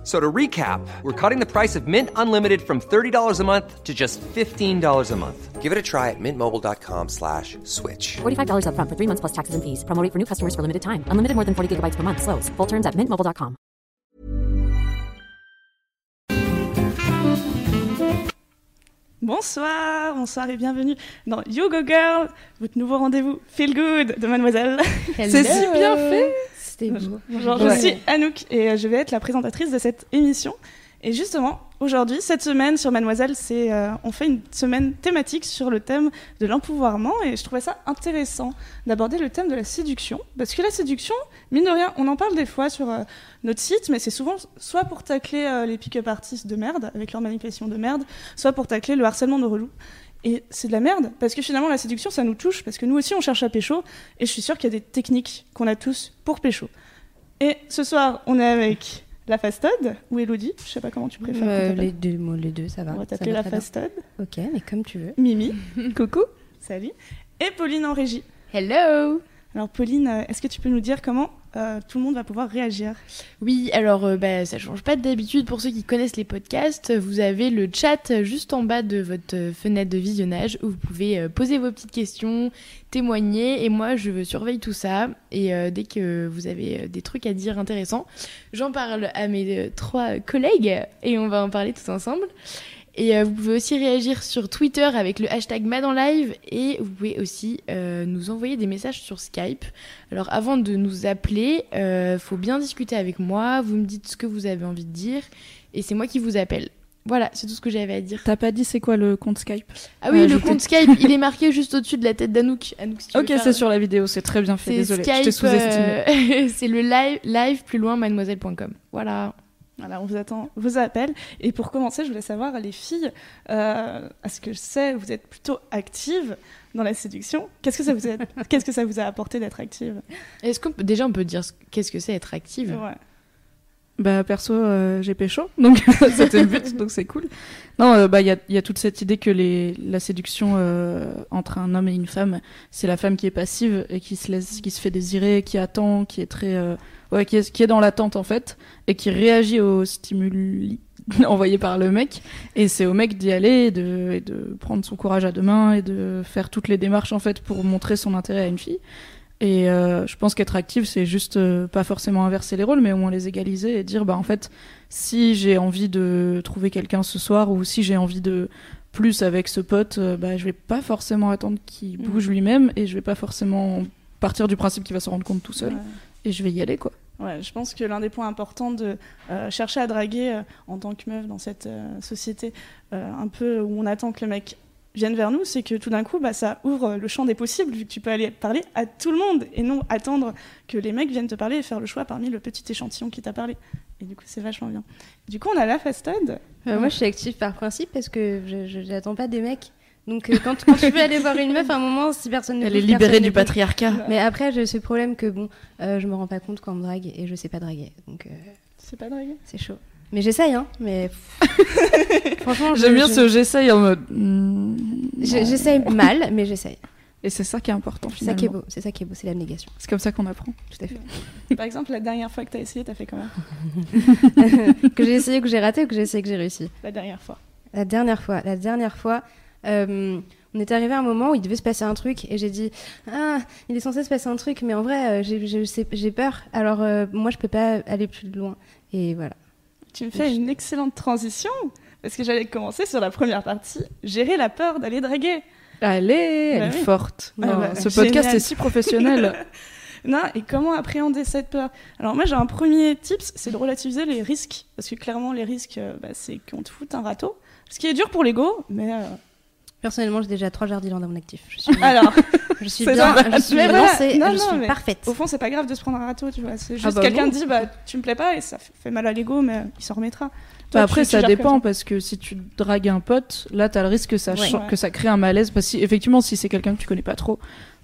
F- So to recap, we're cutting the price of Mint Unlimited from $30 a month to just $15 a month. Give it a try at mintmobile.com slash switch. $45 upfront for three months plus taxes and fees. Promo rate for new customers for limited time. Unlimited more than 40 gigabytes per month. Slows. Full terms at mintmobile.com. Bonsoir, bonsoir et bienvenue dans You Go Girl, votre nouveau rendez-vous Feel Good de Mademoiselle. C'est si bien fait. C'était beau. Bonjour, je suis Anouk et euh, je vais être la présentatrice de cette émission. Et justement, aujourd'hui, cette semaine sur Mademoiselle, c'est euh, on fait une semaine thématique sur le thème de l'empouvoirment et je trouvais ça intéressant d'aborder le thème de la séduction parce que la séduction, mine de rien, on en parle des fois sur euh, notre site, mais c'est souvent soit pour tacler euh, les pick-up artistes de merde avec leurs manipulations de merde, soit pour tacler le harcèlement de relou. Et c'est de la merde, parce que finalement la séduction ça nous touche, parce que nous aussi on cherche à pécho, et je suis sûre qu'il y a des techniques qu'on a tous pour pécho. Et ce soir on est avec la fastode ou Elodie, je sais pas comment tu préfères. Euh, les, deux, moi, les deux, ça va. On va t'appeler la fastode. Ok, mais comme tu veux. Mimi, coucou, salut. Et Pauline en régie. Hello Alors Pauline, euh, est-ce que tu peux nous dire comment euh, tout le monde va pouvoir réagir Oui, alors euh, bah, ça change pas d'habitude pour ceux qui connaissent les podcasts. Vous avez le chat juste en bas de votre fenêtre de visionnage où vous pouvez euh, poser vos petites questions, témoigner et moi je surveille tout ça. Et euh, dès que vous avez des trucs à dire intéressants, j'en parle à mes trois collègues et on va en parler tous ensemble. Et euh, vous pouvez aussi réagir sur Twitter avec le hashtag MadEnLive et vous pouvez aussi euh, nous envoyer des messages sur Skype. Alors avant de nous appeler, euh, faut bien discuter avec moi, vous me dites ce que vous avez envie de dire et c'est moi qui vous appelle. Voilà, c'est tout ce que j'avais à dire. T'as pas dit c'est quoi le compte Skype? Ah oui, le compte Skype, il est marqué juste au-dessus de la tête d'Anouk. Anouk, si Ok, faire- c'est sur la vidéo, c'est très bien fait, désolé, je Skype, t'ai sous-estimé. c'est le live, live plus loin mademoiselle.com. Voilà. Voilà, on vous attend vos appels. Et pour commencer, je voulais savoir, les filles, euh, à ce que je sais, vous êtes plutôt actives dans la séduction? Qu'est-ce que ça vous a, qu'est-ce que ça vous a apporté d'être active? Est-ce qu'on peut déjà on peut dire ce- qu'est-ce que c'est être active? Ouais. Bah perso, euh, j'ai pécho, donc c'était le but, donc c'est cool. Non, euh, bah il y a, y a toute cette idée que les, la séduction euh, entre un homme et une femme, c'est la femme qui est passive et qui se laisse, qui se fait désirer, qui attend, qui est très, euh, ouais, qui est, qui est dans l'attente en fait, et qui réagit aux stimuli envoyés par le mec. Et c'est au mec d'y aller, et de, et de prendre son courage à deux mains et de faire toutes les démarches en fait pour montrer son intérêt à une fille. Et euh, je pense qu'être active, c'est juste euh, pas forcément inverser les rôles, mais au moins les égaliser et dire, bah en fait, si j'ai envie de trouver quelqu'un ce soir ou si j'ai envie de plus avec ce pote, euh, bah je vais pas forcément attendre qu'il Mm. bouge lui-même et je vais pas forcément partir du principe qu'il va se rendre compte tout seul. Et je vais y aller quoi. Ouais, je pense que l'un des points importants de euh, chercher à draguer euh, en tant que meuf dans cette euh, société un peu où on attend que le mec vienne vers nous, c'est que tout d'un coup, bah, ça ouvre le champ des possibles, vu que tu peux aller parler à tout le monde et non attendre que les mecs viennent te parler et faire le choix parmi le petit échantillon qui t'a parlé. Et du coup, c'est vachement bien. Du coup, on a la fastode. Euh, moi, je suis active par principe parce que je n'attends pas des mecs. Donc, euh, quand, quand tu veux aller voir une meuf, à un moment, si personne ne Elle est libérée du patriarcat. Mais après, j'ai ce problème que bon, euh, je me rends pas compte quand on me drague et je sais pas draguer. Donc, euh, C'est pas draguer c'est chaud. Mais j'essaye, hein. Mais franchement, J'aime bien je- ce j'essaye en mode. hmm. J'essaye mal, mais j'essaye. Et c'est ça qui est important C'est ça qui est finalement. beau. C'est ça qui est beau. C'est l'abnégation. C'est comme ça qu'on apprend. Tout à fait. Par exemple, la dernière fois que t'as essayé, t'as fait comment? Que j'ai essayé, que j'ai raté ou que j'ai essayé, que j'ai réussi? La dernière fois. La dernière fois, la dernière fois, euh, on est arrivé à un moment où il devait se passer un truc et j'ai dit ah il est censé se passer un truc mais en vrai euh, j'ai peur alors euh, moi je peux pas aller plus loin et voilà. Tu me fais une excellente transition parce que j'allais commencer sur la première partie, gérer la peur d'aller draguer. Allez, elle Bah est oui. forte. Ah bah, ce podcast génial. est si professionnel. Non, et comment appréhender cette peur? Alors moi j'ai un premier tips, c'est de relativiser les risques. Parce que clairement les risques, euh, bah, c'est qu'on te foute un râteau. Ce qui est dur pour l'ego, mais... euh, Personnellement j'ai déjà trois jardins dans mon actif. Je suis, Alors, je suis bien, je suis Mais voilà. lancée, Non, je non, suis mais parfaite. au fond c'est pas grave de se prendre un râteau, tu vois. C'est juste Ah bah quelqu'un dit, bah tu me plais pas et ça fait mal à l'ego, mais il s'en remettra. Bah après, tu- ça dépend parce que si tu dragues un pote, là, t'as le risque que ça, Ouais. cha- que ça crée un malaise. Parce que si- effectivement, si c'est quelqu'un que tu connais pas trop,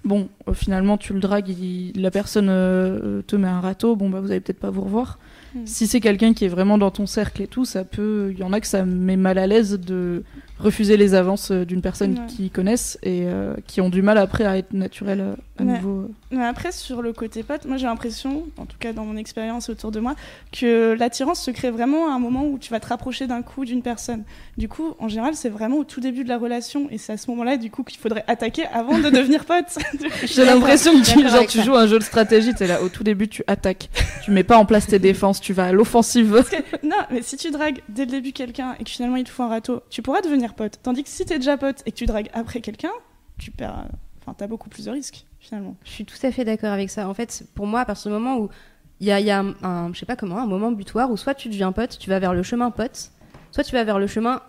bon, euh, finalement, tu le dragues, il- la personne euh, te met un râteau, bon, bah, vous allez peut-être pas vous revoir. Mm. Si c'est quelqu'un qui est vraiment dans ton cercle et tout, ça peut. Il y en a que ça met mal à l'aise de refuser les avances euh, d'une personne Ouais. qu'ils connaissent et euh, qui ont du mal après à être naturel euh, à Ouais. nouveau. Mais après, sur le côté pote, moi j'ai l'impression, en tout cas dans mon expérience autour de moi, que l'attirance se crée vraiment à un moment où tu vas te rapprocher d'un coup d'une personne. Du coup, en général, c'est vraiment au tout début de la relation et c'est à ce moment-là, du coup, qu'il faudrait attaquer avant de devenir pote. J'ai l'impression que tu, genre, tu joues à un jeu de stratégie, t'es là au tout début, tu attaques. tu mets pas en place tes défenses, tu vas à l'offensive. non, mais si tu dragues dès le début quelqu'un et que finalement il te faut un râteau, tu pourras devenir pote. Tandis que si t'es déjà pote et que tu dragues après quelqu'un, tu perds. Enfin, t'as beaucoup plus de risques finalement. Je suis tout à fait d'accord avec ça. En fait, pour moi, à partir du moment où il y a, il y a un, un- je sais pas comment, un moment butoir où soit tu deviens pote, tu vas vers le chemin pote, soit tu vas vers le chemin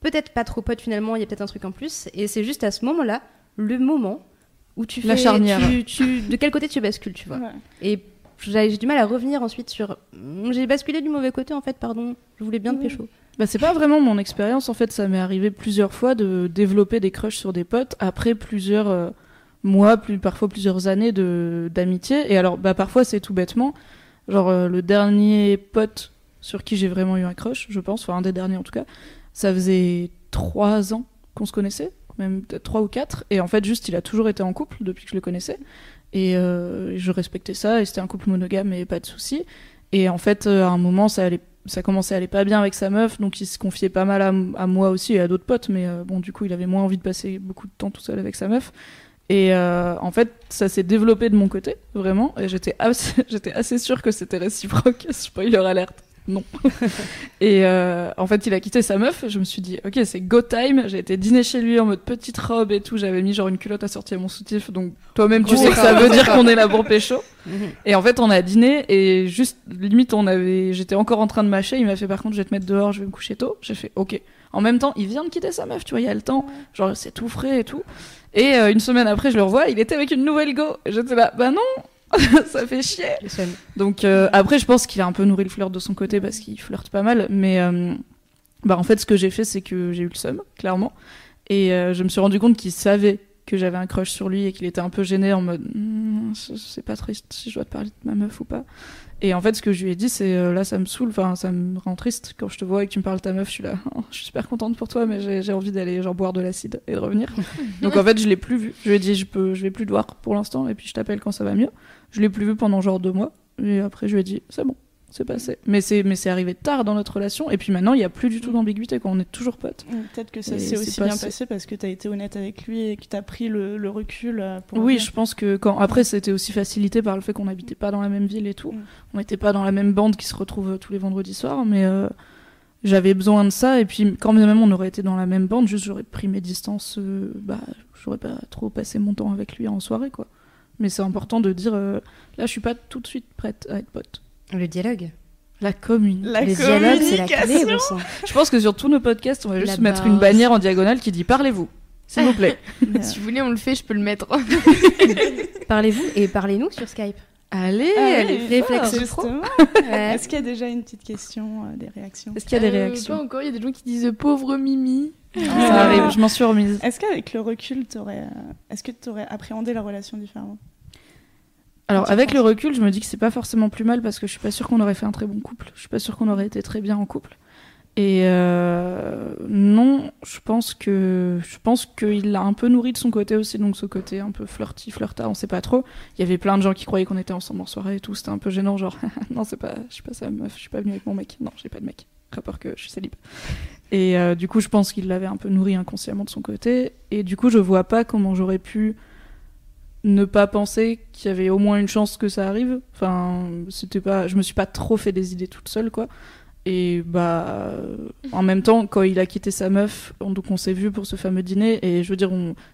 peut-être pas trop pote finalement, il y a peut-être un truc en plus. Et c'est juste à ce moment-là, le moment où tu fais. La charnière. tu- tu- de quel côté tu bascules, tu vois. Ouais. Et j'ai du mal à revenir ensuite sur. Hmm, J'ai basculé du mauvais côté en fait, pardon. Je voulais bien te Oui. pécho. Bah, c'est pas vraiment mon expérience. En fait, ça m'est arrivé plusieurs fois de développer des crushs sur des potes après plusieurs euh, mois, plus, parfois plusieurs années de d'amitié. Et alors, bah, parfois, c'est tout bêtement. Genre, euh, le dernier pote sur qui j'ai vraiment eu un crush, je pense, enfin, un des derniers en tout cas, ça faisait trois ans qu'on se connaissait, même trois ou quatre. Et en fait, juste, il a toujours été en couple depuis que je le connaissais. Et euh, je respectais ça, et c'était un couple monogame et pas de soucis. Et en fait, euh, à un moment, ça allait ça commençait à aller pas bien avec sa meuf, donc il se confiait pas mal à, moi aussi et à d'autres potes, mais euh, bon, du coup, il avait moins envie de passer beaucoup de temps tout seul avec sa meuf. Et en fait, ça s'est développé de mon côté, vraiment, et j'étais assez, j'étais assez sûre que c'était réciproque. Spoiler alerte, non. et euh, en fait, il a quitté sa meuf, je me suis dit, ok, c'est go time, j'ai été dîner chez lui en mode petite robe et tout, j'avais mis genre une culotte assortie à mon soutif, donc toi-même, tu sais que ça veut dire qu'on est là pour pécho. Et en fait, on a dîné et juste limite, on avait, j'étais encore en train de mâcher. Il m'a fait par contre, je vais te mettre dehors, je vais me coucher tôt. J'ai fait ok. En même temps, il vient de quitter sa meuf, tu vois, il y a le temps. Genre, c'est tout frais et tout. Et euh, une semaine après, je le revois, il était avec une nouvelle go. Et J'étais là, bah non, ça fait chier. Le. Donc euh, après, je pense qu'il a un peu nourri le flirt de son côté parce qu'il flirte pas mal. Mais euh, bah en fait, ce que j'ai fait, c'est que j'ai eu le seum, clairement. Et euh, je me suis rendu compte qu'il savait que j'avais un crush sur lui et qu'il était un peu gêné en mode Hmm, je sais pas triste si je dois te parler de ma meuf ou pas. Et en fait, ce que je lui ai dit, c'est là, ça me saoule, enfin, ça me rend triste quand je te vois et que tu me parles de ta meuf. Je suis là, Oh, je suis super contente pour toi, mais j'ai envie d'aller genre boire de l'acide et de revenir. Donc en fait, je l'ai plus vu. Je lui ai dit, je peux, je vais plus te voir pour l'instant, et puis je t'appelle quand ça va mieux. Je l'ai plus vu pendant genre deux mois, et après je lui ai dit, c'est bon, c'est passé. Mais c'est, mais c'est arrivé tard dans notre relation, et puis maintenant il y a plus du tout d'ambiguïté, quoi. On est toujours potes. Ou Peut-être que ça s'est aussi bien passé parce que t'as été honnête avec lui et que t'as pris le, le recul euh, pour. Oui, je pense que quand après c'était aussi facilité par le fait qu'on n'habitait pas dans la même ville et tout. Mm. On n'était pas dans la même bande qui se retrouve euh, tous les vendredis soirs, mais euh, j'avais besoin de ça et puis quand même on aurait été dans la même bande, juste j'aurais pris mes distances, euh, bah j'aurais pas trop passé mon temps avec lui en soirée quoi. Mais c'est important de dire euh, là je suis pas tout de suite prête à être pote. Le dialogue. La commune. La le dialogue, c'est la clé, communication. bon sang. Je pense que sur tous nos podcasts on va juste La mettre une bannière en diagonale qui dit parlez-vous, s'il vous plaît. Si vous voulez, on le fait, je peux le mettre. Parlez-vous et parlez-nous sur Skype. Allez, Ah, forte. réflexe Justement. Ouais. Est-ce qu'il y a déjà une petite question, euh, des réactions Est-ce qu'il y a des Euh, réactions Pas encore, il y a des gens qui disent pauvre Mimi. Ça arrive, je m'en suis remise. Est-ce qu'avec le recul, t'aurais, euh, est-ce que tu aurais appréhendé la relation différemment? Alors avec le recul, je me dis que c'est pas forcément plus mal parce que je suis pas sûre qu'on aurait fait un très bon couple. Je suis pas sûre qu'on aurait été très bien en couple. Et euh, non, je pense que je pense qu'il l'a un peu nourri de son côté aussi, donc ce côté un peu flirty, flirta, on sait pas trop. Il y avait plein de gens qui croyaient qu'on était ensemble en soirée et tout, c'était un peu gênant, genre non c'est pas, je suis pas sa meuf, je suis pas venue avec mon mec, non j'ai pas de mec, rapport que je suis célib. Et euh, du coup je pense qu'il l'avait un peu nourri inconsciemment de son côté, et du coup je vois pas comment j'aurais pu ne pas penser qu'il y avait au moins une chance que ça arrive. Enfin, c'était pas, je me suis pas trop fait des idées toute seule, quoi. Et bah, en même temps, quand il a quitté sa meuf, on, donc on s'est vu pour ce fameux dîner, et je veux dire,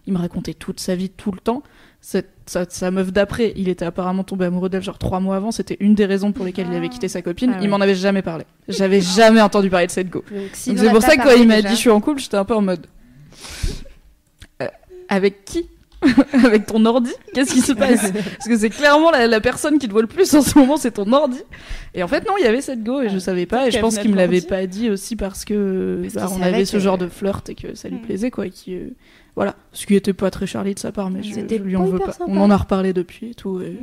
il me racontait toute sa vie, tout le temps. Cette, sa, sa meuf d'après, il était apparemment tombé amoureux d'elle genre trois mois avant. C'était une des raisons pour lesquelles il avait quitté sa copine. Ah ouais. Il m'en avait jamais parlé. J'avais jamais entendu parler de cette go. Donc, c'est pour ça que quand il m'a dit je suis en couple, j'étais un peu en mode Euh, avec qui? Avec ton ordi? Qu'est-ce qui se passe? Parce que c'est clairement la, la personne qui te voit le plus en ce moment, c'est ton ordi. Et en fait non, il y avait cette go et je savais pas. Et je pense qu'il me l'avait pas dit aussi parce que Parce bah, on avait ce genre de flirt et que ça lui Mm. plaisait quoi. Et qui, euh, voilà, ce qui était pas très Charlie de sa part, mais je, lui en veux pas. sympa. On en a reparlé depuis et tout. et.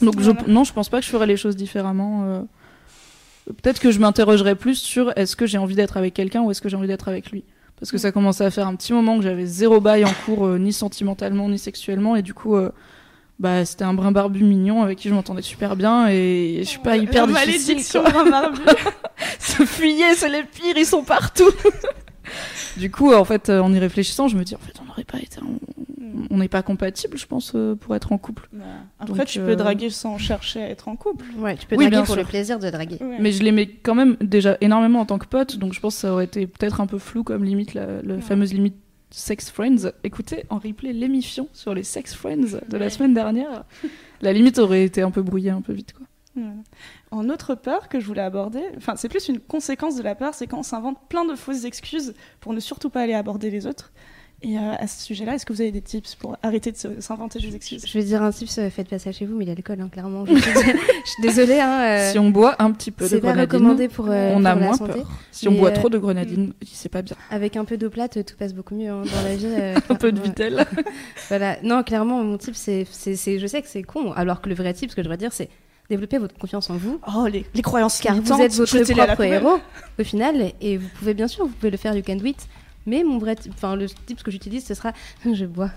Donc je, non, je pense pas que je ferais les choses différemment. euh. Peut-être que je m'interrogerais plus sur est-ce que j'ai envie d'être avec quelqu'un ou est-ce que j'ai envie d'être avec lui. Parce que ça commençait à faire un petit moment que j'avais zéro bail en cours, euh, ni sentimentalement, ni sexuellement, et du coup, euh, bah, c'était un brin barbu mignon avec qui je m'entendais super bien, et je suis pas hyper difficile. malédiction d'un barbu. Se fuyer, c'est les pires, ils sont partout. du coup, en fait, euh, en y réfléchissant, je me dis, en fait, on n'aurait pas été, on- on n'est pas compatible, je pense, euh, pour être en couple. Bah, Après, Donc, tu euh, peux draguer sans chercher à être en couple. Ouais, tu peux Oui, draguer pour sûr. le plaisir de draguer. Ouais. Mais je l'aimais quand même déjà énormément en tant que pote, donc je pense que ça aurait été peut-être un peu flou comme limite, la, la Ouais. fameuse limite sex friends. Écoutez, en replay l'émission sur les sex friends de la semaine dernière, la limite aurait été un peu brouillée un peu vite. Quoi. Voilà. En autre peur que je voulais aborder, enfin c'est plus une conséquence de la peur, c'est quand on s'invente plein de fausses excuses pour ne surtout pas aller aborder les autres. Et euh, à ce sujet-là, est-ce que vous avez des tips pour arrêter de s'inventer des excuses? Je vais dire un tips, euh, faites pas ça chez vous, mais il y a l'alcool, hein, clairement. Je, suis- je suis désolée. Hein, euh, Si on boit un petit peu de c'est pas grenadine, recommandé pour, euh, on pour a la moins santé. peur. Si on boit euh, trop de grenadine, c'est pas bien. Avec un peu d'eau plate, tout passe beaucoup mieux hein, dans la vie. euh, Un peu de vitelle. Voilà. Non, clairement, mon tip, c'est, je sais que c'est con, alors que le vrai tip, ce que je devrais dire, c'est développer votre confiance en vous. Oh, les, les croyances Car vous êtes votre propre héros, au final, et vous pouvez bien sûr, vous pouvez le faire, you can do it. Mais mon vrai, enfin le tip que j'utilise, ce sera, je bois.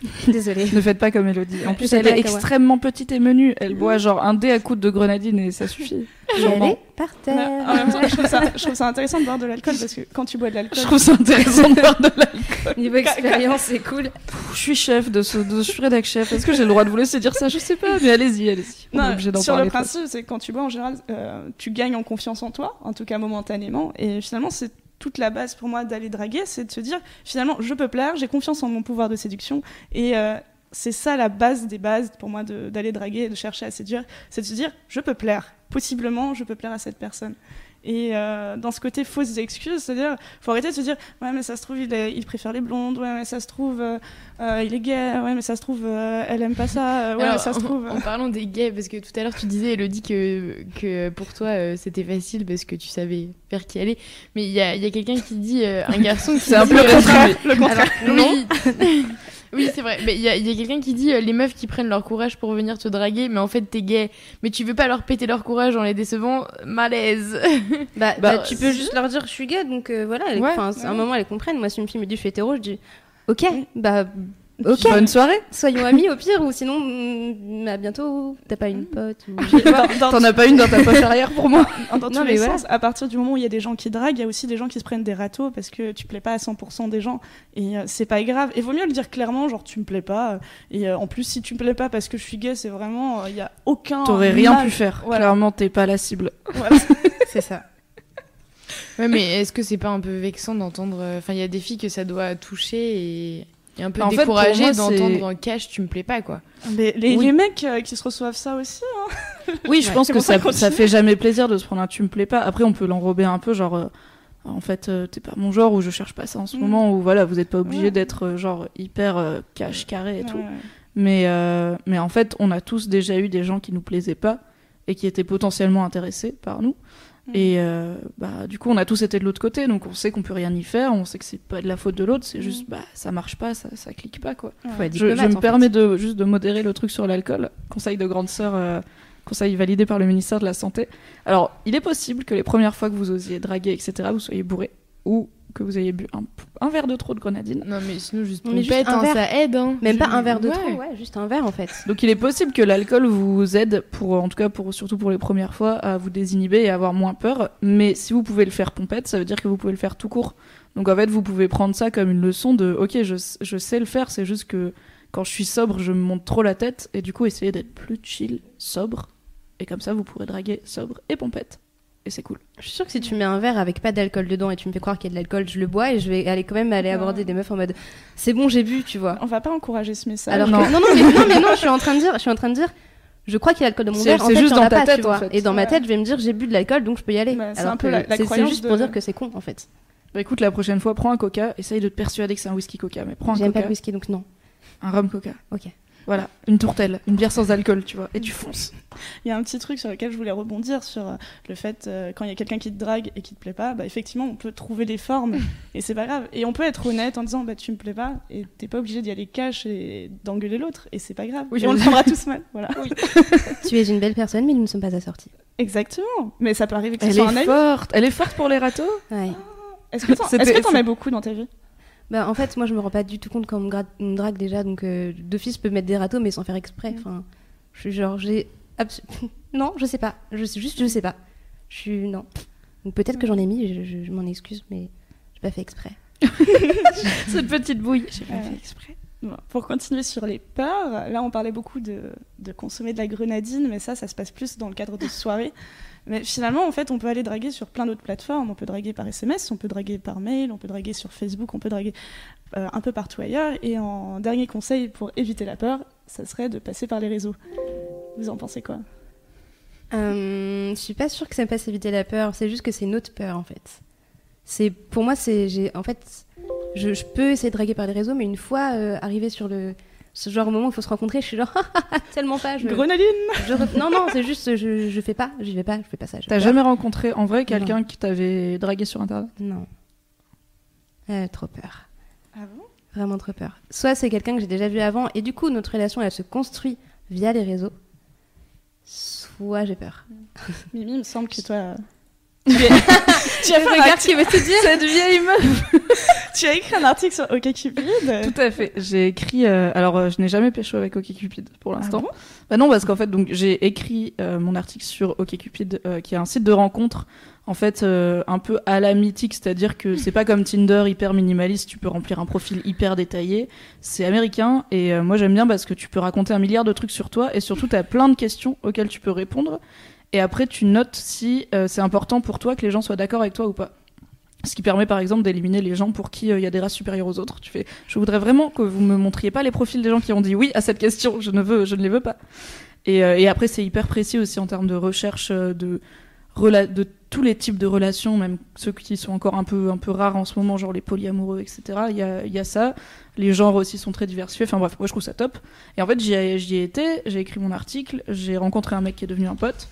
Désolée. ne faites pas comme Elodie. En plus, elle est extrêmement petite et menue. Elle boit genre un dé à coups de grenadine et ça suffit. Et elle est par Mais terre. en même temps, je trouve, ça, je trouve ça intéressant de boire de l'alcool parce que quand tu bois de l'alcool, Je trouve ça intéressant de boire de l'alcool. Niveau expérience, c'est cool. Je suis chef de ce, de, je suis rédac chef. Est-ce que j'ai le droit de vous laisser dire ça? Je sais pas, mais allez-y, allez-y. On est Non, obligé d'en sur le principe, c'est que quand tu bois, en général, euh, tu gagnes en confiance en toi, en tout cas momentanément. Et finalement, c'est toute la base pour moi d'aller draguer, c'est de se dire, finalement, je peux plaire, j'ai confiance en mon pouvoir de séduction. Et euh, c'est ça la base des bases pour moi d'aller draguer et de chercher à séduire. C'est de se dire, je peux plaire. Possiblement, je peux plaire à cette personne. Et euh, dans ce côté fausses excuses, c'est-à-dire, faut arrêter de se dire, ouais, mais ça se trouve, il, est- il préfère les blondes, ouais, mais ça se trouve, euh, euh, il est gay, ouais, mais ça se trouve, euh, elle aime pas ça, ouais, Alors, mais ça se trouve. En, parlant des gays, parce que tout à l'heure tu disais, Elodie, que, que pour toi euh, c'était facile parce que tu savais vers qui aller. Mais il y a, il y a quelqu'un qui dit, euh, un garçon qui C'est un peu résumé. Alors, oui, oui c'est vrai. Mais il y a, il y a quelqu'un qui dit euh, les meufs qui prennent leur courage pour venir te draguer, mais en fait t'es gay. Mais tu veux pas leur péter leur courage en les décevant, malaise. Bah, Bah, bah, tu peux juste leur dire je suis gay, donc euh, voilà. elles- Ouais, enfin, c'est un moment, elles comprennent. Moi, si une fille me dit je suis hétéro, je dis ok, bah ok. Bonne soirée. Soyons amis au pire, ou sinon, mm, à bientôt. T'as pas une pote ou... Dans- dans- T'en as pas une dans ta poche arrière pour moi Dans Non, tous mais les voilà. sens, à partir du moment où il y a des gens qui draguent, il y a aussi des gens qui se prennent des râteaux parce que tu plais pas à 100% des gens. Et euh, c'est pas grave. Et vaut mieux le dire clairement, genre tu me plais pas. euh, Et euh, en plus, si tu me plais pas parce que je suis gay, c'est vraiment. euh, Il y a aucun. T'aurais rien mal. pu faire. Voilà. Clairement, t'es pas la cible. Voilà. c'est ça. Ouais, mais est-ce que c'est pas un peu vexant d'entendre. euh, Enfin, il y a des filles que ça doit toucher et, et un peu En fait, pour moi, décourager c'est- d'entendre en cash tu me plais pas quoi. Mais les, Oui. les mecs euh, qui se reçoivent ça aussi. hein. Oui, je Ouais. pense que ça ça, fait jamais plaisir de se prendre un tu me plais pas. Après, on peut l'enrober un peu, genre, euh, en fait, euh, t'es pas mon genre ou je cherche pas ça en ce Mm. moment, ou voilà, vous êtes pas obligé Ouais. d'être euh, genre hyper euh, cash carré et tout. Mais, euh, mais en fait, on a tous déjà eu des gens qui nous plaisaient pas et qui étaient potentiellement intéressés par nous. Mm. Et euh, bah, du coup, on a tous été de l'autre côté, donc on sait qu'on peut rien y faire, on sait que c'est pas de la faute de l'autre, c'est Mm. juste, bah, ça marche pas, ça, ça clique pas, quoi. Je, je me fait. permets de juste de modérer le truc sur l'alcool. Conseil de grande sœur, euh, conseil validé par le ministère de la Santé. Alors, il est possible que les premières fois que vous osiez draguer, etc., vous soyez bourré ou que vous ayez bu un, un verre de trop de grenadine. Non, mais sinon, juste Mais juste pompette, un hein, verre. ça aide. Hein. Même pas un verre de ouais. trop, ouais, juste un verre en fait. Donc, il est possible que l'alcool vous aide, pour, en tout cas pour, surtout pour les premières fois, à vous désinhiber et à avoir moins peur. Mais si vous pouvez le faire pompette, ça veut dire que vous pouvez le faire tout court. Donc, en fait, vous pouvez prendre ça comme une leçon de Ok, je, je sais le faire, c'est juste que quand je suis sobre, je me monte trop la tête. Et du coup, essayez d'être plus chill, sobre. Et comme ça, vous pourrez draguer sobre et pompette. Et c'est cool. Je suis sûre que si tu mets un verre avec pas d'alcool dedans et tu me fais croire qu'il y a de l'alcool, je le bois et je vais aller quand même aller Ouais. aborder des meufs en mode c'est bon, j'ai bu, tu vois. On va pas encourager ce message. Alors non. que- non, non, mais, non, mais non, je suis en train de dire, je suis en train de dire, je crois qu'il y a de l'alcool dans mon verre. En c'est juste dans a ta pas, tête, tu vois. en fait. Et dans ma tête, je vais me dire j'ai bu de l'alcool donc je peux y aller. Bah, c'est un peu la- la c'est- juste de- pour dire que c'est con en fait. Bah écoute, la prochaine fois, prends un coca, essaye de te persuader que c'est un whisky coca, mais prends un J'aime pas coca, le whisky donc non. un rhum coca. Ok. Voilà, une tourtelle, une bière sans alcool, tu vois, et tu fonces. Il y a un petit truc sur lequel je voulais rebondir sur euh, le fait euh, quand il y a quelqu'un qui te drague et qui te plaît pas, bah effectivement on peut trouver des formes et c'est pas grave. Et on peut être honnête en disant bah tu me plais pas et t'es pas obligé d'y aller cash et d'engueuler l'autre et c'est pas grave. Oui, Et on le prendra tous mal. Voilà. Tu es une belle personne, mais nous ne sommes pas assortis. Exactement. Mais ça peut arriver que ce Elle soit un est ami. forte, elle est forte pour les râteaux Ouais. Est-ce que t'en C'était- est-ce que t'en c'est- as beaucoup dans ta vie? Bah, en fait, moi, je me rends pas du tout compte quand on me, gra- on me drague déjà, donc euh, d'office, je peux mettre des râteaux, mais sans faire exprès. Enfin, je suis genre, j'ai. non, je sais pas. Je sais juste, je sais pas. Je suis. Non. Donc peut-être que j'en ai mis, je, je- je m'en excuse, mais j'ai pas fait exprès. Cette petite bouille. J'ai pas Ouais. fait exprès. Bon, Pour continuer sur les peurs, là on parlait beaucoup de, de consommer de la grenadine, mais ça, ça se passe plus dans le cadre de soirées. Mais finalement, en fait, on peut aller draguer sur plein d'autres plateformes. On peut draguer par SMS, on peut draguer par mail, on peut draguer sur Facebook, on peut draguer euh, un peu partout ailleurs. Et en dernier conseil pour éviter la peur, ça serait de passer par les réseaux. Vous en pensez quoi? Euh, je suis pas sûre que ça me passe éviter la peur. C'est juste que c'est une autre peur en fait. C'est pour moi c'est en fait je, je peux essayer de draguer par les réseaux, mais une fois euh, arrivé sur le ce genre de moment où il faut se rencontrer, je suis genre tellement pas. Je, Grenadine je non non c'est juste je, je fais pas, j'y vais pas, je fais pas ça. T'as jamais rencontré en vrai quelqu'un qui t'avait dragué sur internet? Non. Euh, trop peur. Ah bon? Vraiment trop peur. Soit c'est quelqu'un que j'ai déjà vu avant et du coup notre relation elle se construit via les réseaux. Soit j'ai peur. Mimi, il me semble que toi. Tu as, fait un Regarde article- qui veut te dire. Cette vieille meuf tu as écrit un article sur OkCupid. Tout à fait. J'ai écrit. euh, alors, euh, je n'ai jamais pécho avec OkCupid pour l'instant. bon? Bah non, parce qu'en fait, donc j'ai écrit euh, mon article sur OkCupid, euh, qui est un site de rencontre, en fait, un peu à la mythique, c'est-à-dire que c'est pas comme Tinder hyper minimaliste. Tu peux remplir un profil hyper détaillé. C'est américain et moi j'aime bien parce que tu peux raconter un milliard de trucs sur toi et surtout t'as plein de questions auxquelles tu peux répondre. Et après, tu notes si euh, c'est important pour toi que les gens soient d'accord avec toi ou pas. Ce qui permet par exemple d'éliminer les gens pour qui euh, il y a des races supérieures aux autres. Tu fais, je voudrais vraiment que vous me montriez pas les profils des gens qui ont dit oui à cette question. Je ne veux, je ne les veux pas. Et, euh, après, c'est hyper précis aussi en termes de recherche de tous les types de relations, même ceux qui sont encore un peu un peu rares en ce moment, genre les polyamoureux, etc. Il y a, ça. Les genres aussi sont très diversifiés. Enfin bref, moi je trouve ça top. Et en fait, j'y ai, ai été, j'ai écrit mon article, j'ai rencontré un mec qui est devenu un pote.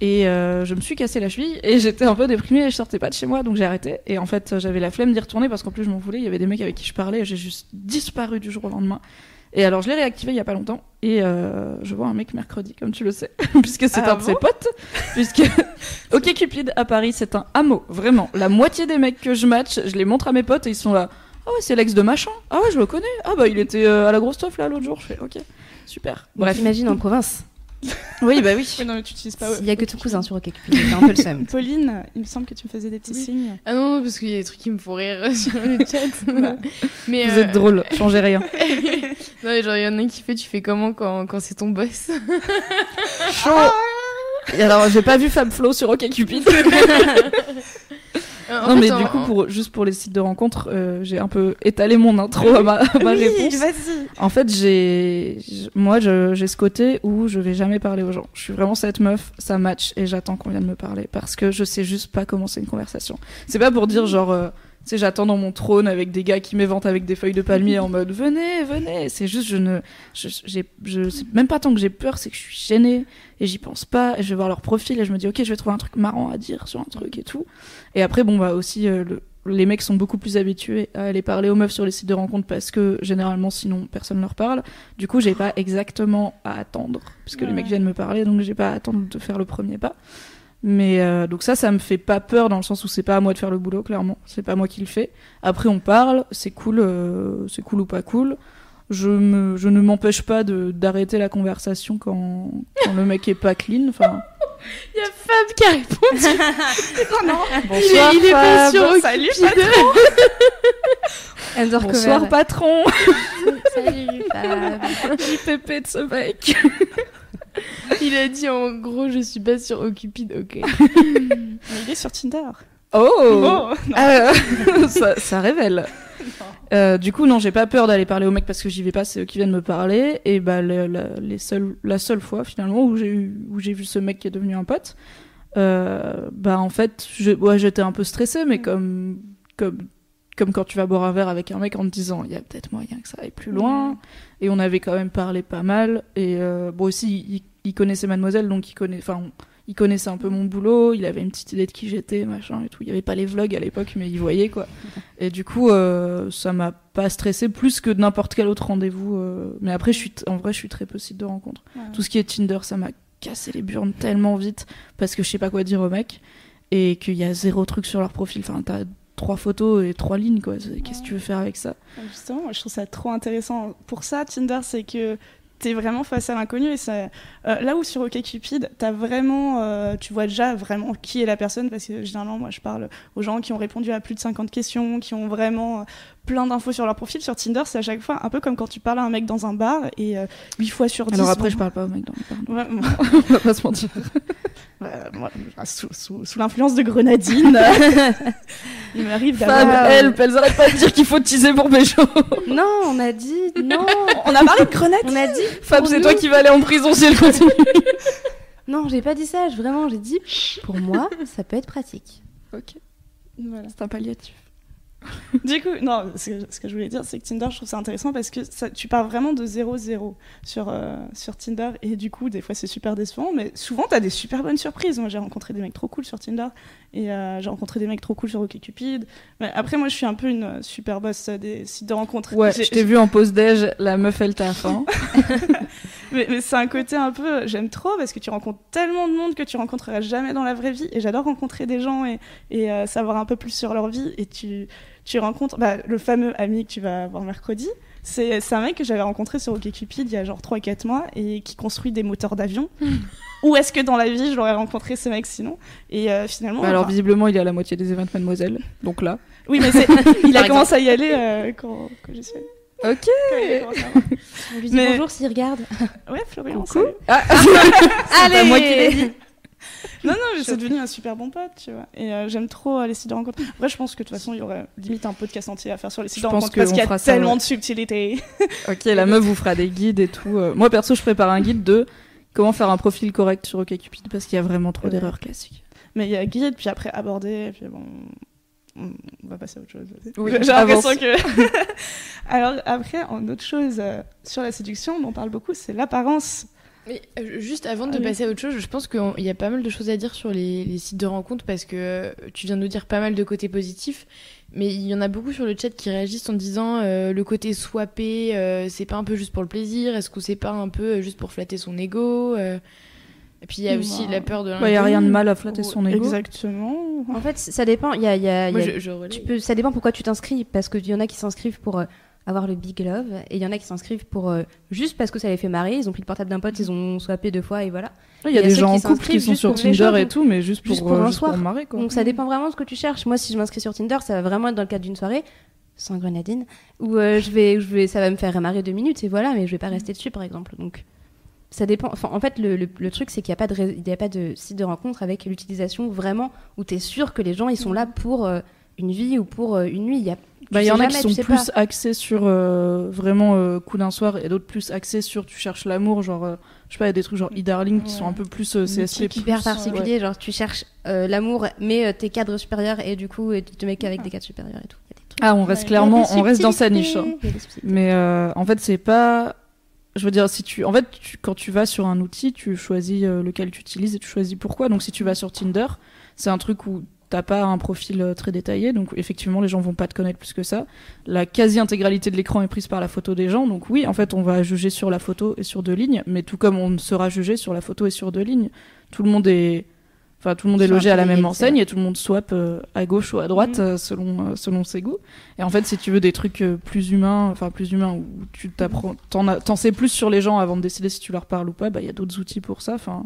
Et euh, je me suis cassé la cheville et j'étais un peu déprimée et je sortais pas de chez moi donc j'ai arrêté. Et en fait, j'avais la flemme d'y retourner parce qu'en plus je m'en voulais. Il y avait des mecs avec qui je parlais et j'ai juste disparu du jour au lendemain. Et alors je l'ai réactivé il y a pas longtemps et euh, je vois un mec mercredi, comme tu le sais, puisque c'est Ah un de ses potes. Puisque OK Cupid à Paris, c'est un hameau, vraiment. La moitié des mecs que je match, je les montre à mes potes et ils sont là. Ah ouais, c'est l'ex de machin. Ah ouais, je le connais. Ah bah il était euh, à la grosse stuff là l'autre jour. Je fais OK, super. Bref. Imagine en province. Oui bah oui. Oui, non, mais tu utilises pas. Il y a que ton cousin sur OkCupid, un peu le seum. Pauline, il me semble que tu me faisais des petits Oui. signes. Ah non, parce qu'il y a des trucs qui me font rire sur le chat. mais Vous euh, êtes drôle, changez rien. non, mais genre, il y en a un qui fait Tu fais comment quand, quand c'est ton boss Chaud. Et alors, j'ai pas vu Fab Flo sur OkCupid. En non, mais du coup, pour, juste pour les sites de rencontres, euh, j'ai un peu étalé mon intro à ma, à ma oui, réponse. vas-y. En fait, j'ai, moi, j'ai ce côté où je vais jamais parler aux gens. Je suis vraiment cette meuf, ça match et j'attends qu'on vienne me parler parce que je sais juste pas commencer une conversation. C'est pas pour dire genre, euh, sais, j'attends dans mon trône avec des gars qui m'éventent avec des feuilles de palmier en mode venez, venez. C'est juste, je ne, je, j'ai, je, c'est même pas tant que j'ai peur, c'est que je suis gênée et j'y pense pas. Et je vais voir leur profil et je me dis ok, je vais trouver un truc marrant à dire sur un truc et tout. Et après, bon bah aussi. euh, le, les mecs sont beaucoup plus habitués à aller parler aux meufs sur les sites de rencontres parce que généralement sinon personne leur parle. Du coup, j'ai pas exactement à attendre puisque les Ouais. mecs viennent me parler donc j'ai pas à attendre de faire le premier pas. Mais euh, donc ça, ça me fait pas peur dans le sens où c'est pas à moi de faire le boulot, clairement. C'est pas moi qui le fais. Après, on parle, c'est cool, euh, c'est cool ou pas cool. Je, me, je ne m'empêche pas de d'arrêter la conversation quand, quand le mec est pas clean. Enfin, Il y a Fab qui a répondu. Oh non bonsoir, il est pas Fab. sur Salut, Okcupid. Undercover. Bonsoir patron. Salut Fab. JPP de ce mec. Il a dit en gros Je suis pas sur Occupid, ok. Mais il est sur Tinder. Oh, Oh. Ah, ça, ça révèle. Euh, du coup, non, j'ai pas peur d'aller parler aux mecs parce que j'y vais pas, c'est eux qui viennent me parler. Et bah, le- la, les seuls, la seule fois finalement où j'ai eu, où j'ai vu ce mec qui est devenu un pote, euh, bah en fait, ouais, j'étais un peu stressée, mais comme, comme comme quand tu vas boire un verre avec un mec en te disant il y a peut-être moyen que ça aille plus loin. Et on avait quand même parlé pas mal. Et euh, bon, aussi, il, il connaissait Mademoiselle, donc il connaît. Enfin, il connaissait un peu mon boulot, il avait une petite idée de qui j'étais, machin et tout. Il y avait pas les vlogs à l'époque, mais il voyait quoi. Et du coup, euh, ça m'a pas stressé plus que n'importe quel autre rendez-vous. euh. Mais après, je suis, en vrai, je suis très peu site de rencontre. Tout ce qui est Tinder, ça m'a cassé les burnes tellement vite parce que je sais pas quoi dire aux mecs et qu'il y a zéro truc sur leur profil. Enfin, t'as trois photos et trois lignes quoi. Qu'est-ce que tu veux faire avec ça? Justement, moi, je trouve ça trop intéressant. Pour ça, Tinder, c'est que t'es vraiment face à l'inconnu et ça, euh, là où sur OkCupid, t'as vraiment, euh, tu vois déjà vraiment qui est la personne parce que généralement, moi, je parle aux gens qui ont répondu à plus de 50 questions, qui ont vraiment plein d'infos sur leur profil. Sur Tinder, c'est à chaque fois un peu comme quand tu parles à un mec dans un bar et euh, 8 fois sur 10. Alors après, bon, je parle pas aux mecs dans le bar. ouais, moi, On va pas se mentir. euh, moi, sous, sous- sous l'influence de grenadine, il m'arrive d'avoir. euh, elle, elles arrêtent pas de dire qu'il faut teaser pour Pécho. Non, on a dit non. On a parlé de grenadine On a dit. Fab, c'est toi qui vas aller en prison si elle continue. Non, j'ai pas dit ça. je- Vraiment, j'ai dit pour moi, ça peut être pratique. ok, Voilà. c'est un palliatif. Du coup, non, ce que, ce que je voulais dire, c'est que Tinder, je trouve ça intéressant parce que ça, tu pars vraiment de 0-0 sur, euh, sur Tinder et du coup, des fois, c'est super décevant, mais souvent, t'as des super bonnes surprises. Moi, j'ai rencontré des mecs trop cool sur Tinder et euh, j'ai rencontré des mecs trop cool sur OkCupid. Mais après, moi, je suis un peu une super boss des sites de rencontres. Ouais, je t'ai vu en pause déj, la meuf elle t'a faim. Mais, mais c'est un côté un peu, j'aime trop parce que tu rencontres tellement de monde que tu rencontreras jamais dans la vraie vie. Et j'adore rencontrer des gens et, et euh, savoir un peu plus sur leur vie. Et tu, tu rencontres bah, le fameux ami que tu vas voir mercredi. C'est un mec que j'avais rencontré sur OkCupid il y a genre 3-4 mois et qui construit des moteurs d'avion. Où est-ce que dans la vie je l'aurais rencontré ce mec sinon? Et euh, finalement. Bah alors enfin, visiblement il est à la moitié des événements Mademoiselle, donc là. oui, mais c'est- il a commencé à y aller euh, quand, quand j'y suis allée. Ok. On lui dit Mais- bonjour s'il regarde. Ouais, Florian. Coucou. Ah, Allez pas moi qui l'ai dit. Non, non, c'est devenu un super bon pote, tu vois. Et euh, j'aime trop euh, les sites de rencontres. Après, je pense que de toute façon, il y aurait limite un podcast entier à faire sur les sites Je de rencontres parce qu'il y a ça, tellement de subtilités. Ok, la meuf vous fera des guides et tout. euh. Moi perso, je prépare un guide de comment faire un profil correct sur OkCupid parce qu'il y a vraiment trop Ouais. d'erreurs classiques. Mais il y a guide, puis après aborder, et puis bon. On va passer à autre chose. Oui, J'ai l'impression que. Alors, après, en autre chose euh, sur la séduction, on parle beaucoup, c'est l'apparence. Mais euh, juste avant de Ah oui. passer à autre chose, je pense qu'il y a pas mal de choses à dire sur les, les sites de rencontres parce que euh, tu viens de nous dire pas mal de côtés positifs, mais il y en a beaucoup sur le chat qui réagissent en disant euh, le côté swappé, euh, c'est pas un peu juste pour le plaisir, est-ce que c'est pas un peu juste pour flatter son ego euh, Et puis il y a aussi Bah, la peur de Il y a rien de mal à flatter son ego. Exactement. En fait, ça dépend. Il y a, il y a- Moi y a- je, je relaye. tu peux, ça dépend pourquoi tu t'inscris. Parce qu'il y en a qui s'inscrivent pour euh, avoir le big love. Et il y en a qui s'inscrivent pour euh, juste parce que ça les fait marrer. Ils ont pris le portable d'un pote, ils ont swappé deux fois et voilà. Il y a des gens qui en couple qui sont sur Tinder et tout, mais juste pour, juste pour euh, un juste pour soir. marrer quoi. Donc ça dépend vraiment de ce que tu cherches. Moi, si je m'inscris sur Tinder, ça va vraiment être dans le cadre d'une soirée sans grenadine où euh, je vais, je vais, ça va me faire marrer deux minutes et voilà, mais je vais pas rester dessus par exemple. Donc ça dépend. Enfin, en fait, le, le- le truc c'est qu'il n'y a pas de, il y a pas de site de rencontre avec l'utilisation vraiment où tu es sûr que les gens ils sont là pour euh, une vie ou pour euh, une nuit. Il y a, Bah, il y en sais a qui sont plus pas. axés sur euh, vraiment euh, coup d'un soir et d'autres plus axés sur tu cherches l'amour, genre euh, je sais pas, il y a des trucs genre e-darling qui sont un peu plus euh, CSP+. Mythique, hyper plus, particulier. Genre tu cherches euh, l'amour, mais euh, tes cadres supérieurs et du coup tu te mets qu'avec des cadres supérieurs et tout. Il y a des trucs. Ah, on reste Ouais. clairement, y on reste dans sa niche. hein. y. Mais euh, en fait, c'est pas. Je veux dire, si tu, en fait, tu- quand tu vas sur un outil, tu choisis lequel tu utilises et tu choisis pourquoi. Donc, si tu vas sur Tinder, c'est un truc où t'as pas un profil euh, très détaillé, donc effectivement, les gens vont pas te connaître plus que ça. La quasi-intégralité de l'écran est prise par la photo des gens, donc oui, en fait, on va juger sur la photo et sur deux lignes, mais tout comme on sera jugé sur la photo et sur deux lignes, tout le monde est, enfin, tout le monde est logé à la même enseigne et tout le monde swap euh, à gauche ou à droite Mhm. euh, selon euh, selon ses goûts. Et en fait, si tu veux des trucs plus humains, enfin plus humains, où tu t'apprends, t'en sais plus sur les gens avant de décider si tu leur parles ou pas, bah il y a d'autres outils pour ça. Enfin,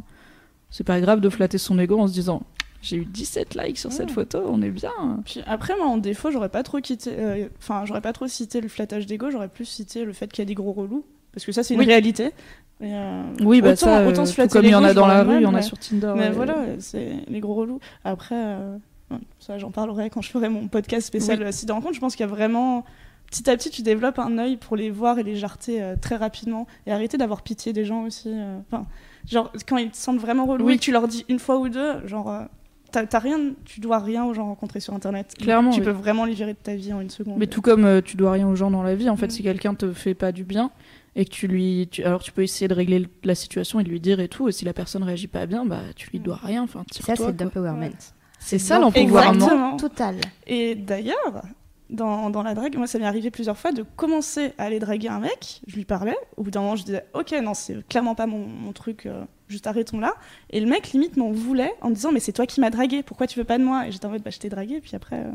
c'est pas grave de flatter son ego en se disant j'ai eu 17 likes sur cette photo, on est bien. Puis après, moi, en défaut, j'aurais pas trop quitté. euh, Enfin, j'aurais pas trop cité le flattage d'ego, j'aurais plus cité le fait qu'il y a des gros relous. Parce que ça, c'est une Oui. réalité. Euh, Oui, bah autant, ça, autant euh, se flatter comme il y en a dans la rue, il y en a sur Tinder. Mais ouais. voilà, c'est les gros relous. Après, euh, ça, j'en parlerai quand je ferai mon podcast spécial euh, site de rencontre. Je pense qu'il y a vraiment. Petit à petit, tu développes un œil pour les voir et les jarter euh, très rapidement. Et arrêter d'avoir pitié des gens aussi. euh. Enfin, genre, quand ils te semblent vraiment relous Oui. et que tu leur dis une fois ou deux, genre. T'as t'as rien, tu dois rien aux gens rencontrés sur internet. Clairement, tu oui. peux vraiment les virer de ta vie en une seconde. Mais tout comme euh, tu dois rien aux gens dans la vie, en fait, Mm. si quelqu'un te fait pas du bien et que tu lui. tu- Alors tu peux essayer de régler la situation et de lui dire et tout, et si la personne réagit pas bien, bah tu lui dois rien. Enfin, Ça, c'est d'empowerment. C'est ça l'empowerment. Total. Et d'ailleurs, dans, dans la drague, moi, ça m'est arrivé plusieurs fois de commencer à aller draguer un mec. Je lui parlais. Au bout d'un moment, je disais, ok, non, c'est clairement pas mon, mon truc. euh, juste arrêtons là. Et le mec, limite, m'en voulait en me disant, mais c'est toi qui m'as dragué. Pourquoi tu veux pas de moi? Et j'étais en mode, bah, je t'ai dragué. Puis après, euh,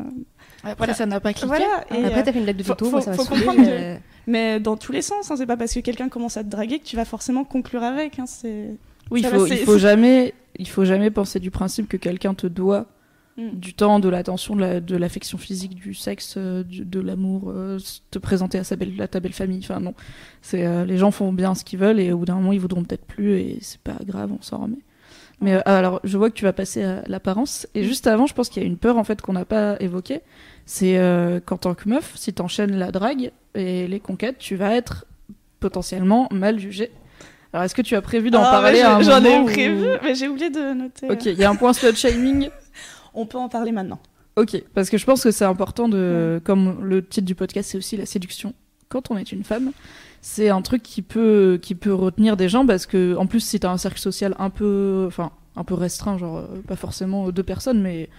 Après, Voilà. ça n'a pas cliqué. voilà. Et, Après, euh, t'as fait une blague de faut- toto, faut- faut saoulé, comprendre que- euh, mais dans tous les sens, hein, c'est pas parce que quelqu'un commence à te draguer que tu vas forcément conclure avec. Hein, c'est Oui, il faut, il faut jamais, il faut jamais penser du principe que quelqu'un te doit Mm. du temps, de l'attention, de la- de l'affection physique, du sexe, euh, du- de l'amour, euh, te présenter à, sa belle, à ta belle famille. Enfin non, c'est euh, les gens font bien ce qu'ils veulent et au bout d'un moment ils voudront peut-être plus et c'est pas grave, on s'en remet. Mais euh, alors, je vois que tu vas passer à l'apparence. Et juste avant, je pense qu'il y a une peur en fait qu'on n'a pas évoquée. C'est qu'en tant que meuf, si t'enchaînes la drague et les conquêtes, tu vas être potentiellement mal jugée. Alors, est-ce que tu as prévu d'en Ah, parler un J'en ai où- prévu, mais j'ai oublié de noter. Ok, il y a un point slut shaming. On peut en parler maintenant. Ok, parce que je pense que c'est important de, comme le titre du podcast, c'est aussi la séduction. Quand on est une femme, c'est un truc qui peut, qui peut retenir des gens parce que, en plus, si t'as un cercle social un peu, enfin, un peu restreint, genre euh, pas forcément deux personnes, mais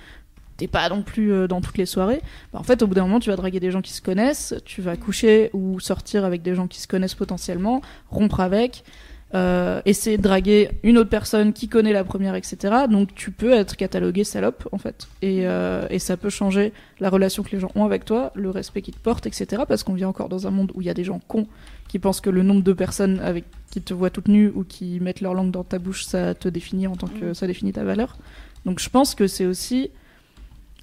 t'es pas non plus euh, dans toutes les soirées. bah, en fait, au bout d'un moment, tu vas draguer des gens qui se connaissent, tu vas coucher ou sortir avec des gens qui se connaissent potentiellement, rompre avec. Euh, essayer de draguer une autre personne qui connaît la première, etc. Donc tu peux être catalogué salope, en fait. Et, euh, et ça peut changer la relation que les gens ont avec toi, le respect qu'ils te portent, etc. Parce qu'on vit encore dans un monde où il y a des gens cons qui pensent que le nombre de personnes avec qui te voient toute nue ou qui mettent leur langue dans ta bouche, ça te définit en tant que ça définit ta valeur. Donc je pense que c'est aussi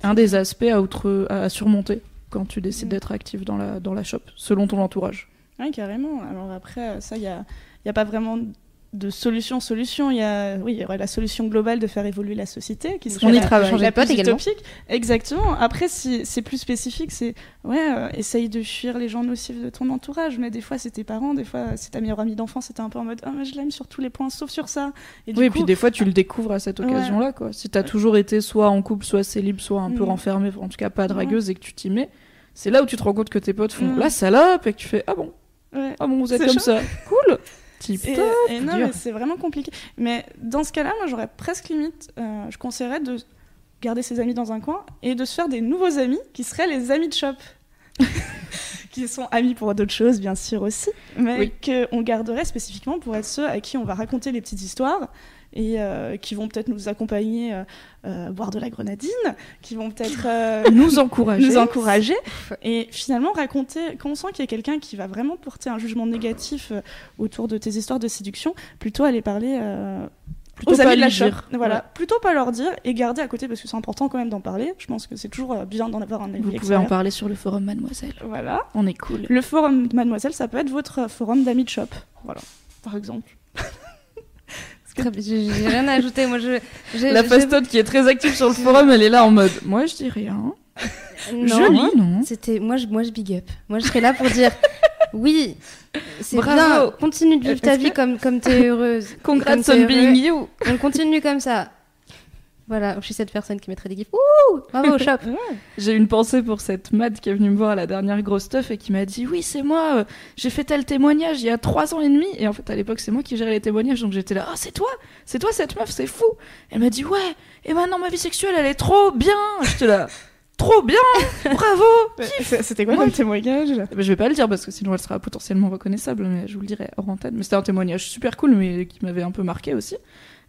un des aspects à, outre, à surmonter quand tu décides Mm. d'être active dans la, dans la shop, selon ton entourage. Oui, carrément. Alors après, ça, il n'y a, il y a pas vraiment de solution solution il y a oui il y aurait la solution globale de faire évoluer la société qui serait On y la, travaille. La plus utopique exactement après si c'est plus spécifique c'est ouais euh, essaye de fuir les gens nocifs de ton entourage mais des fois c'est tes parents des fois c'est ta meilleure amie d'enfance c'était un peu en mode ah mais je l'aime sur tous les points sauf sur ça et du oui, et puis des fois tu le découvres à cette Ouais. occasion-là, quoi. Si t'as toujours été soit en couple, soit célib, soit un peu Mm. renfermé, en tout cas pas dragueuse, et que tu t'y mets, c'est là où tu te rends compte que tes potes font Mm. la salope et que tu fais ah bon, ouais. ah bon, vous êtes comme chaud. ça, cool. Tip Et, top. et non, dur. mais c'est vraiment compliqué. Mais dans ce cas-là, moi, j'aurais presque limite, euh, je conseillerais de garder ses amis dans un coin et de se faire des nouveaux amis qui seraient les amis de shop. qui sont amis pour d'autres choses, bien sûr aussi, mais Oui. qu'on garderait spécifiquement pour être ceux à qui on va raconter les petites histoires et euh, qui vont peut-être nous accompagner euh, euh, boire de la grenadine, qui vont peut-être euh, Nous encourager. nous encourager et finalement raconter quand on sent qu'il y a quelqu'un qui va vraiment porter un jugement négatif autour de tes histoires de séduction plutôt aller parler Plutôt aux pas amis de la dire. voilà Ouais. plutôt pas leur dire et garder à côté parce que c'est important quand même d'en parler je pense que c'est toujours bien d'en avoir un avis Vous pouvez en parler sur le forum Mademoiselle. voilà On est cool. le forum de Mademoiselle ça peut être votre forum d'amis de shop voilà par exemple J'ai rien à ajouter. Moi, je. j'ai- La fastote qui est très active sur le forum, elle est là en mode moi je dis rien. Non, Joli, non C'était moi, je, moi, je big up. Moi, je serais là pour dire oui. C'est Bravo. bien. Continue de vivre ta vie que- comme comme t'es heureuse. Congrats heureux. being you. On continue comme ça. Voilà, je suis cette personne qui mettrait des gifs. Ouh, bravo au shop. J'ai une pensée pour cette Mad qui est venue me voir à la dernière grosse stuff et qui m'a dit oui c'est moi, euh, j'ai fait tel témoignage il y a trois ans et demi et en fait à l'époque c'est moi qui gérais les témoignages donc j'étais là oh c'est toi, c'est toi cette meuf c'est fou. Elle m'a dit ouais et maintenant ma vie sexuelle elle est trop bien. J'étais là trop bien, bravo. c'était quoi comme témoignage? Eh ben, je vais pas le dire parce que sinon elle sera potentiellement reconnaissable, mais je vous le dirai hors antenne. Mais c'était un témoignage super cool, mais qui m'avait un peu marqué aussi.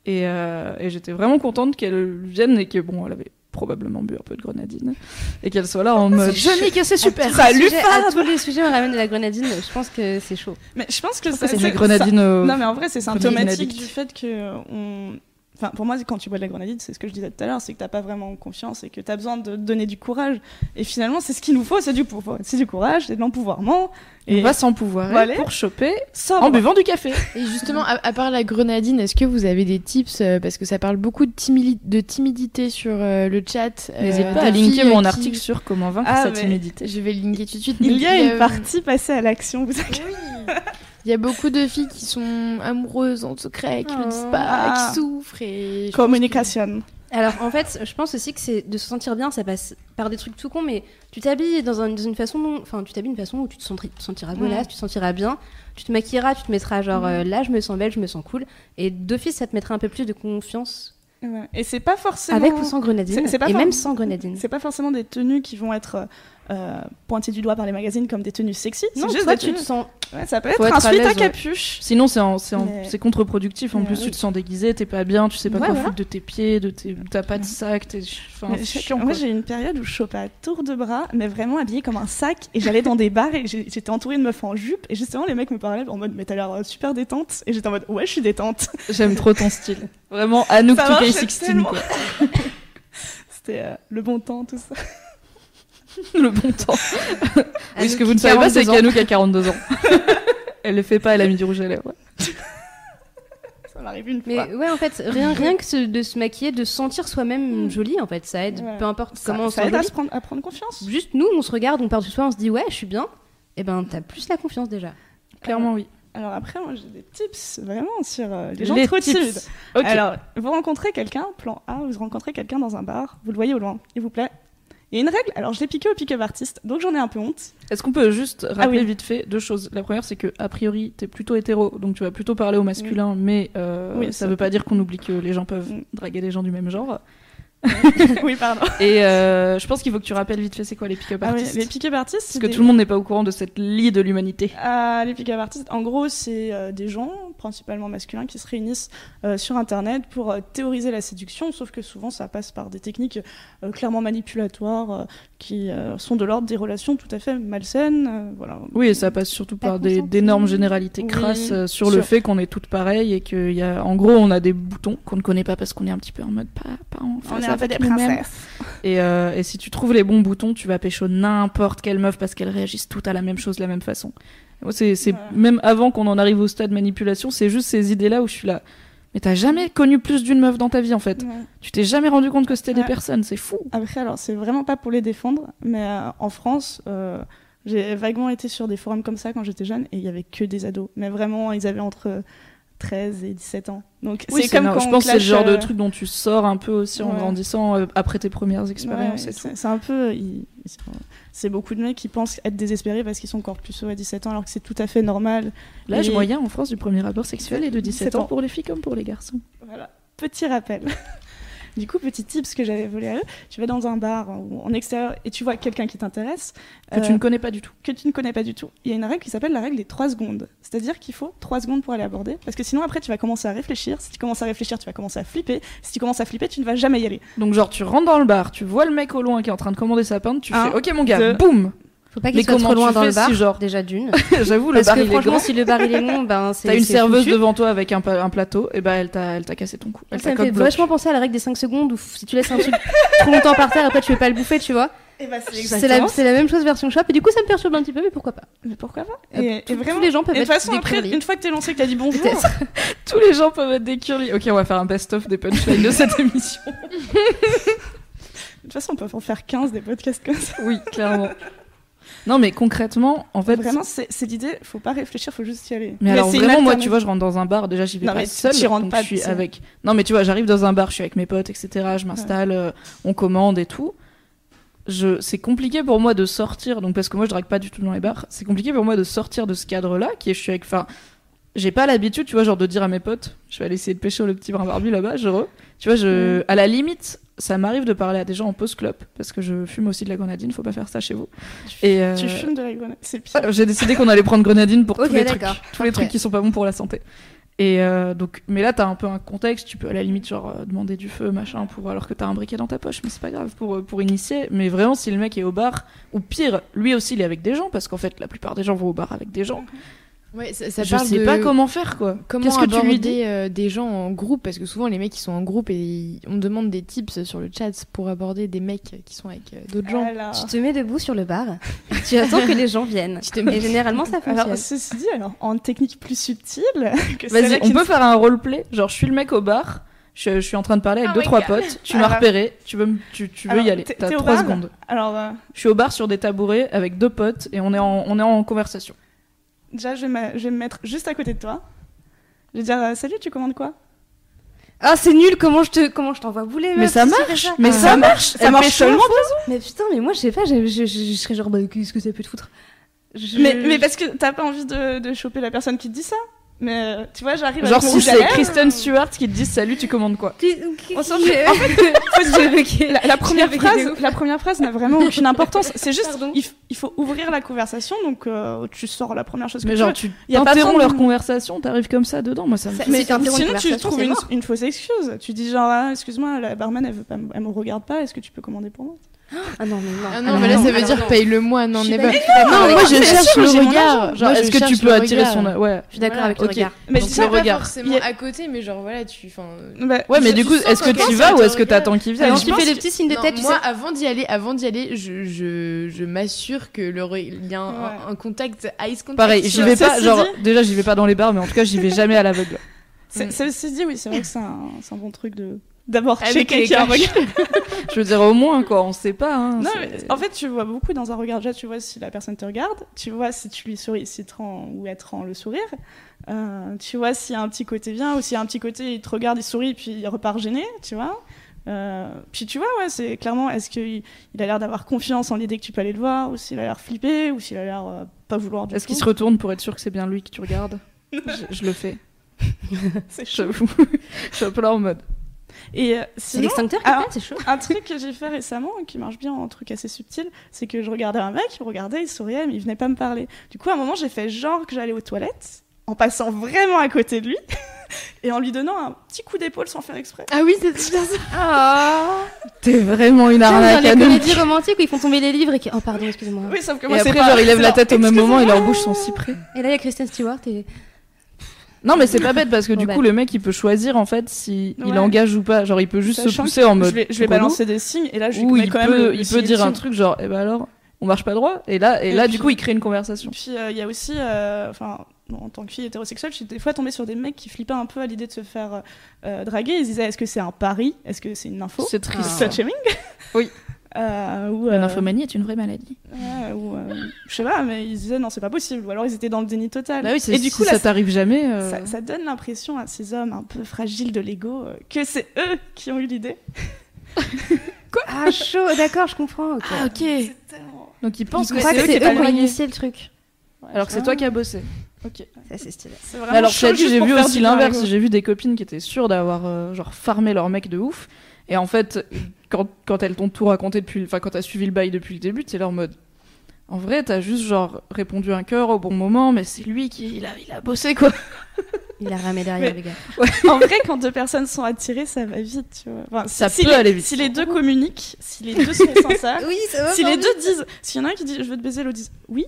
Et, euh, et j'étais vraiment contente qu'elle vienne et que, bon, elle avait probablement bu un peu de grenadine et qu'elle soit là en mode. Je nique, c'est super. Salut, Sujet- à tous les sujets, on ramène de la grenadine. Je pense que c'est chaud. mais je pense que c'est la ça- grenadine. Non, mais en vrai, c'est symptomatique du fait que on. Enfin, pour moi, quand tu bois de la grenadine, c'est ce que je disais tout à l'heure, c'est que t'as pas vraiment confiance et que t'as besoin de donner du courage. Et finalement, c'est ce qu'il nous faut, c'est du pouvoir, c'est du courage, c'est de l'empouvoirment. On Et va s'en pouvoir Voilà. pour choper sobre. en buvant du café. Et justement, à, à part la grenadine, est-ce que vous avez des tips euh, Parce que ça parle beaucoup de, timili- de timidité sur euh, le chat. N'hésite euh, pas à linker mon euh, qui- article sur comment vaincre Ah, sa timidité. Je vais le linker tout de suite. Il y a une euh, partie passée à l'action, vous inquiétez. Il y a beaucoup de filles qui sont amoureuses en secret, qui le disent pas, Ah. qui souffrent. Et que- Communication. Alors en fait, je pense aussi que c'est de se sentir bien, ça passe par des trucs tout cons, mais tu t'habilles dans, un- dans une façon, dont- enfin tu t'habilles d'une façon où tu te, sentri- te sentiras gonasse, tu te sentiras bien, tu te maquilleras, tu te mettras genre euh, là je me sens belle, je me sens cool, et d'office ça te mettra un peu plus de confiance Ouais. Et c'est pas forcément. avec ou sans grenadine, pas et for- même sans grenadine. C'est pas forcément des tenues qui vont être euh, pointées du doigt par les magazines comme des tenues sexy. Non, c'est juste toi des tu te sens. Ouais, ça peut Faut être un être à sweat à ouais. capuche. Sinon, c'est Mais- contre-productif. En Mais plus, oui. tu te sens déguisé, t'es pas bien, tu sais pas Ouais, quoi voilà. foutre de tes pieds, de tes... t'as pas de sac, t'es enfin, chiant. moi, j'ai eu une période où je chopais à tour de bras, mais vraiment habillée comme un sac, et j'allais dans des bars et j'étais entourée de meufs en jupe, et justement les mecs me parlaient en mode mais t'as l'air euh, super détente, et j'étais en mode ouais je suis détente. J'aime trop ton style. Vraiment, Anouk Ça marche 2K16, tellement. quoi. C'était euh, le bon temps tout ça. Le bon temps. Oui, ce que vous ne savez pas, c'est 42 ans. qu'Anouk a 42 ans. elle le fait pas, elle a mis du rouge à lèvres. Ça m'arrive une Mais fois. ouais, en fait, rien, rien que de se maquiller, de se sentir soi-même jolie, en fait, ça aide. Ouais. Peu importe Ça, comment on se ça aide à, se prendre, à prendre confiance. Juste nous, on se regarde, on part du soir, on se dit ouais, je suis bien. Et ben, t'as plus la confiance déjà. Clairement, oui. Alors après, moi j'ai des tips vraiment sur euh, les gens Les trop tips. timides. Alors, vous rencontrez quelqu'un, plan A, vous rencontrez quelqu'un dans un bar, vous le voyez au loin, il vous plaît. Il y a une règle, alors je l'ai piqué au pick-up artiste, donc j'en ai un peu honte. Est-ce qu'on peut juste rappeler Ah oui. vite fait deux choses? La première, c'est que a priori, t'es plutôt hétéro, donc tu vas plutôt parler au masculin, mais euh, Oui, ça veut pas dire qu'on oublie que les gens peuvent Mm. draguer des gens du même genre. oui, pardon. Et euh, je pense qu'il faut que tu rappelles vite fait c'est quoi les pick-up Ah oui, artists. les pick-up artistes, Parce que des- tout le monde n'est pas au courant de cette lie de l'humanité. Ah, les pick-up artistes, en gros, c'est euh, des gens, principalement masculins, qui se réunissent euh, sur Internet pour euh, théoriser la séduction, sauf que souvent ça passe par des techniques euh, clairement manipulatoires qui sont de l'ordre des relations tout à fait malsaines. voilà. Oui, et ça passe surtout par des- d'énormes généralités Oui, crasses sur, le fait qu'on est toutes pareilles et qu'il y a, en gros, on a des boutons qu'on ne connaît pas parce qu'on est un petit peu en mode pas, pas en On phase est un peu des princesses. Et, et si tu trouves les bons boutons, tu vas pécho n'importe quelle meuf parce qu'elles réagissent toutes à la même chose de la même façon. C'est, Ouais. même avant qu'on en arrive au stade manipulation, c'est juste ces idées-là où je suis là. Mais t'as jamais connu plus d'une meuf dans ta vie en fait. Ouais. Tu t'es jamais rendu compte que c'était des personnes, c'est fou. Après, alors, c'est vraiment pas pour les défendre, mais euh, en France, euh, j'ai vaguement été sur des forums comme ça quand j'étais jeune et il y avait que des ados. Mais vraiment, ils avaient entre 13 et 17 ans. Donc, Oui, c'est comme quand je pense que c'est le genre de euh, truc dont tu sors un peu aussi en grandissant après tes premières expériences c'est un peu. C'est beaucoup de mecs qui pensent être désespérés parce qu'ils sont encore plus hauts à 17 ans, alors que c'est tout à fait normal. L'âge Et- moyen en France du premier rapport sexuel est de 17 17 ans ans. pour les filles comme pour les garçons. Voilà, petit rappel. Du coup, petit tips que j'avais volé à eux, tu vas dans un bar ou en extérieur et tu vois quelqu'un qui t'intéresse, Que tu euh, ne connais pas du tout. que tu ne connais pas du tout. Il y a une règle qui s'appelle la règle des 3 secondes. C'est-à-dire qu'il faut 3 secondes pour aller aborder, parce que sinon après tu vas commencer à réfléchir. Si tu commences à réfléchir, tu vas commencer à flipper. Si tu commences à flipper, tu ne vas jamais y aller. Donc genre tu rentres dans le bar, tu vois le mec au loin qui est en train de commander sa pinte, tu Un, fais OK mon gars, boum. Faut pas qu'il soit trop loin dans le bar, si, genre- déjà d'une. J'avoue le Parce bar que il est franchement, grand. si le bar il est long, ben c'est. T'as une serveuse foutu. devant toi avec un, un plateau, et bah elle t'a elle t'a cassé ton cou. Elle Ça t'a me fait vachement penser à la règle des 5 secondes où si tu laisses un truc trop longtemps par terre, après tu veux pas le bouffer, tu vois. Et bah C'est la, c'est la même chose version shop, et du coup ça me perturbe un petit peu, mais pourquoi pas? Mais pourquoi pas? Euh, et, tous- et vraiment, tous les gens peuvent et de façon, des après, curly. une fois que t'es lancé, que t'as dit bonjour. Tous les gens peuvent être des curly. OK, on va faire un best-of des punchlines de cette émission. de toute façon, on peut en faire 15 des podcasts comme ça. Oui, clairement. Non mais concrètement, en fait Vraiment, c'est l'idée, faut pas réfléchir, faut juste y aller. Mais alors c'est une vraiment, moi, tu vois, je rentre dans un bar. Déjà, j'y vais Non, pas mais seule. donc pas je suis avec. Non, mais tu vois, j'arrive dans un bar, je suis avec mes potes, etc. Je m'installe, euh, on commande et tout. Je, c'est compliqué pour moi de sortir. Donc parce que moi, je drague pas du tout dans les bars. C'est compliqué pour moi de sortir de ce cadre-là, qui est, je suis avec. Enfin, j'ai pas l'habitude, tu vois, genre de dire à mes potes, je vais aller essayer de pêcher le petit brin barbu là-bas. Je re. Tu vois, je, Mm. à la limite. Ça m'arrive de parler à des gens en post-club parce que je fume aussi de la grenadine, faut pas faire ça chez vous. Et euh, Tu fumes de la grenade, c'est pire. J'ai décidé qu'on allait prendre grenadine pour Ok, tous les trucs, tous les trucs qui sont pas bons pour la santé. Et euh, donc, mais là, t'as un peu un contexte. Tu peux à la limite genre euh, demander du feu, machin, pour alors que t'as un briquet dans ta poche, mais c'est pas grave pour pour initier. Mais vraiment, si le mec est au bar, ou pire, lui aussi, il est avec des gens, parce qu'en fait, la plupart des gens vont au bar avec des gens. Ouais, ça, ça je parle sais de pas comment faire quoi. comment Qu'est-ce que tu lui dis euh, des gens en groupe? Parce que souvent les mecs ils sont en groupe et ils- on demande des tips sur le chat pour aborder des mecs qui sont avec euh, d'autres gens. Alors, Tu te mets debout sur le bar, tu attends que les gens viennent. Tu te mets- Et généralement ça fonctionne. alors, ceci dit, alors, en technique plus subtile que Vas-y, on peut faire un roleplay. Genre, je suis le mec au bar. Je, je suis en train de parler avec Oh deux trois God. potes. Tu m'as Alors- repéré. Tu veux, me- tu, tu veux Alors, y aller. T'as trois secondes. Alors, euh, Je suis au bar sur des tabourets avec deux potes et on est en, on est en conversation. Déjà, je vais, me- je vais me mettre juste à côté de toi. Je vais dire euh, Salut, tu commandes quoi? Ah, c'est nul, comment je te comment je t'envoie bouler Mais ça marche, ça mais Ah. ça marche, ça marche seulement Mais putain, mais moi je sais pas, je, je, je- je serais genre bah qu'est-ce que ça peut te foutre? Je- Mais, mais parce que t'as pas envie de, de choper la personne qui te dit ça? Mais euh, tu vois, j'arrive Genre si c'est. Kristen Stewart qui te dit salut, tu commandes quoi? On s'en ok. La, la première phrase, fait la première phrase n'a vraiment aucune importance. C'est juste, il, faut ouvrir la conversation, donc euh, tu sors la première chose que Mais tu genre veux. tu Y a pas de- leur conversation, t'arrives comme ça dedans, moi ça me fait- Mais sinon, tu trouves une, fausse excuse. Tu dis genre, ah, excuse-moi, la barman, elle, veut pas, me- elle me regarde pas, est-ce que tu peux commander pour moi? Ah non, mais non. Ah non, mais là, ça veut dire paye-le-moi. Non, est pas Non, moi, je cherche le regard. Genre Moi, je est-ce que tu peux attirer son ouais. Je suis d'accord avec le regard. Mais c'est pas forcément à côté, mais genre voilà, tu. enfin, Bah, Ouais, mais du coup, est-ce que tu vas ou est-ce que t'attends qu'il vienne tu fais le petit signe de tête, tu moi, avant d'y aller, avant d'y aller, je, je, je m'assure que le il y a un, contact, ice contact. Pareil, j'y vais pas, Ceci genre déjà j'y vais pas dans les bars, mais en tout cas j'y vais jamais à l'aveugle. C'est dit, oui, c'est vrai que c'est un, c'est un bon truc de d'abord Avec checker y a. Je veux dire au moins quoi, on sait pas. Hein, Non, c'est- mais en fait, tu vois beaucoup dans un regard. Déjà, tu vois si la personne te regarde, tu vois si tu lui souris, si te rend ou elle te rend le sourire. Euh, tu vois s'il y a un petit côté bien ou s'il y a un petit côté, il te regarde, il sourit, puis il repart gêné, tu vois. Euh, puis tu vois, ouais, c'est clairement, est-ce qu'il il a l'air d'avoir confiance en l'idée que tu peux aller le voir, ou s'il a l'air flippé, ou s'il a l'air euh, pas vouloir du Est-ce qu'il se retourne pour être sûr que c'est bien lui que tu regardes? Je, je le fais, C'est chaud. j'avoue. je suis un peu là en mode. Et euh, C'est sinon, l'extincteur qui c'est chaud. Un truc que j'ai fait récemment, qui marche bien, un truc assez subtil, c'est que je regardais un mec, il me regardait, il souriait, mais il venait pas me parler. Du coup, à un moment, j'ai fait genre que j'allais aux toilettes, en passant vraiment à côté de lui, et en lui donnant un petit coup d'épaule sans faire exprès. Ah oui, c'est super ça. Ah T'es vraiment une Comme dans arnaque les comédies romantiques où ils font tomber les livres et qui... Oh pardon, excusez-moi. Oui, sauf que Et moi, c'est après, pas... genre, il lève c'est la tête au même moment et leurs bouches sont si près. Et là, il y a Kristen Stewart et... Non, mais c'est pas bête parce que du coup, bah. le mec il peut choisir en fait si il engage ou pas. Genre, il peut juste se pousser en mode. Je vais, je vais balancer des signes, et là, je lui il quand même peut, le il peut dire un truc genre, eh ben alors, on marche pas droit. Et là, et, Et là, puis- du coup, il crée une conversation. Puis euh, il y a aussi, euh, enfin, bon, en tant que fille hétérosexuelle, je suis des fois tombée sur des mecs qui flippaient un peu à l'idée de se faire euh, draguer. Ils disaient, est-ce que c'est un pari? Est-ce que c'est une info? C'est triste. Slut shaming? Oui. Euh, ou, La euh, nymphomanie est une vraie maladie. ouais, ou, euh, je sais pas, mais ils disaient non, c'est pas possible. Ou alors ils étaient dans le déni total. Bah oui, Et du si coup, là, ça t'arrive jamais. euh, ça, ça donne l'impression à ces hommes un peu fragiles de l'ego euh, que c'est eux qui ont eu l'idée. Ah, chaud, d'accord, je comprends. ok. Ah, ok. Donc il pense Je que c'est eux qui ont initié le truc. Alors que c'est toi qui as bossé. Ça, c'est stylé. Alors, j'ai vu aussi l'inverse. J'ai vu des copines qui étaient sûres d'avoir euh, genre farmé leur mec de ouf. Et en fait, quand, quand elles t'ont tout raconté depuis, enfin quand t'as suivi le bail depuis le début, c'est leur mode. En vrai, t'as juste genre répondu un cœur au bon moment, mais c'est lui qui il a, il a bossé quoi. Il a ramé derrière, Mais- les gars. en vrai, quand deux personnes sont attirées, ça va vite, tu vois. Enfin, Ça si peut aller vite. Si les deux communiquent, si les deux sont sincères, Oui, ça va. si les deux disent, s'il y en a un qui dit je veux te baiser, l'autre dit oui,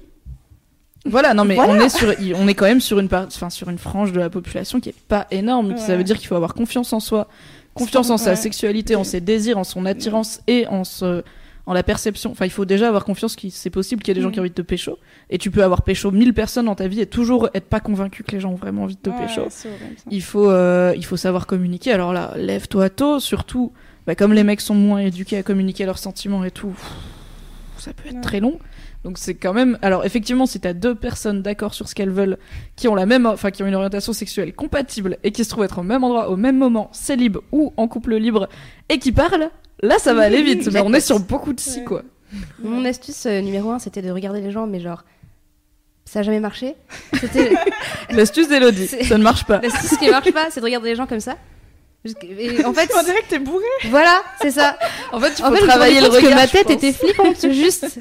Voilà, non mais Voilà. on est sur, on est quand même sur une part, enfin sur une frange de la population qui est pas énorme. qui Ça Ouais. veut dire qu'il faut avoir confiance en soi, confiance en sa Ouais. sexualité, en ses désirs, en son attirance et en ce, en la perception. Enfin, il faut déjà avoir confiance que c'est possible qu'il y ait des gens qui ont envie de te pécho. Et tu peux avoir pécho 1000 personnes dans ta vie et toujours être pas convaincu que les gens ont vraiment envie de te Ouais, pécho. Il faut, euh, il faut savoir communiquer. Alors là, lève-toi tôt, surtout, bah, comme les mecs sont moins éduqués à communiquer leurs sentiments et tout, ça peut être Ouais. très long. Donc c'est quand même. Alors effectivement, si t'as deux personnes d'accord sur ce qu'elles veulent, qui ont la même, enfin qui ont une orientation sexuelle compatible et qui se trouvent être au même endroit, au même moment, célib ou en couple libre, et qui parlent, là ça va aller vite. Mais on est sur beaucoup de si Ouais. quoi. Mon astuce euh, numéro un, c'était de regarder les gens, mais genre, ça a jamais marché. C'était L'astuce d'Elodie, ça ne marche pas. l'astuce qui marche pas, c'est de regarder les gens comme ça. Et en fait, On dirait que t'es bourré. voilà, c'est ça. En fait, En faut fait, travailler le regard. que ma tête était flippante, juste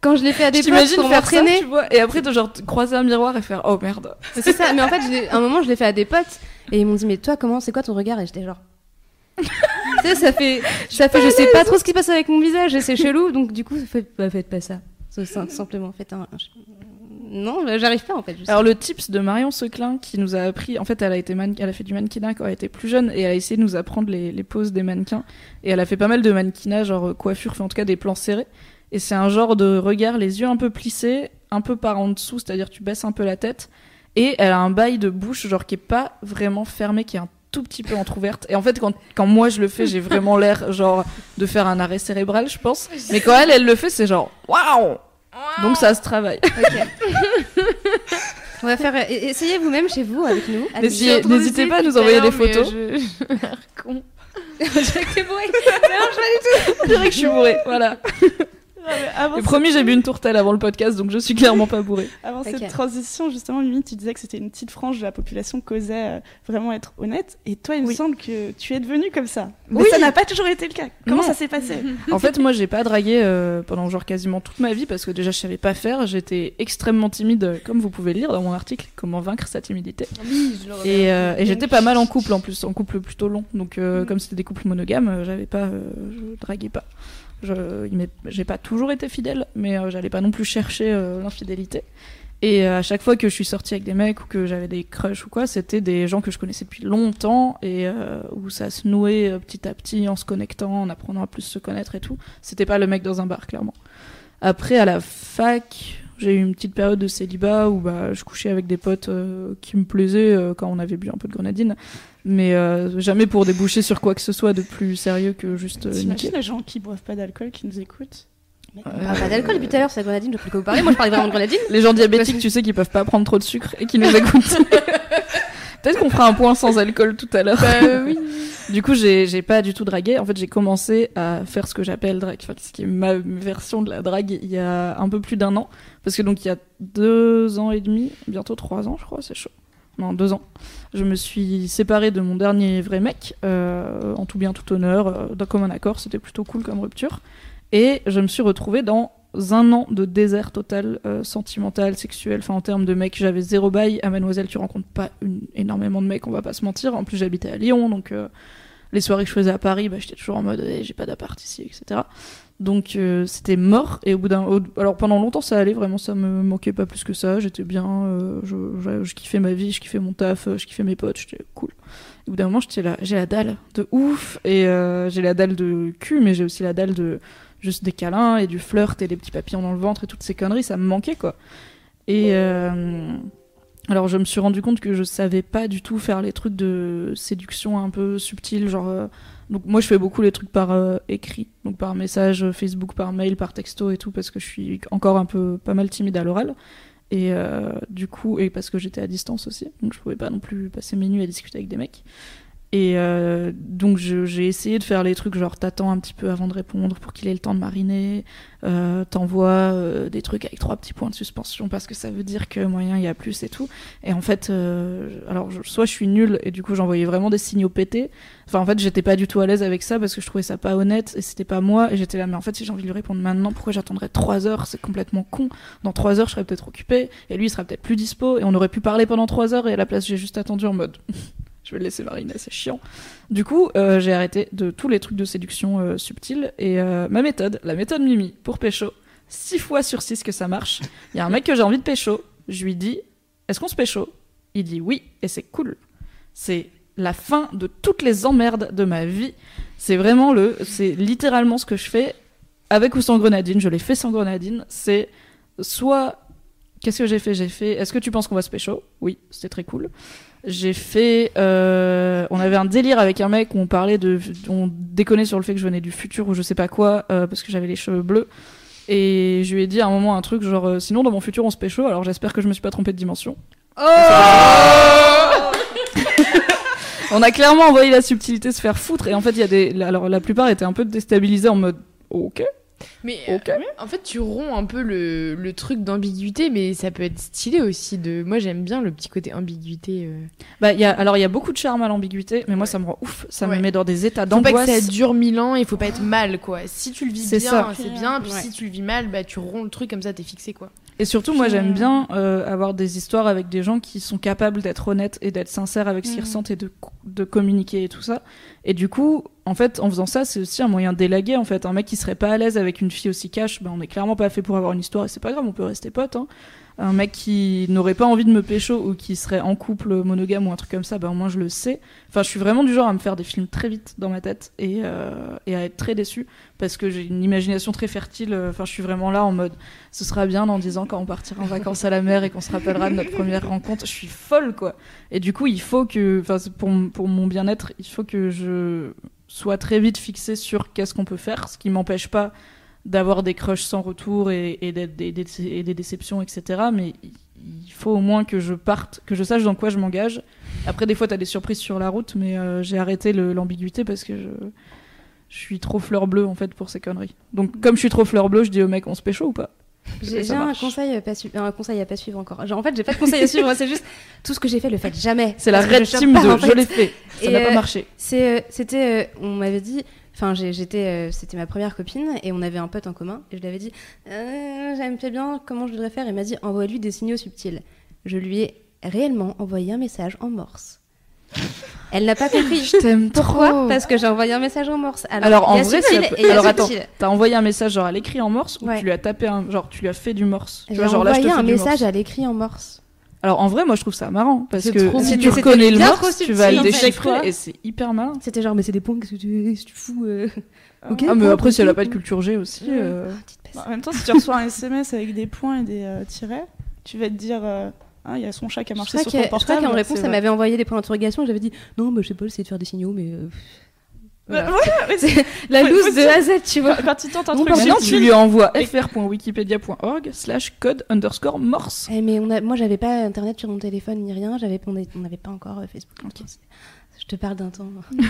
quand je l'ai fait à des Je potes pour m'entraîner. tu vois, et après de genre croiser un miroir et faire oh merde. Mais C'est ça, mais en fait, à un moment, je l'ai fait à des potes et ils m'ont dit, mais toi, comment, c'est quoi ton regard? Et j'étais genre. tu sais, ça fait, ça fait, je sais pas trop ce qui se passe avec mon visage et c'est chelou, donc du coup, faites, bah, faites pas ça. Simplement, faites un. un- Non, j'arrive pas en fait. Alors le tips de Marion Seclin qui nous a appris, en fait elle a été mannequin, elle a fait du mannequinat quand elle était plus jeune et elle a essayé de nous apprendre les, les poses des mannequins et elle a fait pas mal de mannequinat genre euh, coiffure, enfin en tout cas des plans serrés et c'est un genre de regard, les yeux un peu plissés, un peu par en dessous, c'est-à-dire tu baisses un peu la tête et elle a un bail de bouche genre qui est pas vraiment fermé, qui est un tout petit peu entrouverte et en fait quand, quand moi je le fais j'ai vraiment l'air genre de faire un arrêt cérébral je pense mais quand elle elle le fait c'est genre waouh donc ça se travaille On va faire. Essayez vous-même chez vous avec nous. N'hésitez n'hésitez pas à nous envoyer des photos. Je... je- j'ai l'air con. T'es bourré. On dirait que je suis bourrée, voilà. Ah, Et promis, j'ai bu une tourtelle avant le podcast, donc je suis clairement pas bourrée. Avant cette transition, justement, Mimi, tu disais que c'était une petite frange de la population qui osait euh, vraiment être honnête. Et toi, il me semble que tu es devenue comme ça. Mais Oui. ça n'a pas toujours été le cas. Comment Non. ça s'est passé En fait, moi, j'ai pas dragué euh, pendant genre quasiment toute ma vie parce que déjà, je savais pas faire. J'étais extrêmement timide, euh, comme vous pouvez le lire dans mon article, comment vaincre sa timidité. Oui, je. Et, euh, et j'étais pas mal en couple en plus, en couple plutôt long. Donc, euh, Mm. comme c'était des couples monogames, j'avais pas, euh, je draguais pas. J'ai pas toujours été fidèle, mais euh, j'allais pas non plus chercher euh, l'infidélité. Et euh, à chaque fois que je suis sortie avec des mecs ou que j'avais des crushs ou quoi, c'était des gens que je connaissais depuis longtemps et où ça se nouait petit à petit en se connectant, en apprenant à plus se connaître et tout. C'était pas le mec dans un bar, clairement. Après, à la fac, j'ai eu une petite période de célibat où bah, je couchais avec des potes qui me plaisaient quand on avait bu un peu de grenadine, mais euh, jamais pour déboucher sur quoi que ce soit de plus sérieux que juste euh, T'imagines les gens qui boivent pas d'alcool qui nous écoutent On parle pas d'alcool depuis tout à l'heure, c'est la grenadine, je sais plus de quoi vous parlez. Moi, je parlais vraiment de grenadine. Les gens diabétiques, tu sais, qui peuvent pas prendre trop de sucre et qui nous écoutent. Peut-être qu'on fera un point sans alcool tout à l'heure. Bah oui. Du coup, j'ai j'ai pas du tout dragué. En fait, j'ai commencé à faire ce que j'appelle drague, enfin, ce qui est ma version de la drague, il y a un peu plus d'un an. Parce que donc, il y a deux ans et demi, bientôt trois ans, je crois, c'est chaud. Non, deux ans. Je me suis séparée de mon dernier vrai mec, euh, en tout bien, tout honneur, euh, d'un commun accord. C'était plutôt cool comme rupture. Et je me suis retrouvée dans un an de désert total, euh, sentimental, sexuel. Enfin, en termes de mecs, j'avais zéro bail. À Mademoiselle, tu rencontres pas une- énormément de mecs, on va pas se mentir. En plus, j'habitais à Lyon, donc les soirées que je faisais à Paris, bah, j'étais toujours en mode Eh, j'ai pas d'appart ici, etc. Donc euh, c'était mort. Et au bout d'un. Alors pendant longtemps, ça allait, vraiment, ça me manquait pas plus que ça. J'étais bien, euh, je, kiffais ma vie, je kiffais mon taf, euh, je kiffais mes potes, j'étais cool. Et au bout d'un moment, j'étais là, j'ai la dalle de ouf. Et j'ai la dalle de cul, mais j'ai aussi la dalle de juste des câlins et du flirt et des petits papillons dans le ventre et toutes ces conneries, ça me manquait quoi. Et alors je me suis rendu compte que je savais pas du tout faire les trucs de séduction un peu subtils, genre donc moi je fais beaucoup les trucs par euh, écrit, donc par message euh, Facebook, par mail, par texto et tout parce que je suis encore un peu pas mal timide à l'oral. Et euh, du coup, et parce que j'étais à distance aussi, donc je pouvais pas non plus passer mes nuits à discuter avec des mecs. Et euh, donc j'ai essayé de faire les trucs genre t'attends un petit peu avant de répondre pour qu'il ait le temps de mariner, euh, t'envoies euh, des trucs avec trois petits points de suspension parce que ça veut dire que moyen il y a plus et tout. Et en fait, alors je- soit je suis nulle et du coup j'envoyais vraiment des signaux pétés. Enfin en fait j'étais pas du tout à l'aise avec ça parce que je trouvais ça pas honnête et c'était pas moi et j'étais là mais en fait si j'ai envie de lui répondre maintenant pourquoi j'attendrais trois heures? C'est complètement con. Dans trois heures je serais peut-être occupée et lui il serait peut-être plus dispo et on aurait pu parler pendant trois heures et à la place j'ai juste attendu en mode je vais le laisser mariner, c'est chiant. Du coup, euh, j'ai arrêté de tous les trucs de séduction euh, subtils et euh, ma méthode, la méthode Mimi pour pécho, 6 fois sur 6 que ça marche. Il y a un mec que j'ai envie de pécho, je lui dis "Est-ce qu'on se pécho? Il dit "Oui" et c'est cool. C'est la fin de toutes les emmerdes de ma vie. C'est vraiment le c'est littéralement ce que je fais avec ou sans grenadine, je l'ai fait sans grenadine, c'est soit Qu'est-ce que j'ai fait? J'ai fait. Est-ce que tu penses qu'on va se pécho? Oui, c'était très cool. J'ai fait. euh, on avait un délire avec un mec où on parlait de. On déconnait sur le fait que je venais du futur ou je sais pas quoi, euh, parce que j'avais les cheveux bleus. Et je lui ai dit à un moment un truc genre euh, sinon dans mon futur on se pécho, alors j'espère que je me suis pas trompé de dimension. on a clairement envoyé la subtilité se faire foutre et en fait il y a des. Alors la plupart étaient un peu déstabilisés en mode ok. Mais euh, en fait, tu romps un peu le, le truc d'ambiguïté, mais ça peut être stylé aussi. De... Moi, j'aime bien le petit côté ambiguïté. euh. Bah, y a, alors il y a beaucoup de charme à l'ambiguïté, mais moi ça me rend ouf, ça Ouais. me met dans des états Faut pas que d'angoisse. ça dure mille ans, il faut pas être mal, quoi. Si tu le vis bien, c'est bien. Puis Ouais. si tu le vis mal, bah tu romps le truc comme ça, t'es fixé, quoi. Et surtout, moi, j'aime bien euh, avoir des histoires avec des gens qui sont capables d'être honnêtes et d'être sincères avec ce qu'ils Mhm. ressentent et de, de communiquer et tout ça. Et du coup, en fait, en faisant ça, c'est aussi un moyen d'élaguer. En fait, un mec qui serait pas à l'aise avec une fille aussi cash, ben, on est clairement pas fait pour avoir une histoire et c'est pas grave, on peut rester potes. Hein. Un mec qui n'aurait pas envie de me pécho ou qui serait en couple monogame ou un truc comme ça, ben au moins je le sais. Enfin, je suis vraiment du genre à me faire des films très vite dans ma tête et, euh, et à être très déçu parce que j'ai une imagination très fertile. Enfin, je suis vraiment là en mode ce sera bien dans 10 ans quand on partira en vacances à la mer et qu'on se rappellera de notre première rencontre. Je suis folle, quoi. Et du coup, il faut que, enfin, pour, pour mon bien-être, il faut que je sois très vite fixée sur qu'est-ce qu'on peut faire, ce qui m'empêche pas d'avoir des crushs sans retour et, des, des- et des déceptions, etc. Mais il faut au moins que je parte, que je sache dans quoi je m'engage. Après, des fois, t'as des surprises sur la route, mais euh, j'ai arrêté l'ambiguïté parce que je, je suis trop fleur bleue en fait pour ces conneries. Donc, comme je suis trop fleur bleue, je dis au mec, on se pécho ou pas? J'ai un conseil, à pas un conseil à pas suivre encore. Genre, en fait, j'ai pas de conseil à suivre, c'est juste tout ce que j'ai fait, le faites jamais. C'est la red team de je l'ai fait. Ça n'a pas euh, marché. Euh, c'était, on m'avait dit, enfin, j'étais, euh, c'était ma première copine et on avait un pote en commun et je lui avais dit, euh, j'aime pas bien comment je devrais faire? Il m'a dit, envoie-lui des signaux subtils. Je lui ai réellement envoyé un message en morse. Elle n'a pas compris. Je t'aime Pourquoi trop. Parce que j'ai envoyé un message en morse. Alors, Alors, en vrai, subtil peut- et alors attends, t'as envoyé un message genre à l'écrit en morse ou Ouais. tu lui as tapé un genre tu lui as fait du morse? J'ai vois, genre là je te envoyé un message morse. à l'écrit en morse. Alors en vrai, moi je trouve ça marrant parce C'est que trop si tu reconnais le trop tu vas le déchiffrer et c'est hyper malin. C'était genre, mais c'est des points, qu'est-ce que tu, tu fous euh Ok, Ah mais après si elle a pas de culture G aussi. Ouais. euh, peste. Bah, en même temps, si tu reçois un SMS avec des points et des euh, tirets, tu vas te dire, Ah, il y a son chat qui a marché sur ton je crois portable. qu'en réponse, c'est elle m'avait envoyé des points d'interrogation et j'avais dit non, bah, je sais pas, j'essaie de faire des signaux, mais. Bah, voilà. La loose de A à Z, tu vois. Quand, quand tu tentes un Non, truc Maintenant tu lui envoies fr.wikipedia.org slash code underscore morse. Eh, mais on a, moi, j'avais pas internet sur mon téléphone ni rien, j'avais, on n'avait pas encore euh, Facebook. Je te parle d'un temps.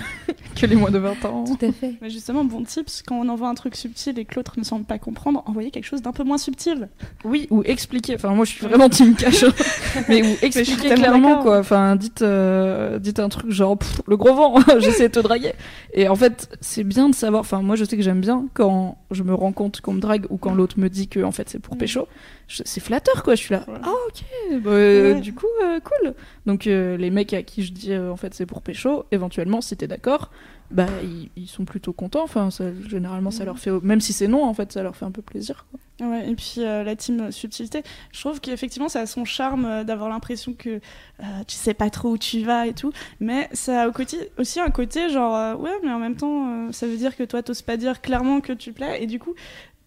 Que les moins de 20 ans. Tout à fait. Mais justement, bon tips, quand on envoie un truc subtil et que l'autre ne semble pas comprendre, envoyez quelque chose d'un peu moins subtil. Oui, ou expliquer. Enfin, moi, je suis vraiment team cash. hein. mais ou tellement clairement, quoi. Enfin, dites, euh, dites un truc genre, Pff, le gros vent, j'essaie de te draguer. Et en fait, c'est bien de savoir. Enfin, moi, je sais que j'aime bien quand je me rends compte qu'on me drague ou quand l'autre me dit que, en fait, c'est pour Mm. pécho. C'est flatteur, quoi. Je suis là. Ouais. Ah, ok. Bah, euh, Ouais. Du coup, euh, cool. Donc, euh, les mecs à qui je dis, en fait, c'est pour pécho, éventuellement, si t'es d'accord, bah, ils, ils sont plutôt contents. Enfin, ça- généralement, ça leur fait. Même si c'est non, en fait, ça leur fait un peu plaisir. quoi. Ouais, et puis la team subtilité, je trouve qu'effectivement ça a son charme d'avoir l'impression que tu sais pas trop où tu vas et tout, mais ça a aussi un côté genre ouais, mais en même temps ça veut dire que toi t'oses pas dire clairement que tu plais et du coup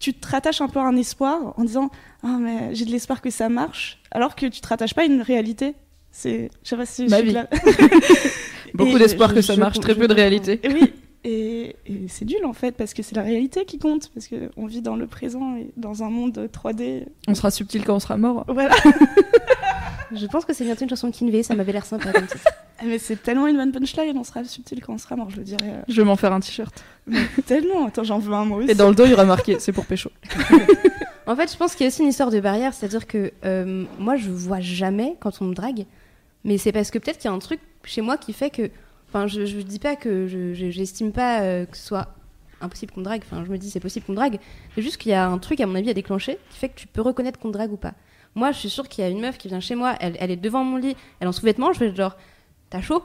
tu te rattaches un peu à un espoir en disant ah mais j'ai de l'espoir que ça marche, alors que tu te rattaches pas à une réalité. C'est, je sais pas si Ma vie. claire. Beaucoup d'espoir que ça je- marche, très je peu de réalité. Oui, et, et c'est nul en fait, parce que c'est la réalité qui compte, parce qu'on vit dans le présent et dans un monde 3D. On sera subtil quand on sera mort. Voilà. Je pense que c'est bientôt une chanson de Kinvey, ça m'avait l'air sympa comme titre. Mais c'est tellement une bonne punchline, on sera subtil quand on sera mort, je le dirais. euh, Je vais m'en faire un t-shirt. tellement, attends, j'en veux un mot aussi. Et dans le dos, il y aura marqué c'est pour pécho. En fait, je pense qu'il y a aussi une histoire de barrière, c'est-à-dire que euh, moi, je vois jamais quand on me drague, mais c'est parce que peut-être qu'il y a un truc chez moi qui fait que. Enfin, je, je dis pas que je je- j'estime pas euh, que ce soit impossible qu'on me drague, enfin, je me dis c'est possible qu'on me drague, c'est juste qu'il y a un truc, à mon avis, à déclencher qui fait que tu peux reconnaître qu'on drague ou pas. Moi, je suis sûre qu'il y a une meuf qui vient chez moi, elle, elle est devant mon lit, elle est en sous-vêtements, je vais genre, t'as chaud?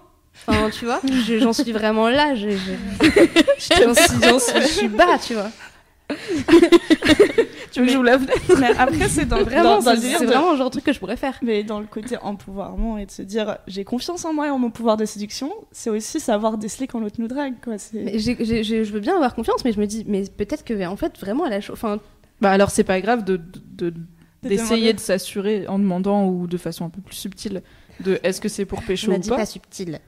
Enfin, tu vois, je- j'en suis vraiment là, je, je- j'en suis, bas, tu vois. Tu veux que j'ouvre la fenêtre? Mais après, c'est dans, Vraiment, dans- dans le c'est délire c'est de- vraiment le genre de truc que je pourrais faire. Mais dans le côté empouvoirment et de se dire j'ai confiance en moi et en mon pouvoir de séduction, c'est aussi savoir déceler quand l'autre nous drague. Quoi. C'est... Mais j'ai- j'ai- j'ai- je veux bien avoir confiance, mais je me dis, mais peut-être que en fait, vraiment, elle a chaud. Enfin, Bah alors, c'est pas grave de, de- De d'essayer de s'assurer en demandant ou de façon un peu plus subtile de est-ce que c'est pour pécho ou dit pas. pas subtil.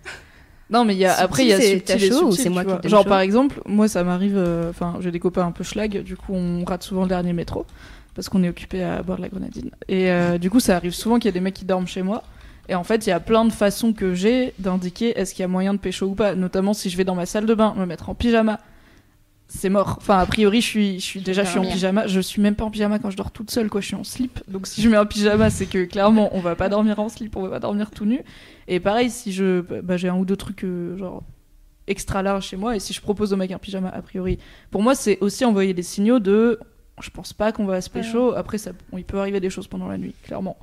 Non, mais il y a, Subtil, après, il y a subtil et chaud ou subtil, c'est moi qui Genre, chaud par exemple, moi, ça m'arrive. euh, Enfin, j'ai des copains un peu schlag, du coup, on rate souvent le dernier métro parce qu'on est occupé à boire de la grenadine. Et euh, du coup, ça arrive souvent qu'il y a des mecs qui dorment chez moi. Et en fait, il y a plein de façons que j'ai d'indiquer est-ce qu'il y a moyen de pécho ou pas. Notamment si je vais dans ma salle de bain, me mettre en pyjama. C'est mort. Enfin, a priori, je suis, je suis déjà, je suis en pyjama. Je suis même pas en pyjama quand je dors toute seule, quoi. Je suis en slip. Donc, si je mets un pyjama, c'est que clairement, on va pas dormir en slip, on va pas dormir tout nu. Et pareil, si je, bah, j'ai un ou deux trucs, euh, genre extra large chez moi, et si je propose au mec un pyjama, a priori, pour moi, c'est aussi envoyer des signaux de. Je pense pas qu'on va se pécho. Après, ça, il peut arriver des choses pendant la nuit, clairement.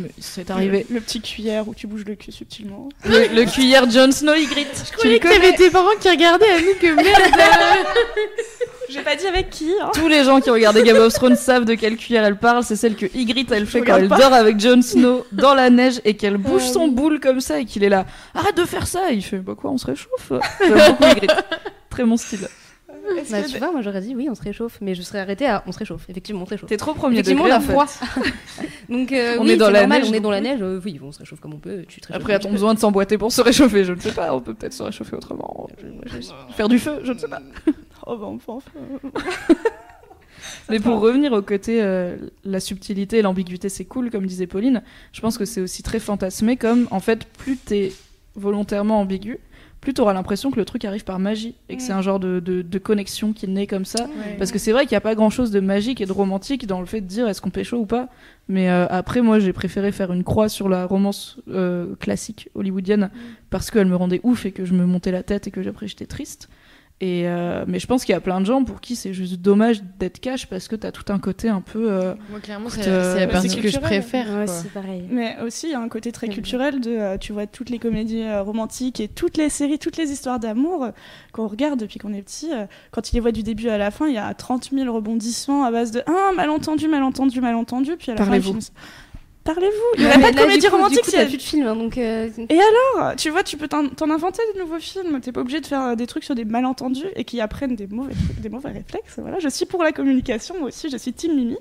Mais c'est arrivé. Le, le petit cuillère où tu bouges le cul subtilement. Le, le cuillère Jon Snow, il grite. Je croyais que t'avais tes parents qui regardaient à nous que merde. J'ai pas dit avec qui. Hein. Tous les gens qui ont regardé Game of Thrones savent de quelle cuillère elle parle. C'est celle que Ygritte elle fait quand elle pas. dort avec Jon Snow dans la neige et qu'elle bouge Ah son boule comme ça et qu'il est là. Arrête de faire ça. Et il fait bah quoi, on se réchauffe. J'aime beaucoup Ygritte. Très mon style. Bah, tu vois, moi j'aurais dit oui, on se réchauffe, mais je serais arrêtée à on se réchauffe. Effectivement, on se réchauffe. T'es trop premier Effectivement, on a en froid. Donc, euh, On oui, est dans la normal, neige, on est dans la neige. euh, oui, on se réchauffe comme on peut. Tu te Après, a-t-on besoin de s'emboîter pour se réchauffer? Je ne sais pas. On peut peut-être se réchauffer autrement. Faire du feu Je ne sais pas. Oh bah enfin. enfin. Mais pour revenir au côté, euh, la subtilité et l'ambiguïté, c'est cool, comme disait Pauline. Je pense que c'est aussi très fantasmé, comme en fait, plus t'es volontairement ambigu, plus t'auras l'impression que le truc arrive par magie et que c'est un genre de, de- de connexion qui naît comme ça. Parce que c'est vrai qu'il n'y a pas grand chose de magique et de romantique dans le fait de dire est-ce qu'on pécho ou pas. Mais euh, après, moi, j'ai préféré faire une croix sur la romance euh, classique hollywoodienne parce qu'elle me rendait ouf et que je me montais la tête et que après j'étais triste. Et euh, mais je pense qu'il y a plein de gens pour qui c'est juste dommage d'être cash parce que t'as tout un côté un peu. euh, Moi, clairement, c'est euh, la c'est partie que je préfère. Ouais, c'est pareil. Mais aussi, il y a un côté très C'est culturel de, euh, tu vois, toutes les comédies euh, romantiques et toutes les séries, toutes les histoires d'amour euh, qu'on regarde depuis qu'on est petit. euh, quand tu les vois du début à la fin, il y a 30 000 rebondissements à base de ah, malentendu, malentendu, malentendu. Puis à la fin, Parlez-vous. le film- Parlez-vous Il n'y aurait pas de comédie romantique. Du coup, s'il y t'as a- plus de films, hein, donc. euh, Et alors Tu vois, tu peux t'en inventer de nouveaux films. T'es pas obligé de faire des trucs sur des malentendus et qui apprennent des mauvais, des mauvais réflexes. Voilà, je suis pour la communication, moi aussi, je suis Team Mimi.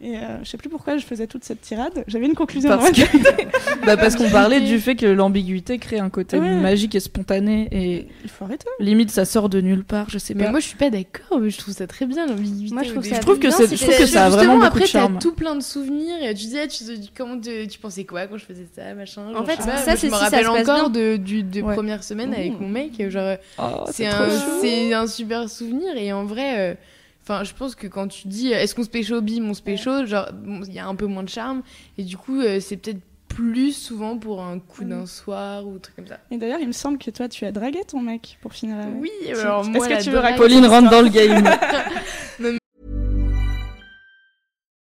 Et euh, je sais plus pourquoi je faisais toute cette tirade. J'avais une conclusion Parce que- bah parce qu'on parlait du fait que l'ambiguïté crée un côté Ouais. magique et spontané et Il faut arrêter. limite ça sort de nulle part, je sais Mais pas. moi, je suis pas d'accord. mais Je trouve ça très bien l'ambiguïté. Moi, je trouve début. ça je trouve que bien c'est- si je trouve t'es- que ça a vraiment beaucoup après, de charme. t'as tout plein de souvenirs et tu disais, tu, comment te- tu pensais quoi quand je faisais ça, machin. genre, En fait, pas, ça, c'est je me si ça rappelle se passe encore de, du, de Ouais. première semaine avec mon mec. Genre, Oh, c'est un, chou. c'est un super souvenir et en vrai. Euh, Enfin, je pense que quand tu dis est-ce qu'on se pécho bim, on se pécho, genre bon, il y a un peu moins de charme et du coup euh, c'est peut-être plus souvent pour un coup d'un soir ou un truc comme ça. Et d'ailleurs, il me semble que toi, tu as dragué ton mec pour finir avec. Oui, Tu- alors est-ce moi que la tu veux Pauline rentre dans le game.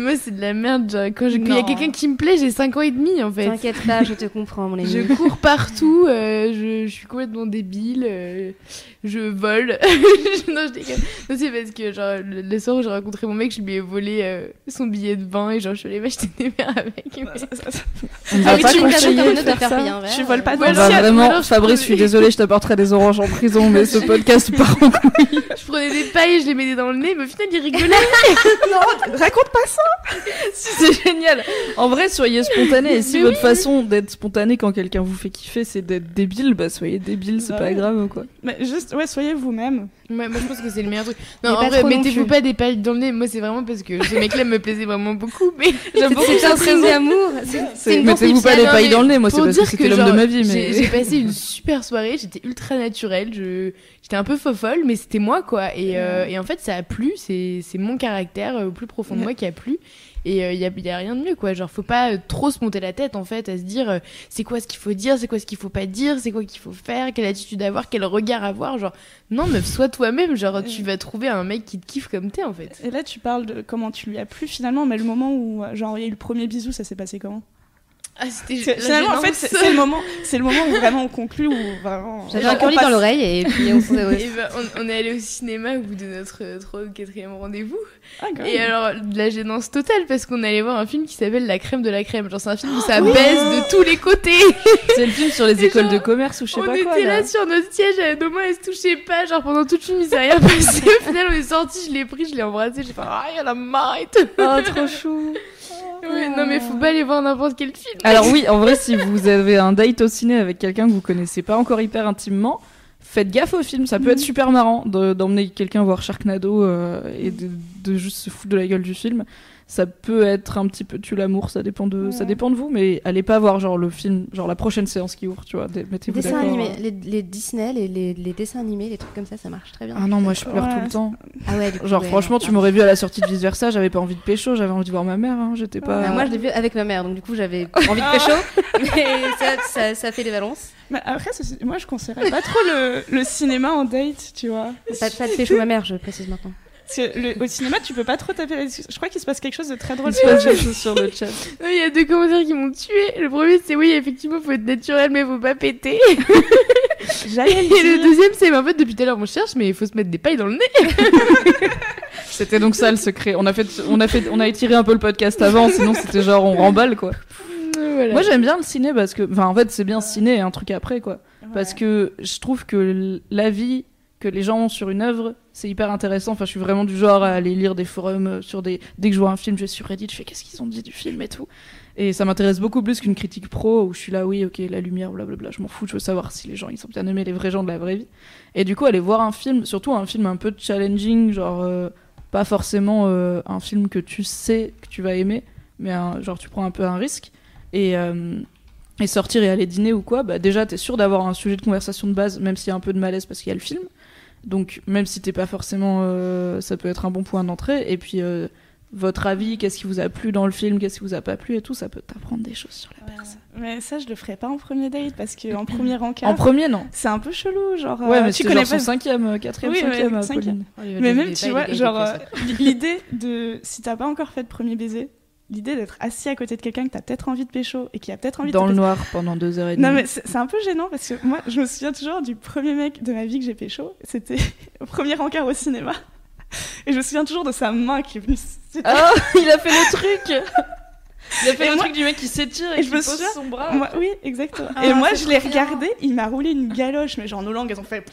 Moi c'est de la merde, genre, quand je- il y a Non. quelqu'un qui me plaît, j'ai 5 ans et demi en fait. T'inquiète pas, je te comprends, mon ami. Je cours partout, euh, je, je suis complètement débile, euh, je vole. non, je déconne. Non, c'est parce que, genre, le, le soir où j'ai rencontré mon mec, je lui ai volé euh, son billet de vin et genre, je suis allée m'acheter des verres avec. mais- On ne Ah va oui, pas tu me conseiller de de faire faire ça. Tu voles pas Ouais, alors, va ciel. vraiment, alors, je Fabrice, je suis désolée, je t'apporterai des oranges en prison, mais ce podcast part en couille. Je prenais des pailles je les mettais dans le nez, mais au final, il rigolait. Raconte pas ça C'est génial. En vrai, soyez spontané. Et si votre façon d'être spontané quand quelqu'un vous fait kiffer, c'est d'être débile, bah soyez débile, c'est Bah pas ouais. grave quoi. Mais juste, ouais, soyez vous-même. Ouais, moi, je pense que c'est le meilleur truc. Mais Non, en pas vrai, trop non mettez-vous plus. pas des pailles dans le nez. Moi, c'est vraiment parce que ce mec-là me plaisait vraiment beaucoup. Mais J'aime beaucoup C'est un cette signe raison. d'amour. C'est- C'est C'est- une Mettez-vous pas des non, pailles mais dans le nez, moi c'est pour parce que dire c'était l'homme de genre, ma vie. j'ai- Mais J'ai passé une super soirée, j'étais ultra naturelle, je... j'étais un peu fofolle, mais c'était moi quoi. Et, euh, et en fait, ça a plu, c'est c'est mon caractère euh, au plus profond de moi qui a plu. Et il y, a, y a rien de mieux quoi. Genre, faut pas euh, trop se monter la tête en fait, à se dire euh, c'est quoi ce qu'il faut dire, c'est quoi ce qu'il faut pas dire, c'est quoi qu'il faut faire, quelle attitude avoir, quel regard avoir. Genre, non, meuf, sois toi-même. Genre, tu vas trouver un mec qui te kiffe comme t'es en fait. Et là, tu parles de comment tu lui as plu finalement, mais le moment où, euh, genre, il y a eu le premier bisou, ça s'est passé comment? Ah, Finalement, en fait, c'est le moment, c'est le moment où vraiment on conclut, où vraiment. J'avais un on curly passe- dans l'oreille et puis on s'est. ouais. Et ben, on, on est allé au cinéma au bout de notre euh, trois ou quatrième rendez-vous. Ah. Et alors, de la gênance totale parce qu'on allait voir un film qui s'appelle La crème de la crème. Genre, c'est un film où ça baise de tous les côtés. c'est le film sur les Et écoles genre, de commerce ou je sais on pas était quoi. là. là. sur notre siège, nos mains, elles se touchaient pas. Genre, pendant tout le film, il s'est rien passé. Au final, on est sorti, je l'ai pris, je l'ai embrassé. J'ai fait, ah, il y en a marre et tout. Oh trop chou. Ouais, non, mais faut pas aller voir n'importe quel film. Alors oui, en vrai, si vous avez un date au ciné avec quelqu'un que vous connaissez pas encore hyper intimement, faites gaffe au film. Ça peut être super marrant de- d'emmener quelqu'un voir Sharknado euh, et de, de juste se foutre de la gueule du film. Ça peut être un petit peu tu l'amour, ça dépend de ça dépend de vous, mais allez pas voir genre le film, genre la prochaine séance qui ouvre, tu vois. Mettez-vous Dessins animés, les, les Disney, les, les, les dessins animés, les trucs comme ça, ça marche très bien. Ah non, moi je pleure Ouais. tout le temps. Ah ouais, du coup, Genre ouais, franchement, tu m'aurais vu à la sortie de vice versa, j'avais pas envie de pécho, j'avais envie de voir ma mère, hein, j'étais pas. Ah, moi, je l'ai vu avec ma mère, donc du coup, j'avais envie de pécho, mais ça, ça, ça fait les balances. Mais après, moi, je conseillerais pas trop le, le cinéma en date, tu vois. Pas, pas de pécho ma mère, je précise maintenant. Le- au cinéma, tu peux pas trop taper la discussion. Je crois qu'il se passe quelque chose de très drôle Il se passe quelque chose sur le chat. Non, Il y a deux commentaires qui m'ont tué. Le premier, c'est oui, effectivement, faut être naturel, mais faut pas péter. J'allais Et le deuxième, c'est en fait, depuis tout à l'heure, on cherche, mais il faut se mettre des pailles dans le nez. C'était donc ça le secret. On a fait, on a fait, on a étiré un peu le podcast avant, sinon c'était genre on remballe quoi. Voilà. Moi j'aime bien le ciné parce que, enfin en fait c'est bien ciné et un truc après quoi. Parce que je trouve que l'avis que les gens ont sur une œuvre, c'est hyper intéressant. Enfin, je suis vraiment du genre à aller lire des forums euh, sur des. Dès que je vois un film, je vais sur Reddit, je fais qu'est-ce qu'ils ont dit du film et tout. Et ça m'intéresse beaucoup plus qu'une critique pro où je suis là, oui, ok, la lumière, blablabla, je m'en fous, je veux savoir si les gens ils ont bien aimé les vrais gens de la vraie vie. Et du coup, aller voir un film, surtout un film un peu challenging, genre euh, pas forcément euh, un film que tu sais que tu vas aimer, mais un- genre tu prends un peu un risque. Et. et sortir et aller dîner ou quoi, bah déjà t'es sûr d'avoir un sujet de conversation de base, même s'il y a un peu de malaise parce qu'il y a le film. Donc même si t'es pas forcément, euh, ça peut être un bon point d'entrée. Et puis euh, votre avis, qu'est-ce qui vous a plu dans le film, qu'est-ce qui vous a pas plu et tout, ça peut t'apprendre des choses sur la personne. Mais ça, je le ferais pas en premier date parce qu'en premier encart, En premier non. c'est un peu chelou. Genre, Ouais, euh, mais tu connais genre pas. son cinquième, quatrième, Oui, cinquième, cinquième. Pauline. Mais même, tu vois, genre, l'idée de. Si t'as pas encore fait de premier baiser, l'idée d'être assis à côté de quelqu'un que t'as peut-être envie de pécho et qui a peut-être envie Dans de le noir pendant deux heures et demie. Non mais c'est un peu gênant parce que moi je me souviens toujours du premier mec de ma vie que j'ai pécho, c'était au premier encart au cinéma. Et je me souviens toujours de sa main qui est venue. Ah, il a fait le truc Il a fait Et le moi- truc du mec qui s'étire et, Et qui je me pose souviens- son bras. Moi, oui, exactement. Ah, et moi je l'ai regardé, il m'a roulé une galoche, mais genre nos langues elles ont fait.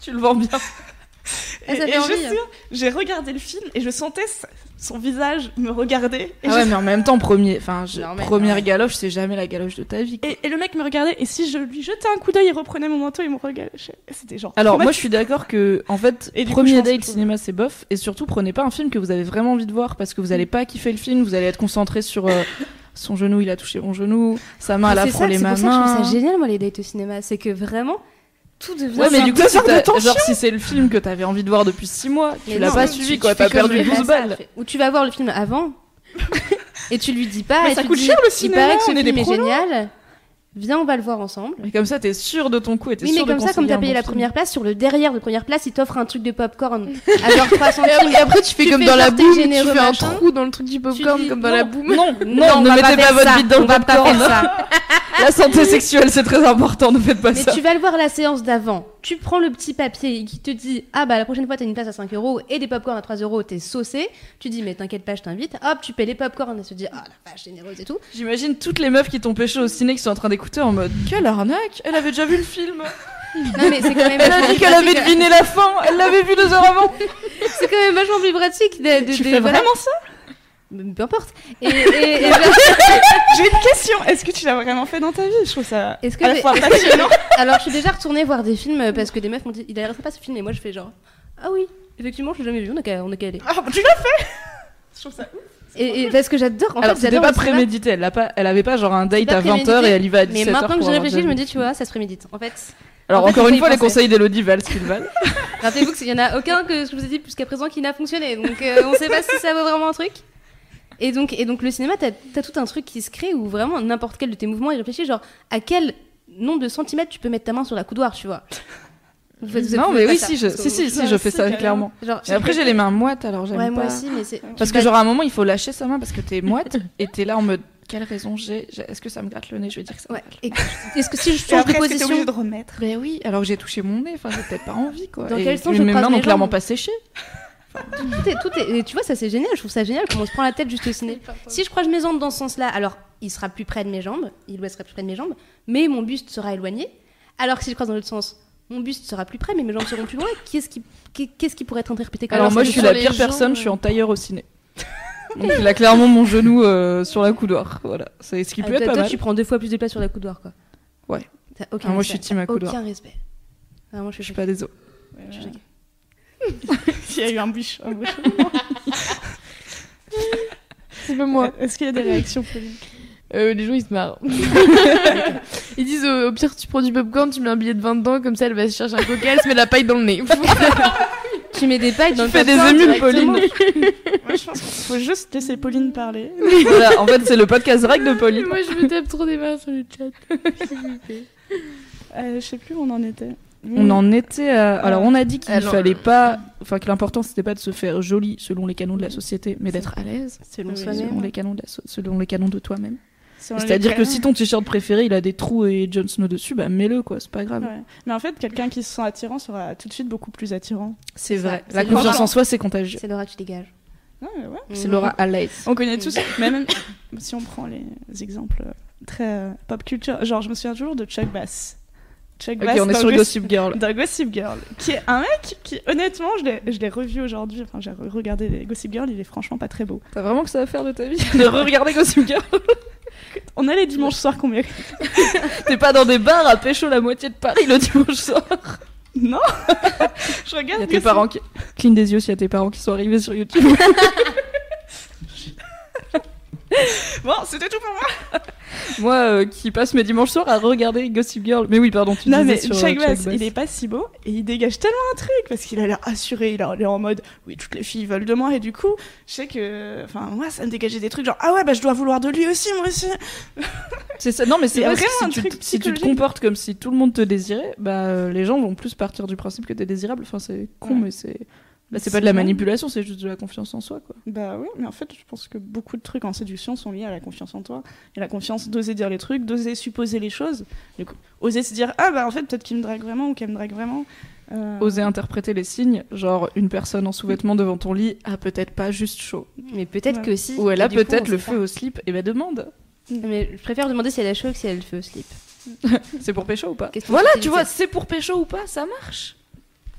Tu le vends bien. Ah, Et, et je envie, me souviens, j'ai regardé le film et je sentais son visage me regarder. Et, Ah ouais, mais en même temps, premier, enfin, première galoche, c'est jamais la galoche de ta vie. et, et le mec me regardait et si je lui jetais un coup d'œil, il reprenait mon manteau et me regalochait. C'était genre. Alors moi je suis d'accord que en fait Et premier date cinéma c'est bof et surtout prenez pas un film que vous avez vraiment envie de voir parce que vous allez pas kiffer le film, vous allez être concentré sur euh, son genou, il a touché mon genou, sa main elle a C'est ça, frôlé c'est ma pour ça que je trouve main. ça génial, moi, les dates au cinéma. C'est que vraiment, tout devient. Ouais mais du coup si genre si c'est le film que t'avais envie de voir depuis 6 mois, tu l'as pas suivi tu quoi, t'as perdu je fais 12 ça, balles. Ou tu vas voir le film avant et tu lui dis pas. Mais et ça tu coûte dis, cher, le Il cinéma, paraît que ce on est des film est prolos. génial. Viens, on va le voir ensemble. Et comme ça t'es sûr de ton coup et t'es Oui, mais sûr de comme ça, comme t'as un payé la première place, sur le derrière de première place, il t'offre un truc de popcorn à genre 3 Et centimes. après, et après, tu fais Tu comme fais dans la boum, tu fais un machin. trou dans le truc du popcorn dis, comme dans non, la boum. Non, non, on ne mettez pas votre bite dans le popcorn. faire ça. La santé sexuelle c'est très important, ne faites pas Mais ça. tu vas le voir la séance d'avant. Tu prends le petit papier qui te dit Ah bah la prochaine fois t'as une place à 5 euros et des popcorn à 3 euros, t'es saucé. Tu dis Mais t'inquiète pas, je t'invite. Hop, tu paies les popcorn et se dit Ah la vache généreuse et tout. J'imagine toutes les meufs qui t'ont pêché au ciné qui sont en train d'écouter en mode quelle arnaque, elle avait déjà vu le film. Non mais c'est quand même Elle a dit qu'elle avait deviné la fin, elle l'avait vu deux heures avant. C'est quand même vachement plus pratique. De, de- Tu de- fais voilà. vraiment ça? Peu importe. Et, et- et- J'ai une question. Est-ce que tu l'as vraiment fait dans ta vie? Je trouve ça Est-ce que à la j'ai- fois passionnant. alors je suis déjà retournée voir des films parce que des meufs m'ont dit Il a l'air sympa ce film et moi je fais genre Ah oui, effectivement je l'ai jamais vu, on a qu'à on a qu'à aller. Ah, tu l'as fait? Je trouve ça ouf. Et, et parce que j'adore. En Alors fait, c'était pas prémédité, elle, a pas, elle avait pas genre un date pas à 20h prémédité, et elle y va à 17h. Mais maintenant que j'y réfléchis, je me dis, tu vois, ça se prémédite. En fait, Alors en fait, encore une fois, les conseils d'Elodie valent ce qu'ils valent. rappelez-vous qu'il y en a aucun que je vous ai dit jusqu'à présent qui n'a fonctionné. Donc euh, on sait pas si ça vaut vraiment un truc. Et donc, et donc le cinéma, t'as as tout un truc qui se crée où vraiment n'importe quel de tes mouvements, il réfléchit genre à quel nombre de centimètres tu peux mettre ta main sur la coudoir, tu vois. Vous faites- vous Non mais oui, si, je, si, si, si, je fais ça carrément. clairement. Genre, Et après j'ai les mains moites alors j'aime Ouais, moi pas. aussi, mais c'est. Parce que genre à un moment il faut lâcher sa main parce que t'es moite et t'es là en mode quelle raison j'ai Est-ce que ça me gratte le nez? Je vais dire que ça. me Ouais. gratte le Et Est-ce que si je change de après, est-ce que t'es position obligé de remettre. Mais oui, alors que j'ai touché mon nez, enfin j'ai peut-être pas envie quoi. Dans Et quel sens mes je mains croise n'ont mes clairement pas séché. Tout est, tout est- et tu vois, ça c'est génial. Je trouve ça génial comment on se prend la tête juste au ciné. Si je croise mes jambes dans ce sens-là, alors il sera plus près de mes jambes, il ou elle sera plus près de mes jambes, mais mon buste sera éloigné. Alors que si je croise dans l'autre sens, mon buste sera plus près, mais mes jambes seront plus loin. Qu'est-ce qui, qu'est- qu'est-ce qui pourrait être interprété comme Alors moi je suis la pire personne, je suis en tailleur au ciné. Donc il a clairement mon genou euh, sur la coudoir. Voilà, c'est ce qui Ah, peut être toi, pas toi, mal. tu prends deux fois plus de place sur la coudoir, quoi. Ouais. T'as aucun Ah, moi, je respect. suis team à coudoir. Aucun respect. Vraiment, je Je suis suis pas désolée. S'il y a eu un bûche. un bûche. C'est pas moi. Est-ce qu'il y a des réactions Pauline Euh, les gens ils se marrent. ils disent au, au pire tu prends du popcorn, tu mets un billet de 20 dedans, comme ça elle va se chercher un coca, elle se met la paille dans le nez. Tu mets des pailles dans Tu le fais des émules. Pauline. Moi, je pense qu'il faut juste laisser Pauline parler. voilà, en fait c'est le podcast règle de Pauline. Moi je me tape trop des mains sur le chat. Euh, je sais plus où on en était. On en était à... Alors on a dit qu'il Alors- fallait pas... Enfin que l'important c'était pas de se faire joli selon les canons de la société, mais d'être à l'aise Selon Oui, soi-même. selon les canons de la so- selon les canons de toi-même. C'est-à-dire que si ton t-shirt préféré il a des trous et Jon Snow dessus, bah mets-le quoi, c'est pas grave. Ouais. Mais en fait, quelqu'un qui se sent attirant sera tout de suite beaucoup plus attirant. C'est vrai. La confiance en soi c'est contagieux. C'est Laura, tu dégages. Ouais. C'est. Laura à l'aise. On connaît tous, même si on prend les exemples euh, très euh, pop culture, genre je me souviens toujours de Chuck Bass. Chuck Ok, Bass on est sur Gossip- Girl. Gossip Girl, qui est un mec qui, honnêtement, je l'ai- revu aujourd'hui, enfin j'ai re- regardé Gossip Girl, il est franchement pas très beau. T'as vraiment que ça à faire de ta vie de regarder Gossip Girl On a les dimanches soirs mérite. T'es pas dans des bars à pécho la moitié de Paris le dimanche soir. Non Je Il y regarde a tes parents qui... Cligne des yeux s'il y a tes parents qui sont arrivés sur YouTube. Bon, c'était tout pour moi Moi euh, qui passe mes dimanches soirs à regarder Gossip Girl. Mais oui, pardon, tu Non disais mais sur euh, Chuck Bass, Bass. il est pas si beau et il dégage tellement un truc parce qu'il a l'air assuré, il a l'air en mode oui toutes les filles veulent de moi et du coup je sais que enfin moi ça me dégageait des trucs genre ah ouais bah je dois vouloir de lui aussi moi aussi. C'est ça. Non, mais c'est vrai que vraiment un si tu, si tu te comportes comme si tout le monde te désirait, bah euh, les gens vont plus partir du principe que t'es désirable. Enfin, c'est con, Ouais. mais c'est. Là, c'est pas de la manipulation, c'est juste de la confiance en soi, quoi. Bah oui mais en fait je pense que beaucoup de trucs en séduction sont liés à la confiance en toi et la confiance d'oser dire les trucs, d'oser supposer les choses, du coup, oser se dire ah bah en fait peut-être qu'il me drague vraiment ou qu'elle me drague vraiment. Euh, Oser interpréter les signes, genre une personne en sous-vêtements devant ton lit a peut-être pas juste chaud. Mais peut-être Ouais. que si. Ou elle a peut-être le feu au slip, et bah demande. pas. Mais je préfère demander si elle a chaud que si elle a le feu au slip. C'est pour pécho ou pas Voilà, tu vois, c'est pour pécho ou pas, ça marche.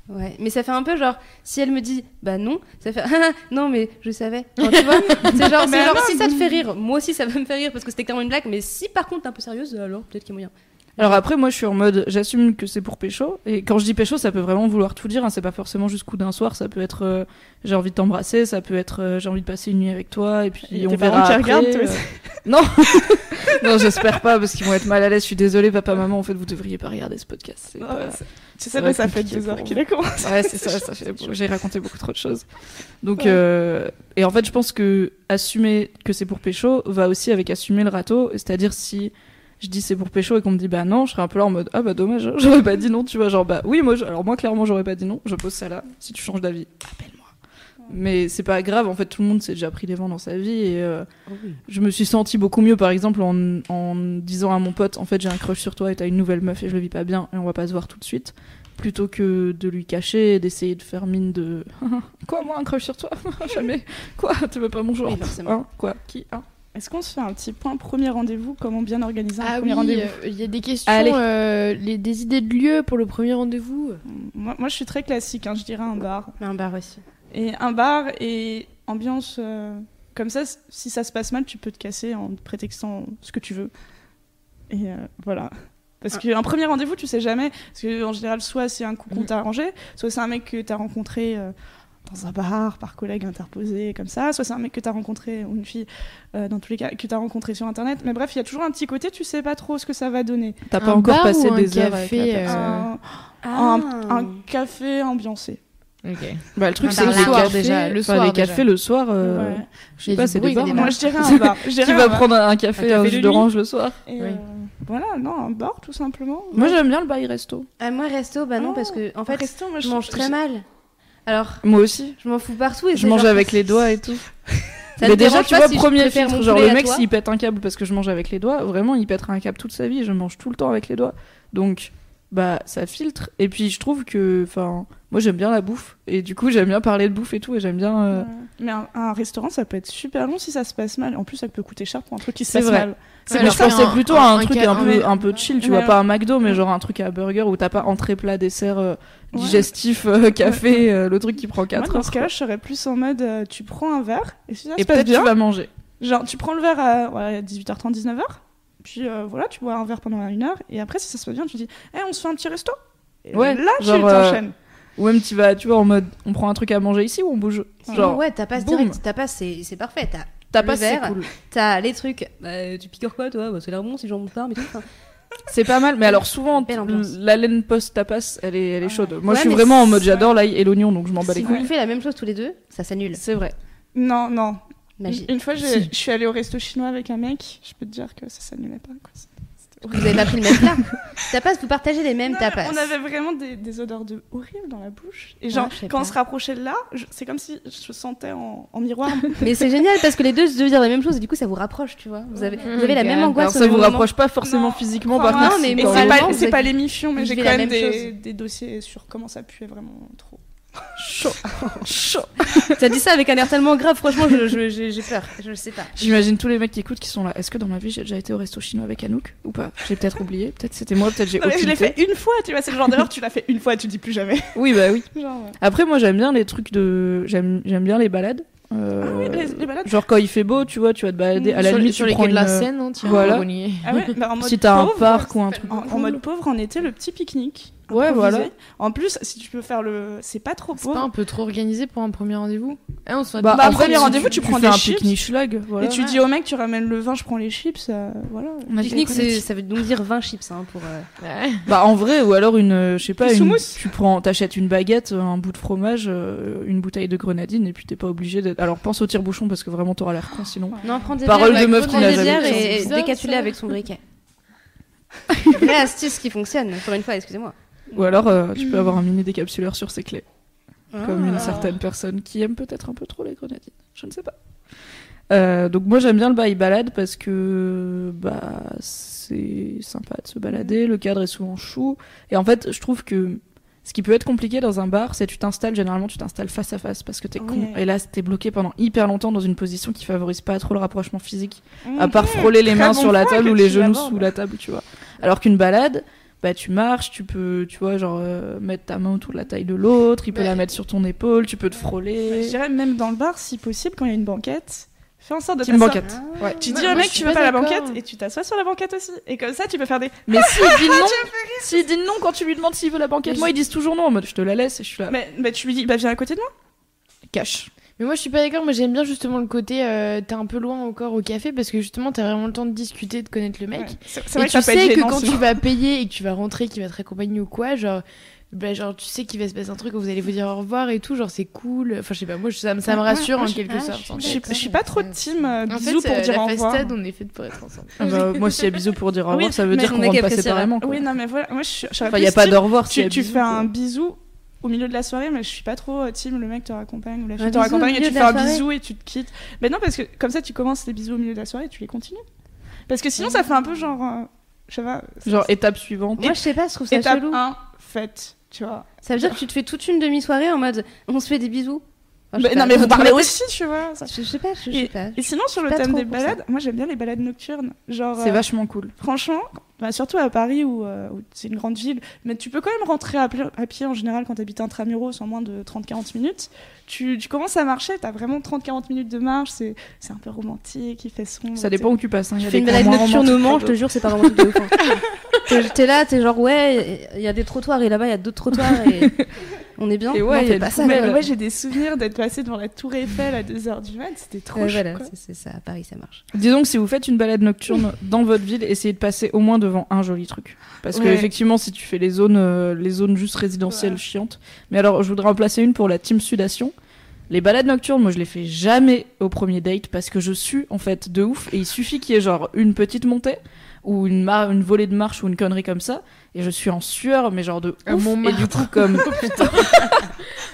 Ouais, mais ça fait un peu genre, si elle me dit bah non, ça fait ah, non, mais je savais. Genre, tu vois, c'est genre, genre non, si ça te fait rire, moi aussi ça va me faire rire parce que c'était clairement une blague, mais si par contre t'es un peu sérieuse, alors peut-être qu'il y a moyen. Alors après, moi, je suis en mode, j'assume que c'est pour pécho. Et quand je dis pécho, ça peut vraiment vouloir tout dire. hein. C'est pas forcément juste coup d'un soir. Ça peut être, euh, j'ai envie de t'embrasser. Ça peut être, euh, j'ai envie de passer une nuit avec toi. Et puis a on verra après, regardent, toi euh. Non, non, j'espère pas parce qu'ils vont être mal à l'aise. Je suis désolée, papa, maman. En fait, vous devriez pas regarder ce podcast. C'est Ouais, pas- c'est- tu ça sais, ça fait deux heures qu'il a commencé. Ouais, c'est ça, ça fait... J'ai raconté beaucoup trop de choses. Donc, Ouais. euh, et en fait, je pense que assumer que c'est pour pécho va aussi avec assumer le râteau. C'est-à-dire, si je dis c'est pour pécho et qu'on me dit bah non, je serais un peu là en mode ah bah dommage, j'aurais pas dit non, tu vois. Genre, bah oui, moi, je- alors moi, clairement, j'aurais pas dit non. Je pose ça là. Si tu changes d'avis, appelle-moi. Mais c'est pas grave, en fait, tout le monde s'est déjà pris des vents dans sa vie et euh, je me suis sentie beaucoup mieux, par exemple, en, en disant à mon pote, en fait, j'ai un crush sur toi et t'as une nouvelle meuf et je le vis pas bien et on va pas se voir tout de suite, plutôt que de lui cacher et d'essayer de faire mine de quoi, moi, un crush sur toi? Jamais. Quoi? Tu veux pas mon genre? Hein? Quoi? Qui? Hein? Est-ce qu'on se fait un petit point premier rendez-vous Comment bien organiser un Ah premier oui, rendez-vous? euh, il y a des questions, euh, les, des idées de lieu pour le premier rendez-vous. moi, moi, je suis très classique, hein, je dirais un bar. Un bar aussi. Et un bar et ambiance euh, comme ça, si ça se passe mal, tu peux te casser en prétextant ce que tu veux. Et euh, voilà. Parce Ah. qu'un premier rendez-vous, tu sais jamais. Parce qu'en général, soit c'est un coup Mm. qu'on t'a arrangé, soit c'est un mec que t'as rencontré euh, dans un bar, par collègue interposé, comme ça, soit c'est un mec que t'as rencontré, ou une fille, euh, dans tous les cas, que t'as rencontré sur internet. Mais bref, il y a toujours un petit côté, tu sais pas trop ce que ça va donner. T'as pas Un encore passé un des heures avec café, la euh, personne. Un, Ah. un café ambiancé. Ok. Bah, le truc, Un c'est bar que les le soir, cafés, déjà, le enfin, les déjà. cafés le soir, euh, Ouais. je sais a pas, c'est des bars. Moi, je dirais un bar. Je dirais Qui un va bar. prendre un café Un jus de d'orange le soir Oui. euh, voilà, non, un bar tout simplement. Moi, j'aime bien le bail resto. Ah, moi, resto, bah non, Oh, parce que en Un fait, resto, moi, je mange très mal. Alors, Moi aussi. je m'en fous partout et Je mange avec les doigts et tout. Ça mais déjà, tu vois, si premier filtre, genre le mec, s'il pète un câble parce que je mange avec les doigts, vraiment, il pètera un câble toute sa vie. Je mange tout le temps avec les doigts. Donc, bah, ça filtre. Et puis, je trouve que, enfin, moi, j'aime bien la bouffe. Et du coup, j'aime bien parler de bouffe et tout. Et j'aime bien. euh. Mais un, un restaurant, ça peut être super long si ça se passe mal. En plus, ça peut coûter cher pour un truc qui se passe vrai. mal. C'est mais je pensais plutôt à un, un truc un peu, un peu chill, tu Ouais. vois, pas un McDo, mais genre un truc à burger où t'as pas entrée, plat, dessert, euh, digestif, euh, café, euh, le truc qui prend 4 Moi, dans heures. ce cas-là, je serais plus en mode euh, tu prends un verre et si ça Et se passe peut-être bien, tu vas manger. genre tu prends le verre à ouais, 18h30, 19h, puis euh, voilà, tu bois un verre pendant une heure et après, si ça se passe bien, tu dis Eh, on se fait un petit resto? Et Ouais, là, tu euh, t'enchaînes. Ou même tu vas, tu vois, en mode on prend un truc à manger ici ou on bouge? Genre, ouais, tapas boum. direct. Tapas, c'est c'est parfait. T'as t'as pas c'est verre. cool. t'as les trucs. Bah, tu piqueurs quoi, toi? Bah, C'est l'air bon si j'en monte pas, mais tout. Enfin, C'est pas mal, mais alors souvent, la laine post-tapas, elle est, elle est chaude. Moi, Ouais, je suis vraiment en mode j'adore l'ail et l'oignon, donc je m'en bats les si couilles. vous faites la même chose tous les deux, ça s'annule. C'est vrai. Non, non. Magie. Une, fois, j'ai- Si. je suis allée au resto chinois avec un mec, je peux te dire que ça s'annulait pas. Quoi. Vous avez pas pris le même plat. Tapas, vous partagez les mêmes Non, tapas. On avait vraiment des, des odeurs de horribles dans la bouche. Et genre, Ah, quand on se rapprochait de là, c'est comme si je sentais en, en miroir. Mais c'est génial parce que les deux se dire la même chose et du coup ça vous rapproche, tu vois. Vous avez, vous avez la même Alors, angoisse. au ça vous moment. rapproche pas forcément Non, physiquement, par contre. Non, mais c'est pas, avez- pas l'émission, mais j'ai quand même des, des dossiers sur comment ça puait vraiment trop. Chaud. chaud. T'as dit ça avec un air tellement grave, franchement, je- je- j'ai peur. Je sais pas. J'imagine tous les mecs qui écoutent qui sont là. Est-ce que dans ma vie j'ai déjà été au resto chinois avec Anouk ou pas? J'ai peut-être oublié. Peut-être c'était moi. Peut-être j'ai mais je l'ai fait une fois, tu vois, c'est le genre d'erreur, tu l'as fait une fois, tu le dis plus jamais. Oui, bah oui. Genre, ouais. Après, moi, j'aime bien les trucs de. J'aime j'aime bien les balades. Euh, Ah oui, les, les balades. Genre quand il fait beau, tu vois, tu vas te balader. À la sur, limite, sur tu les prends quais de la Seine, hein, tiens, Voilà. Ah ouais, bah en mode Si t'as un pauvre, parc ou un truc En, en mode pauvre, on était le petit pique-nique. Ouais, voilà. En plus, si tu peux faire le. C'est pas trop C'est pas un peu trop organisé pour un premier rendez-vous Eh, on se fait Bah, Bah, en premier rendez-vous, tu prends fais des un chips. pique-nique schlag. Voilà. Et tu dis au mec, tu ramènes le vin, je prends les chips, euh, voilà. A Pique-nique, ça veut donc dire 20 chips hein, pour. euh, Ouais. Bah en vrai ou alors une euh, je sais pas Une tu prends t'achètes une baguette un bout de fromage euh, une bouteille de grenadine et puis t'es pas obligé d'être alors pense au tire-bouchon parce que vraiment t'auras l'air con sinon Non, prends des Parole de meuf prends qui n'a des jamais et, ça. avec son briquet. Vraie astuce qui fonctionne, pour une fois, excusez-moi. Ou alors euh, tu peux avoir un mini décapsuleur sur ses clés comme Ah. une certaine personne qui aime peut-être un peu trop les grenadines je ne sais pas Euh, donc moi j'aime bien le bail balade parce que bah c'est sympa de se balader le cadre est souvent chou et en fait je trouve que ce qui peut être compliqué dans un bar, c'est tu t'installes, généralement tu t'installes face à face parce que t'es con. Et là, t'es bloqué pendant hyper longtemps dans une position qui favorise pas trop le rapprochement physique. À part frôler les mains bon sur la table ou les genoux sous la table, tu vois. Alors qu'une balade, bah tu marches, tu peux, tu vois, genre euh, mettre ta main autour de la taille de l'autre, il peut Ouais. la mettre sur ton épaule, tu peux te Je frôler. dirais même dans le bar, si possible, quand il y a une banquette, fais en sorte de C'est une banquette. Ah. Ouais. Tu Moi- dis au mec, je tu veux pas pas la banquette et tu t'assois sur la banquette aussi. Et comme ça, tu peux faire des. Mais s'il dit non, s'il dit non quand tu lui demandes s'il veut la banquette, Mais moi je- ils disent toujours non en mode je te la laisse et je suis là. Mais, mais tu lui dis, bah viens à côté de moi. Cache. Mais moi je suis pas d'accord, moi j'aime bien justement le côté euh, t'es un peu loin encore au café parce que justement t'as vraiment le temps de discuter, de connaître le mec. Ouais. C'est c'est Et tu sais que quand souvent. tu vas payer et que tu vas rentrer, qu'il va te raccompagner ou quoi, genre, bah, genre tu sais qu'il va se passer un truc où vous allez vous dire au revoir et tout, genre c'est cool. Enfin je sais pas, moi je- ça, me- ça me Ouais, rassure moi, en quelque ah, sorte. je en suis, je suis pas trop de team euh, En bisous fait, pour euh, dire la au revoir. festade, on est fait pour être ensemble. Ah bah, moi s'il y a bisous pour dire au Oui, revoir, ça veut dire on qu'on est rentre pas séparément. Oui, non, mais voilà, moi je suis. Enfin, il y a pas de revoir Tu, a tu bisous, fais quoi. un bisou au milieu de la soirée, mais je suis pas trop euh, team. Le mec te raccompagne ou la fille te raccompagne et tu fais un soirée bisou et tu te quittes. Mais non, parce que comme ça, tu commences les bisous au milieu de la soirée et tu les continues. Parce que sinon, ça fait un peu genre. euh, je sais pas. Genre étape suivante. Moi, je sais pas, je trouve ça étape chelou. 1, faite. Tu vois. Ça veut dire que tu te fais toute une demi-soirée en mode on se fait des bisous. Enfin, je Mais sais non, mais vous parlez aussi, tu vois. ça- Je, je sais pas, je, je sais pas. Et sinon, sur le thème des balades, moi j'aime bien les balades nocturnes. Genre. C'est euh, vachement cool. Franchement, bah, surtout à Paris où, euh, où c'est une grande ville, mais tu peux quand même rentrer à, pied en général quand tu habites intramuros en moins de 30-40 minutes. Tu, tu commences à marcher, tu as vraiment 30-40 minutes de marche, c'est un peu romantique, il fait son. Ça dépend où tu passes. hein. Il y Tu a fais des une balade moins nocturne au Mans, je te jure, c'est pas romantique de ouf. hein. T'es t'es là, t'es genre ouais, il y a des trottoirs et là-bas il y a d'autres trottoirs et on est bien. Et ouais, Non, une pas ça. Mais moi j'ai des souvenirs d'être passé devant la Tour Eiffel à 2h du mat, c'était trop Ouais, chou, voilà, quoi. c'est- ça, à Paris ça marche. Disons que si vous faites une balade nocturne dans votre ville, essayez de passer au moins devant un joli truc. Parce que effectivement, si tu fais les zones, euh, les zones juste résidentielles Ouais. chiantes. Mais alors, je voudrais en placer une pour la team sudation. Les balades nocturnes, moi, je les fais jamais au premier date parce que je sue en fait de ouf. Et il suffit qu'il y ait genre une petite montée ou une, mar- une volée de marche ou une connerie comme ça, et je suis en sueur, mais genre de ouf. Et Montmartre. du coup, comme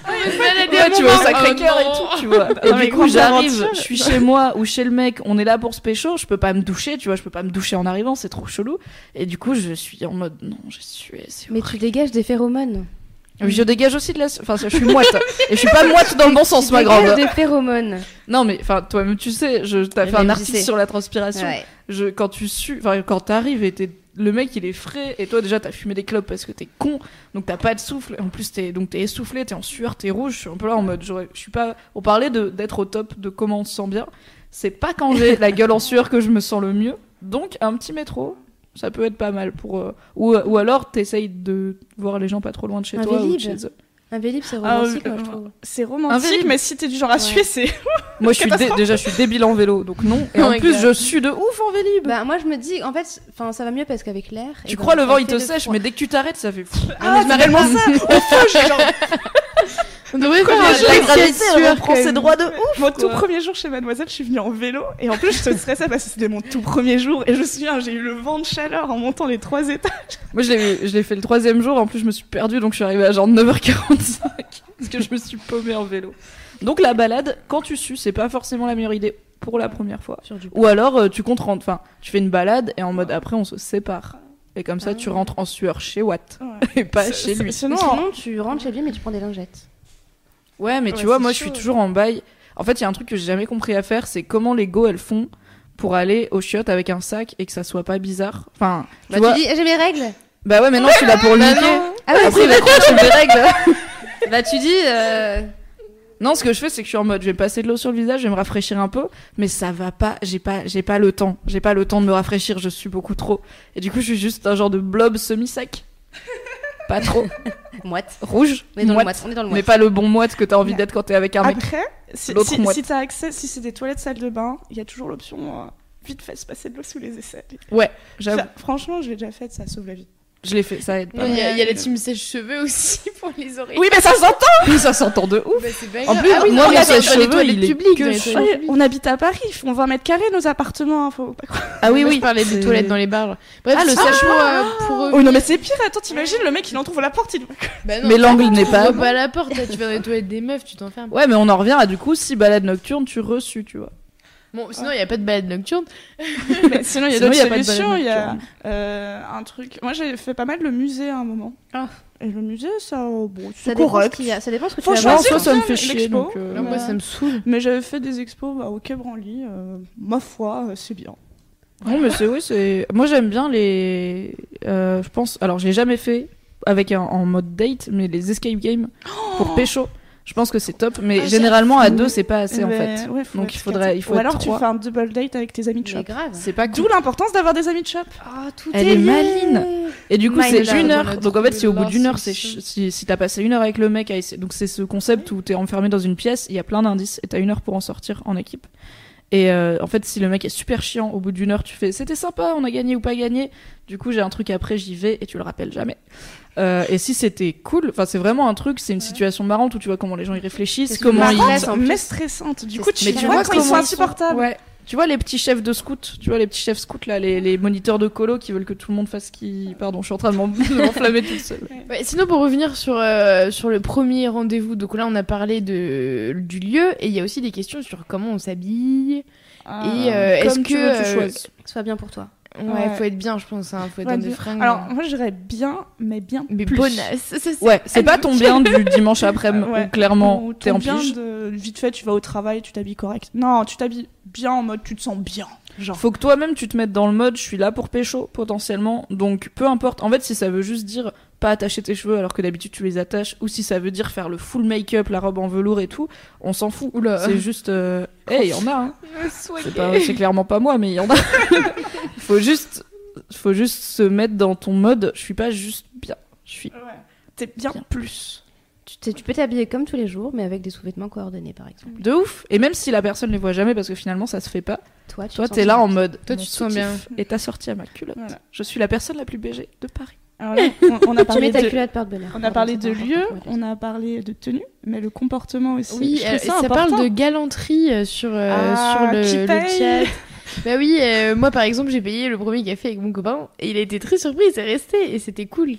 balader Ouais, tu au Sacré-Cœur Oh et tout, tu vois. Et Non, du coup, j'arrive, je suis chez moi ou chez le mec, on est là pour se pécho, je peux pas me doucher, tu vois, je peux pas me doucher en arrivant, c'est trop chelou. Et du coup, je suis en mode, non, je suis, c'est Mais tu dégages des phéromones. Je dégage aussi de la, enfin, je suis moite. et je suis pas moite dans le bon sens, Tu ma grande. des phéromones. Non, mais, enfin, toi-même, tu sais, je, t'as fait un article sur la transpiration. Ouais. Je, quand tu sues, enfin, quand t'arrives et t'es, le mec, il est frais, et toi, déjà, t'as fumé des clopes parce que t'es con, donc t'as pas de souffle, en plus, t'es, donc t'es essoufflé, t'es en sueur, t'es rouge, je suis un peu là en mode, je suis pas, on parlait de, d'être au top, de comment on se sent bien. C'est pas quand j'ai la gueule en sueur que je me sens le mieux. Donc, un petit métro, ça peut être pas mal pour, euh, ou, ou alors, t'essayes de voir les gens pas trop loin de chez Un toi ou de Vélib. chez eux. Un vélib, c'est Ah, romantique, euh, moi, je trouve. C'est Un romantique, Vélib. mais si t'es du genre à suer, c'est. Moi, je suis dé- déjà, je suis débile en vélo, donc non. Et en plus, God. je suis de ouf en vélib. Bah, moi, je me dis, en fait, enfin, ça va mieux parce qu'avec l'air. tu ben, crois le vent il te sèche, mais dès que tu t'arrêtes, ça fait. Ah, c'est tellement ça On genre... premier jour, reprend quand ses droits de ouf. Mon tout premier jour chez Mademoiselle, je suis venue en vélo et en plus je te stressais parce que c'était mon tout premier jour et je me souviens j'ai eu le vent de chaleur en montant les trois étages. Moi, je l'ai, je l'ai fait le troisième jour. En plus, je me suis perdue, donc je suis arrivée à genre 9h45 parce que je me suis paumée en vélo. Donc la balade, quand tu sues, c'est pas forcément la meilleure idée pour la première fois. Ou alors euh, tu comptes rentrer, enfin, tu fais une balade et en mode après on se sépare. Et comme ça, tu rentres en sueur chez Watt et pas chez lui. Sinon, Sinon, tu rentres chez lui, mais tu prends des lingettes. Ouais, mais Ouais, tu vois, c'est moi je suis toujours en bail. En fait, il y a un truc que j'ai jamais compris à faire, c'est comment les go elles font pour aller aux chiottes avec un sac et que ça soit pas bizarre. Enfin, tu Bah, vois. tu dis, j'ai mes règles. Bah ouais, mais non, je suis là pour le niquer. Ah ouais, Après, il va croire des règles. bah tu dis. euh, Non, ce que je fais, c'est que je suis en mode, je vais passer de l'eau sur le visage, je vais me rafraîchir un peu, mais ça va pas, j'ai pas, j'ai pas le temps, j'ai pas le temps de me rafraîchir, je suis beaucoup trop. Et du coup, je suis juste un genre de blob semi-sec. Pas trop. Moite. Rouge, On est dans moite, le moite. On est dans le mais pas le bon moite que t'as envie d'être quand t'es avec un mec. après, si, si, t'as accès, si c'est des toilettes salle de bain, il y a toujours l'option euh, vite fait se passer de l'eau sous les aisselles. Ouais, j'avoue, franchement, je l'ai déjà fait, ça sauve la vie. Je l'ai fait, ça aide pas. Non, Il y, a- il y a la team sèche-cheveux aussi pour les oreilles. Oui, mais ça s'entend Oui, ça s'entend de ouf. Bah, pas En plus, Ah oui, moi, non, dans les sèche-cheveux, il est publiques. on habite à Paris, ils font 20 mètres carrés nos appartements, hein, faut pas croire. Ah oui, oui. Je parlais des toilettes dans les bars. Bref, Ah, le sèche-cheveux euh, pour eux. Oh non, mais c'est pire, attends, t'imagines, le mec il en trouve la porte, il. Bah non, Mais l'angle n'est tu pas. ouvres pas la porte, tu vas dans les toilettes des meufs, tu t'enfermes. Ouais, mais on en revient à du coup, si balade nocturne, tu reçus, tu vois. Bon, sinon, il n'y a pas de balade nocturne. Mais sinon, il y a d'autres solutions. Il y a euh, un truc. Moi, j'ai fait pas mal le musée à un moment. Ah. Et le musée, ça, bon, Ça c'est dépend, ce correct. qu'il y a. ça dépend ce que tu. Non, ça, ça me fait chier, donc. euh, Non, moi, ça me saoule. Mais j'avais fait des expos bah, au Quai Branly. euh, ma foi, c'est bien. Non, mais c'est oui, c'est. Moi, j'aime bien les. euh, je pense. Alors, je l'ai jamais fait avec un en mode date, mais les escape games pour pécho. Je pense que c'est top, mais Ah, généralement à deux, c'est pas assez en Mais, fait. ouais, faut Donc, il faudrait, il faut Ou alors tu fais un double date avec tes amis de shop. grave. C'est pas cool. D'où l'importance d'avoir des amis de shop. Ah, tout Elle est est maline. Et du coup, c'est une heure. Donc en fait, si au bout d'une heure, c'est si, si t'as passé une heure avec le mec à essayer. Donc c'est ce concept où t'es enfermé dans une pièce, il y a plein d'indices et t'as une heure pour en sortir en équipe. Et euh, en fait, si le mec est super chiant, au bout d'une heure, tu fais c'était sympa, on a gagné ou pas gagné. Du coup, j'ai un truc après, j'y vais et tu le rappelles jamais. Euh, et si c'était cool, enfin, c'est vraiment un truc, c'est une situation marrante où tu vois comment les gens y réfléchissent, C'est comment ils. Stress, en plus. mais stressante. Du coup, tu, Mais tu vois vois quand ils sont comment insupportables. Ouais. Tu vois les petits chefs de scout, tu vois les petits chefs scouts là, les, les moniteurs de colo qui veulent que tout le monde fasse qui. Pardon, je suis en train de m'en- de m'enflammer toute seule. Ouais, sinon, pour revenir sur, euh, sur le premier rendez-vous, donc là, on a parlé de, du lieu, et il y a aussi des questions sur comment on s'habille. Ah. et euh, est-ce que. tu veux, tu euh, soit bien pour toi. Ouais, Ouais. faut être bien, je pense. Hein, faut être Ouais, dans des fringues. Alors, hein. moi, je dirais bien, mais bien mais plus. bonasse. Ouais, c'est pas ton bien du dimanche après-midi Ouais. où clairement t'es en bien de vite fait, tu vas au travail, tu t'habilles correct. Non, tu t'habilles bien en mode tu te sens bien. Genre. Faut que toi-même tu te mettes dans le mode je suis là pour pécho potentiellement. Donc peu importe. En fait, si ça veut juste dire pas attacher tes cheveux alors que d'habitude tu les attaches ou si ça veut dire faire le full make-up, la robe en velours et tout, on s'en fout. C'est juste euh... Eh, il y en a hein. C'est clairement pas moi mais il y en a. faut juste faut juste se mettre dans ton mode je suis pas juste bien. Je suis Ouais. T'es bien, Bien. plus. Tu peux t'habiller comme tous les jours, mais avec des sous-vêtements coordonnés, par exemple. de ouf et même si la personne les voit jamais parce que finalement ça se fait pas. Toi, tu Toi te sens t'es là bien. en mode Toi, tu te sens bien. Et t'as sorti à ma culotte. Voilà. Je suis la personne la plus BG de Paris. Alors là, on, on a parlé de, on a parlé de lieu, on a parlé de tenue, mais le comportement aussi. Oui, euh, ça, parle de galanterie euh, sur, euh, Ah, sur le, le chat. bah oui, euh, moi par exemple, j'ai payé le premier café avec mon copain et il a été très surpris, c'est resté et c'était cool.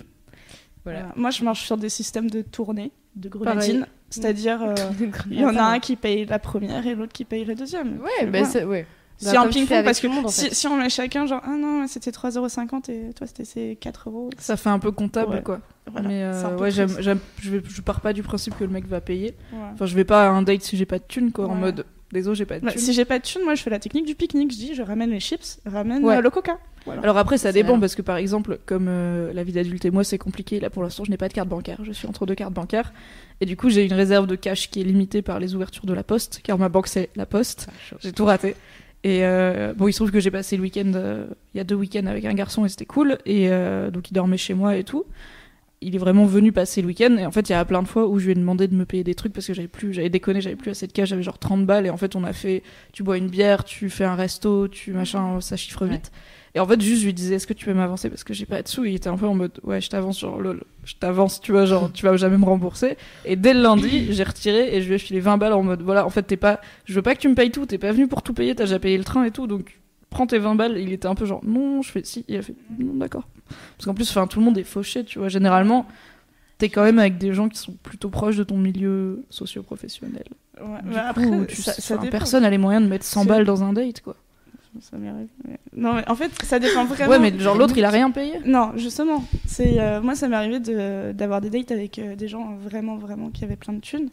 Voilà. Moi, je marche sur des systèmes de tournée, de grenadine. C'est-à-dire, il y en a un qui paye la première et l'autre qui paye la deuxième. Ouais, bah Voilà. ça, ouais. Si Bah, tu fais ping-pong, parce que monde, en si, fait. si on met chacun, genre, ah non, c'était 3,50€ et toi, c'était c'est 4 euros. Ça fait un peu comptable Ouais. quoi. Voilà, Mais euh, ouais, triste. j'aime, je, vais, je pars pas du principe que le mec va payer. Ouais. Enfin, je vais pas à un date si j'ai pas de thune quoi, en mode désolé j'ai pas de Bah, thune. si j'ai pas de thune, moi, je fais la technique du pique-nique. Je dis, je ramène les chips, ramène euh, le coca. Voilà. Alors après ça dépend parce que par exemple comme euh, la vie d'adulte et moi c'est compliqué là pour l'instant je n'ai pas de carte bancaire je suis entre deux cartes bancaires et du coup j'ai une réserve de cash qui est limitée par les ouvertures de la poste car ma banque c'est la poste j'ai tout raté et euh, bon il se trouve que j'ai passé le week-end euh, il y a deux week-ends avec un garçon et c'était cool et euh, donc il dormait chez moi et tout il est vraiment venu passer le week-end. Et en fait, il y a plein de fois où je lui ai demandé de me payer des trucs parce que j'avais plus, j'avais déconné, j'avais plus assez de cash, j'avais genre 30 balles. Et en fait, on a fait, tu bois une bière, tu fais un resto, tu machin, ça chiffre vite. Et en fait, juste, je lui disais, est-ce que tu peux m'avancer? Parce que j'ai pas de sous. Il était un peu en mode, ouais, je t'avance, genre, lol, je t'avance, tu vois, genre, tu vas jamais me rembourser. Et dès le lundi, j'ai retiré et je lui ai filé 20 balles en mode, voilà, en fait, t'es pas, je veux pas que tu me payes tout, t'es pas venu pour tout payer, t'as déjà payé le train et tout, donc prends tes 20 balles. Il était un peu genre, non, je fais si. Il a fait, non, d'accord. Parce qu'en plus, enfin, tout le monde est fauché, tu vois. Généralement, t'es quand même avec des gens qui sont plutôt proches de ton milieu socio-professionnel. Ouais, coup, après, tu ça, sais, ça enfin, dépend. personne a les moyens de mettre 100 C'est- balles dans un date, quoi. Ça m'est arrivé, Non, mais en fait, ça dépend vraiment. Ouais, mais genre l'autre, il a rien payé? Non, justement. C'est euh, moi, ça m'est arrivé de- d'avoir des dates avec euh, des gens vraiment, vraiment qui avaient plein de thunes.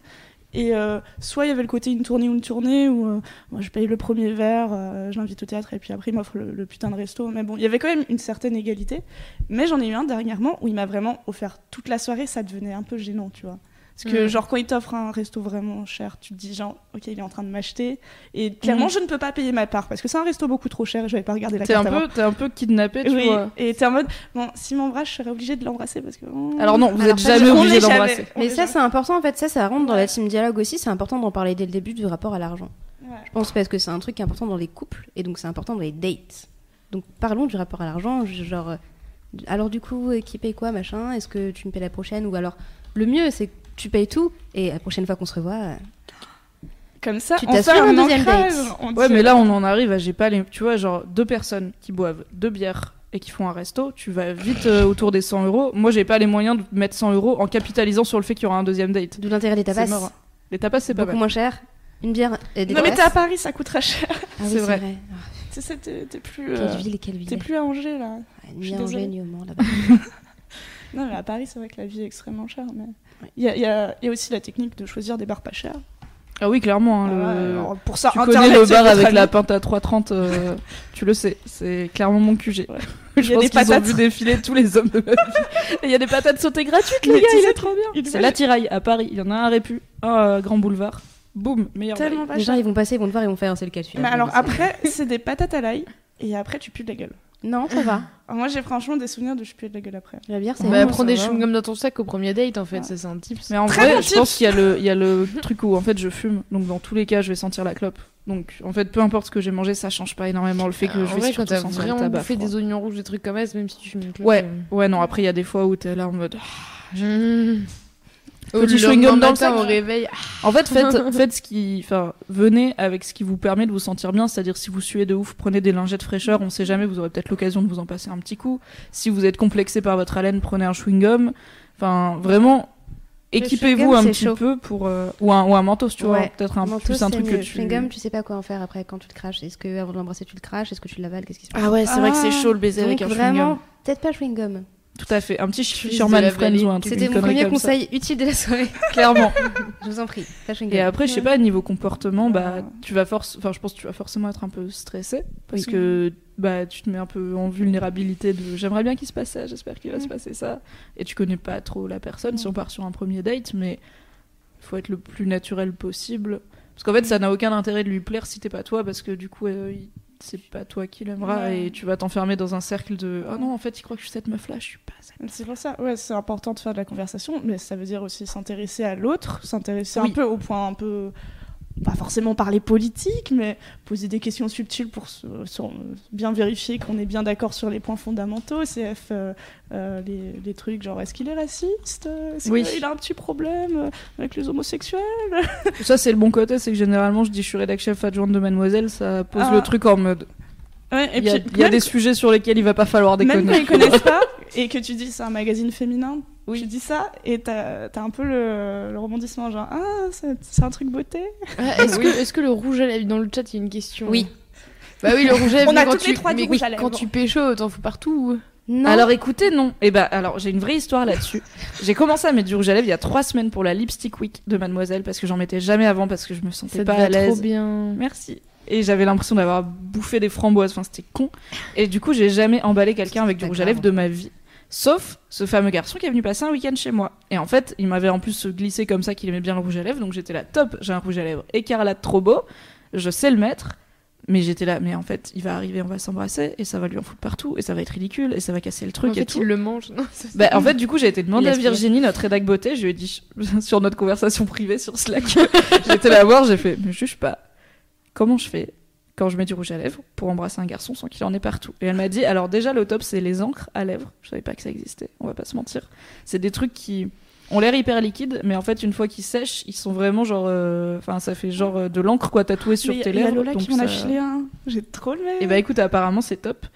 Et euh, soit il y avait le côté une tournée ou une tournée où moi je paye le premier verre, je l'invite au théâtre et puis après il m'offre le, le putain de resto. Mais bon, il y avait quand même une certaine égalité. Mais j'en ai eu un dernièrement où il m'a vraiment offert toute la soirée, ça devenait un peu gênant, tu vois. Parce que, Mm. genre, quand il t'offre un resto vraiment cher, tu te dis, genre, ok, il est en train de m'acheter. Et clairement, Mhm. je ne peux pas payer ma part parce que c'est un resto beaucoup trop cher et je vais pas regarder la T'es carte un peu, t'es un peu kidnappé, tu Oui, vois. et t'es en mode, bon, s'il m'embrasse, je serais obligée de l'embrasser parce que. oh. Alors non, vous Alors êtes jamais obligé d'embrasser. Mais ça, c'est important en fait. Ça, ça rentre dans la team dialogue aussi. C'est important d'en parler dès le début du rapport à l'argent. Ouais. Je pense parce que c'est un truc qui est important dans les couples et donc c'est important dans les dates. Donc parlons du rapport à l'argent. Genre, euh, alors du coup, qui paye quoi, machin Est-ce que tu me payes la prochaine Ou alors, le mieux, c'est tu payes tout et la prochaine fois qu'on se revoit. euh, Comme ça, Tu on fait t'assures un un deuxième ancrage, date. on Ouais, dit- mais là, on en arrive à, j'ai pas les, tu vois, genre deux personnes qui boivent deux bières et qui font un resto, tu vas vite euh, autour des 100 euros. Moi, j'ai pas les moyens de mettre 100 euros en capitalisant sur le fait qu'il y aura un deuxième date. D'où l'intérêt des C'est tapas. mort. Les tapas, c'est pas Beaucoup mal. moins cher. Une bière et des Non, mais tapas. t'es à Paris, ça coûte très cher. Ah oui, c'est vrai. Ah, Tu sais, t'es t'es plus. Quelle euh, ville, quelle ville. T'es plus à Angers, là. Ah, suis Ni à Angers, désolée. ni au Mans, là-bas. Non, mais à Paris, c'est vrai que la vie est extrêmement chère. Mais il y, a, y y aussi la technique de choisir des bars pas chers. Ah oui, clairement. ouais, le- alors, pour ça, Tu Internet, connais le bar avec ami. la pinte à 3,30, euh, tu le sais. C'est clairement mon QG. Ouais. Il Je y a pense des qu'ils ont patates. vu défiler tous les hommes de ma vie. Et il y a des patates sautées gratuites, les gars, il est trop bien. il C'est va- l'attirail à Paris. Il y en a un à Répu, un à Grand Boulevard. Boum, meilleur. Tellement pas Les gens, ils vont passer, ils vont te voir, ils vont faire, c'est le cas celui-là? Mais alors après, c'est des patates à l'ail. Et après, tu pues de la gueule. Non, ça va. Moi, j'ai franchement des souvenirs de je pue de la gueule après. La bière, c'est Bah, bon, prends des chewing-gums dans ton sac au premier date, en fait, Ouais. ça c'est un tips. Mais en Très vrai, bon je tips. pense qu'il y a le, il y a le truc où en fait je fume, donc dans tous les cas je vais sentir la clope. Donc en fait, peu importe ce que j'ai mangé, ça change pas énormément le fait que Euh, je en vais vrai, quand surtout t'as sentir le vraiment tabac bouffé froid. des oignons rouges, des trucs comme ça, même si tu fumes une clope. Ouais, euh, ouais, non, après il y a des fois où t'es là en mode. Mmh. Petit chewing-gum dans le sac. au réveil. En fait, faites, faites ce qui, enfin, venez avec ce qui vous permet de vous sentir bien, c'est-à-dire si vous suez de ouf, prenez des lingettes fraîcheur, on sait jamais, vous aurez peut-être l'occasion de vous en passer un petit coup. Si vous êtes complexé par votre haleine, prenez un chewing-gum. Enfin, vraiment, équipez-vous un petit chaud. peu pour euh, ou un ou un mentos, tu vois, Ouais. peut-être un plus un truc que tu. Chewing-gum, tu sais pas quoi en faire après quand tu le craches. Est-ce que avant de l'embrasser, tu le craches? Est-ce que tu l'avales? Qu'est-ce qui se passe? Ah ouais, c'est vrai que c'est Ah. chaud le baiser avec un vraiment, chewing-gum. peut-être pas chewing-gum. Tout à fait, un petit la Friends ou un truc. C'était mon premier ça. conseil utile de la soirée. Clairement. Je vous en prie. Et après, je sais pas, niveau comportement, bah, tu vas force, enfin, je pense que tu vas forcément être un peu stressé parce Oui. que bah, tu te mets un peu en vulnérabilité de j'aimerais bien qu'il se passe ça, j'espère qu'il va se passer ça. Et tu connais pas trop la personne si on part sur un premier date, mais il faut être le plus naturel possible. Parce qu'en fait, ça n'a aucun intérêt de lui plaire si t'es pas toi, parce que du coup, euh, c'est pas toi qui l'aimera Ouais. et tu vas t'enfermer dans un cercle de ah non, en fait, il croit que je suis cette meuf là, je suis pas cette. C'est pour ça, ouais, c'est important de faire de la conversation, mais ça veut dire aussi s'intéresser à l'autre, s'intéresser Oui. un peu au point un peu, pas forcément parler politique, mais poser des questions subtiles pour se- sur- bien vérifier qu'on est bien d'accord sur les points fondamentaux, CF, euh, euh, les, les trucs genre est-ce qu'il est raciste, est-ce Oui. qu'il a un petit problème avec les homosexuels, Ça, c'est le bon côté, c'est que généralement, je dis je suis rédac chef adjointe de Mademoiselle, ça pose Ah. le truc en mode. Ouais, et Il y a, puis il y a même- des sujets sur lesquels il va pas falloir Même déconner. quand ils connaissent pas et que tu dis c'est un magazine féminin, Oui. tu dis ça et t'as as un peu le, le rebondissement genre ah c'est un truc beauté. Ah, Est-ce que, est-ce que le rouge à lèvres dans le chat, il y a une question Oui. Bah oui, le rouge à lèvres. On a quand toutes les tu, trois du mais rouge à lèvres. Quand tu pécho, t'en fous partout. Non. Alors écoutez, non. Et bah alors j'ai une vraie histoire là-dessus. j'ai commencé à mettre du rouge à lèvres il y a trois semaines pour la Lipstick Week de Mademoiselle parce que j'en mettais jamais avant parce que je me sentais Ça pas à va trop l'aise. bien. Merci. Et j'avais l'impression d'avoir bouffé des framboises. Enfin c'était con. Et du coup j'ai jamais emballé quelqu'un avec du rouge à lèvres de ma vie. Sauf ce fameux garçon qui est venu passer un week-end chez moi. Et en fait, il m'avait en plus glissé comme ça qu'il aimait bien le rouge à lèvres. Donc j'étais là, top, j'ai un rouge à lèvres écarlate trop beau. Je sais le mettre. Mais j'étais là, mais en fait, il va arriver, on va s'embrasser, et ça va lui en foutre partout, et ça va être ridicule, et ça va casser le truc En et fait, tout. il le mange. Non, Bah, en fait, du coup, j'ai été demander à. Virginie, notre rédac beauté, je lui ai dit, sur notre conversation privée sur Slack, j'étais là à voir, j'ai fait, mais je juge pas. Comment je fais? Quand je mets du rouge à lèvres pour embrasser un garçon sans qu'il en ait partout Et elle m'a dit, alors déjà, le top, c'est les encres à lèvres. Je savais pas que ça existait, on va pas se mentir. C'est des trucs qui ont l'air hyper liquides, mais en fait, une fois qu'ils sèchent, ils sont vraiment genre. euh, Enfin, ça fait genre euh, de l'encre, quoi, tatouée sur Mais tes il y a lèvres. Lola qui m'en a filé un. J'ai trop le même. et bah écoute, apparemment c'est top.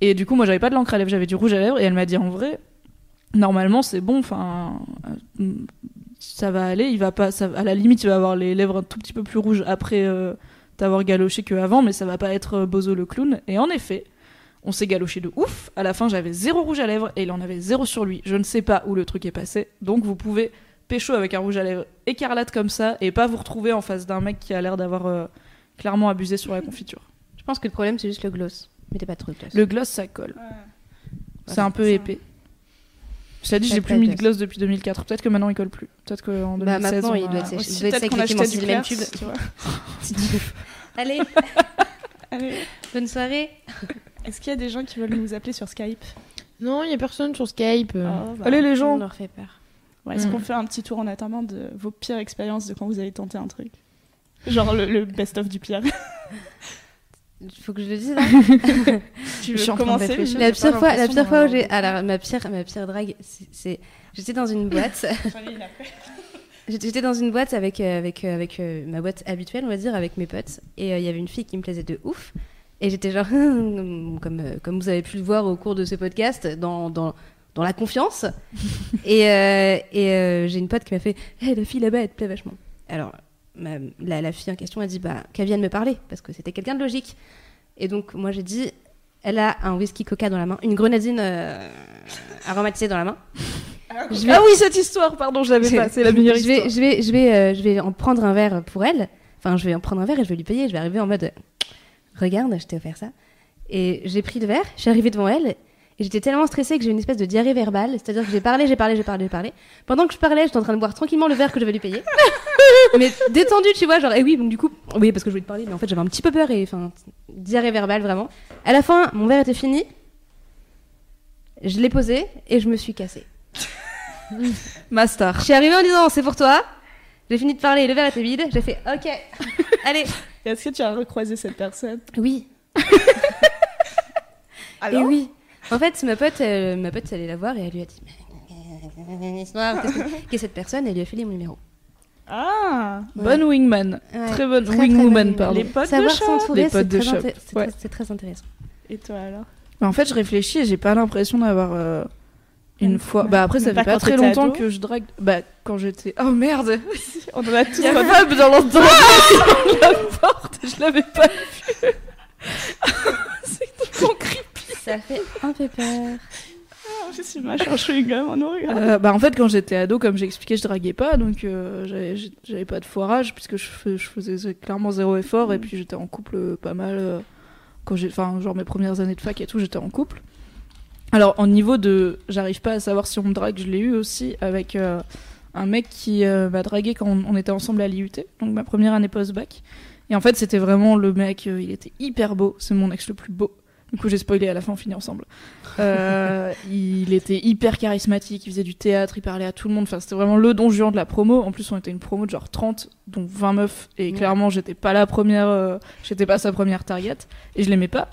Et du coup, moi j'avais pas de l'encre à lèvres, j'avais du rouge à lèvres. Et elle m'a dit en vrai, normalement c'est bon, enfin, euh, ça va aller. Il va pas, ça, à la limite, il va avoir les lèvres un tout petit peu plus rouges après t'avoir galoché qu'avant, mais ça va pas être euh, Bozo le clown. Et en effet, on s'est galoché de ouf. À la fin, j'avais zéro rouge à lèvres et il en avait zéro sur lui. Je ne sais pas où le truc est passé. Donc vous pouvez pécho avec un rouge à lèvres écarlate comme ça et pas vous retrouver en face d'un mec qui a l'air d'avoir euh, clairement abusé sur la confiture. Je pense que le problème, c'est juste le gloss. Mettez pas trop de gloss. Le gloss, ça colle. C'est un peu ça. épais. Cela dit, j'ai plus mis de gloss. depuis 2004. Peut-être que maintenant il colle plus. Peut-être qu'en 2016. Bah, maintenant, on il doit être. Aussi, Il doit être peut-être qu'on sec, effectivement, achetait c'est du le même tube. tu vois. Allez, Allez. bonne soirée. Est-ce qu'il y a des gens qui veulent nous appeler sur Skype? Non, il y a personne sur Skype. euh. Oh, bah. Allez les On gens leur fait peur. Ouais, Est-ce Mm. qu'on fait un petit tour en attendant de vos pires expériences de quand vous avez tenté un truc? Genre le, le best-of du pire. Il faut que je le dise là. tu Je suis veux de commencer La pire fois, la pire fois où j'ai. Alors, ma pire, ma pire drague, c'est-. J'étais dans une boîte. J'étais dans une boîte avec, euh, avec, euh, avec euh, ma boîte habituelle, on va dire, avec mes potes. Et euh, il y avait une fille qui me plaisait de ouf. Et j'étais genre, comme, comme vous avez pu le voir au cours de ce podcast, dans, dans, dans la confiance. et euh, et euh, j'ai une pote qui m'a fait Hé, la fille là-bas, elle te plaît vachement. Alors, ma- la, la fille en question a dit bah, qu'elle vienne me parler, parce que c'était quelqu'un de logique. Et donc, moi, j'ai dit Elle a un whisky coca dans la main, une grenadine euh, aromatisée dans la main. Je vais- Ah oui, cette histoire, pardon, je l'avais pas. C'est la meilleure je vais, histoire. je vais, je vais, euh, je vais en prendre un verre pour elle. Enfin, je vais en prendre un verre et je vais lui payer. Je vais arriver en mode, regarde, je t'ai offert ça. Et j'ai pris le verre. Je suis arrivée devant elle et j'étais tellement stressée que j'ai eu une espèce de diarrhée verbale. C'est-à-dire que j'ai parlé, j'ai parlé, j'ai parlé, j'ai parlé. Pendant que je parlais, j'étais en train de boire tranquillement le verre que je vais lui payer. mais détendu, tu vois, genre, et oui, donc du coup, oui, parce que je voulais te parler, mais en fait, j'avais un petit peu peur et enfin, diarrhée verbale vraiment. À la fin, mon verre était fini. Je l'ai posé et je me suis cassée. Ma Je suis arrivée en disant c'est pour toi. J'ai fini de parler, le verre était vide. J'ai fait ok, allez. Est-ce que tu as recroisé cette personne? Oui. Alors? et oui. En fait, ma pote, euh, ma pote, elle allait la voir et elle lui a dit histoire, qu'est-ce que- qui est cette personne Et elle lui a filé mon numéro. Ah Bonne wingman. Ouais, Très bonne très, très wingwoman, bonne pardon. Les potes de Savoir shop. s'entourer, Les c'est potes de très, shop, inté- c'est ouais. très- c'est très intéressant. Et toi alors? Bah, en fait, je réfléchis et j'ai pas l'impression d'avoir euh, une fois. Bah après, ça fait pas quand très t'étais longtemps ado que je drague. Bah quand j'étais. Oh merde On en a tous Il y a dans l'entrée de la porte. Je l'avais pas vu. C'est trop creepy. Ça fait un peu peur. Je suis machin chewing-gum, regarde. Euh, bah en fait, quand j'étais ado, comme j'ai expliqué, je draguais pas, donc euh, j'avais- pas de foirage puisque je, fais- je faisais clairement zéro effort et puis j'étais en couple euh, pas mal euh, quand j'ai, enfin genre mes premières années de fac et tout, j'étais en couple. Alors en niveau de, j'arrive pas à savoir si on me drague, je l'ai eu aussi avec euh, un mec qui euh, m'a dragué quand on, on était ensemble à l'IUT, donc ma première année post-bac. Et en fait, c'était vraiment le mec, euh, il était hyper beau, c'est mon ex le plus beau. Du coup, j'ai spoilé à la fin, on finit ensemble. Euh, il était hyper charismatique, il faisait du théâtre, il parlait à tout le monde. Enfin, c'était vraiment le don juan de la promo. En plus, on était une promo de genre 30, dont 20 meufs. Et clairement, j'étais pas la première, euh, j'étais pas sa première target. Et je l'aimais pas.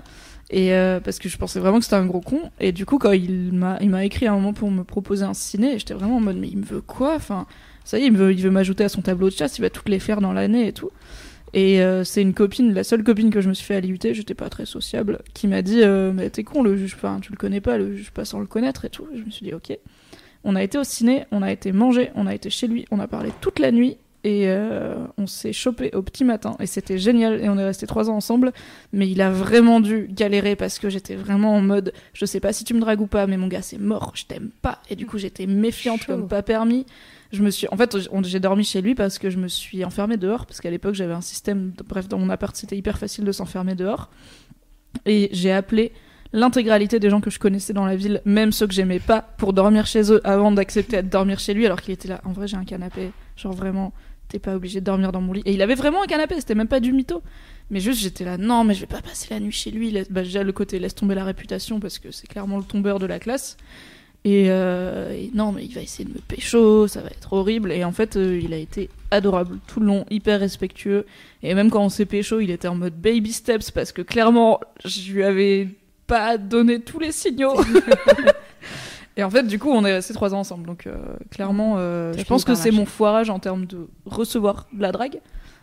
Et euh, parce que je pensais vraiment que c'était un gros con. Et du coup, quand il m'a, il m'a écrit à un moment pour me proposer un ciné, j'étais vraiment en mode, mais il me veut quoi? Enfin, ça y est, il veut, il veut m'ajouter à son tableau de chasse, il va toutes les faire dans l'année et tout. Et euh, c'est une copine, la seule copine que je me suis fait à l'IUT, j'étais pas très sociable, qui m'a dit euh, Mais t'es con, le juge, enfin, tu le connais pas, le juge pas sans le connaître et tout. Et je me suis dit Ok. On a été au ciné, on a été manger, on a été chez lui, on a parlé toute la nuit et euh, on s'est chopé au petit matin. Et c'était génial et on est resté trois ans ensemble. Mais il a vraiment dû galérer parce que j'étais vraiment en mode Je sais pas si tu me dragues ou pas, mais mon gars, c'est mort, je t'aime pas. Et du coup, j'étais méfiante Chaud. comme pas permis. Je me suis, en fait, j'ai dormi chez lui parce que je me suis enfermée dehors parce qu'à l'époque j'avais un système, bref, dans mon appart c'était hyper facile de s'enfermer dehors. Et j'ai appelé l'intégralité des gens que je connaissais dans la ville, même ceux que j'aimais pas, pour dormir chez eux avant d'accepter de dormir chez lui alors qu'il était là. En vrai, j'ai un canapé, Genre vraiment, t'es pas obligé de dormir dans mon lit. Et il avait vraiment un canapé, c'était même pas du mytho. Mais juste, j'étais là, non, mais je vais pas passer la nuit chez lui. Bah, déjà, le côté laisse tomber la réputation parce que c'est clairement le tombeur de la classe. Et, euh, et non, mais il va essayer de me pécho, ça va être horrible. Et en fait, euh, il a été adorable tout le long, hyper respectueux. Et même quand on s'est pécho, il était en mode baby steps parce que clairement, je lui avais pas donné tous les signaux. et en fait, du coup, on est restés trois ans ensemble. Donc, euh, clairement, je pense que c'est mon foirage en termes de recevoir de la drague.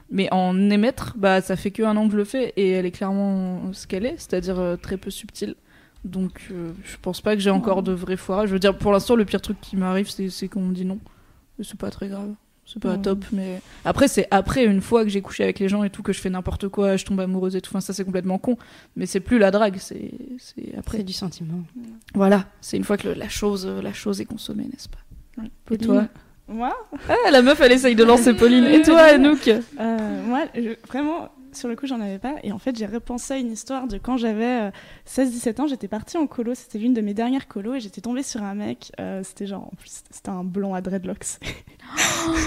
Mais en émettre, bah, ça fait que un an que je le fais et elle est clairement ce qu'elle est, c'est-à-dire très peu subtile. Donc, euh, je pense pas que j'ai encore de vrai foirage. Je veux dire, pour l'instant, le pire truc qui m'arrive, c'est c'est qu'on me dit non. C'est pas très grave. C'est pas top, mais après, c'est après, une fois que j'ai couché avec les gens et tout, que je fais n'importe quoi, je tombe amoureuse et tout. Enfin, ça, c'est complètement con. Mais c'est plus la drague, c'est c'est après. C'est du sentiment. Voilà, c'est une fois que le- la chose, euh, la chose est consommée, n'est-ce pas? Ouais. Et toi? Moi, Ah, la meuf, elle essaye de lancer Pauline. Et toi, Anouk? euh, moi je- vraiment, sur le coup, j'en avais pas. Et en fait, j'ai repensé à une histoire de quand j'avais euh, 16-17 ans. J'étais partie en colo. C'était l'une de mes dernières colos. Et j'étais tombée sur un mec. euh, c'était genre, en plus, c'était un blond à dreadlocks.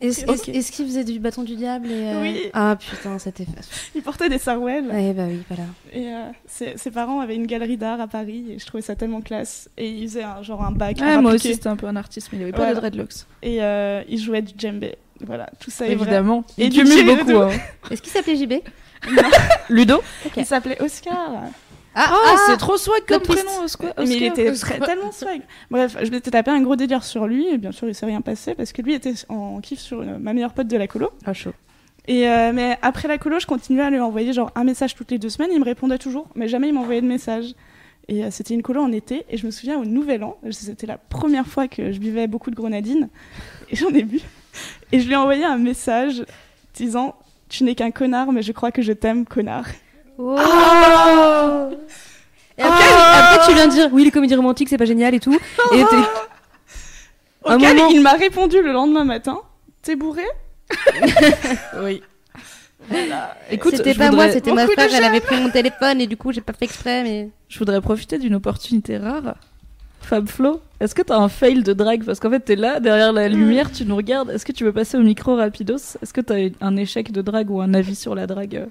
Est-ce est-ce qu'il faisait du bâton du diable et, euh, Oui. Ah putain, c'était. Il portait des sarouels. Bah oui, voilà. Et euh, ses, ses parents avaient une galerie d'art à Paris. Et je trouvais ça tellement classe. Et il faisait un, genre un bac. Ouais, un moi appliqué. aussi, c'était un peu un artiste, mais il avait pas Voilà. de dreadlocks. Et euh, il jouait du djembé. Voilà, tout ça est vrai. Évidemment. Et il du cumule beaucoup. Ludo. hein. Est-ce qu'il s'appelait JB Ludo Il s'appelait Oscar. Ah, Ah, c'est trop swag comme prénom, Oscar. Mais il était très- tellement swag. Bref, je m'étais tapé un gros délire sur lui, et bien sûr, il s'est rien passé parce que lui était en kiff sur une- ma meilleure pote de la colo. Ah, chaud. Et euh, mais après la colo, je continuais à lui envoyer genre un message toutes les deux semaines. Il me répondait toujours, mais jamais il m'envoyait de message. Et euh, c'était une colo en été, et je me souviens au Nouvel An, c'était la première fois que je buvais beaucoup de grenadine, et j'en ai bu. Et je lui ai envoyé un message disant Tu n'es qu'un connard, mais je crois que je t'aime, connard. Oh Et après, après, tu viens de dire oui, les comédies romantiques, c'est pas génial et tout. Et Auquel moment- il m'a répondu le lendemain matin T'es bourré Oui. Écoute, c'était pas voudrais- moi, c'était ma sœur, elle avait pris mon téléphone et du coup, j'ai pas fait exprès, mais. Je voudrais profiter d'une opportunité rare. Fab Flo, est-ce que t'as un fail de drague? Parce qu'en fait, t'es là, derrière la lumière, tu nous regardes. Est-ce que tu veux passer au micro rapidos? Est-ce que t'as un échec de drague ou un avis sur la drague?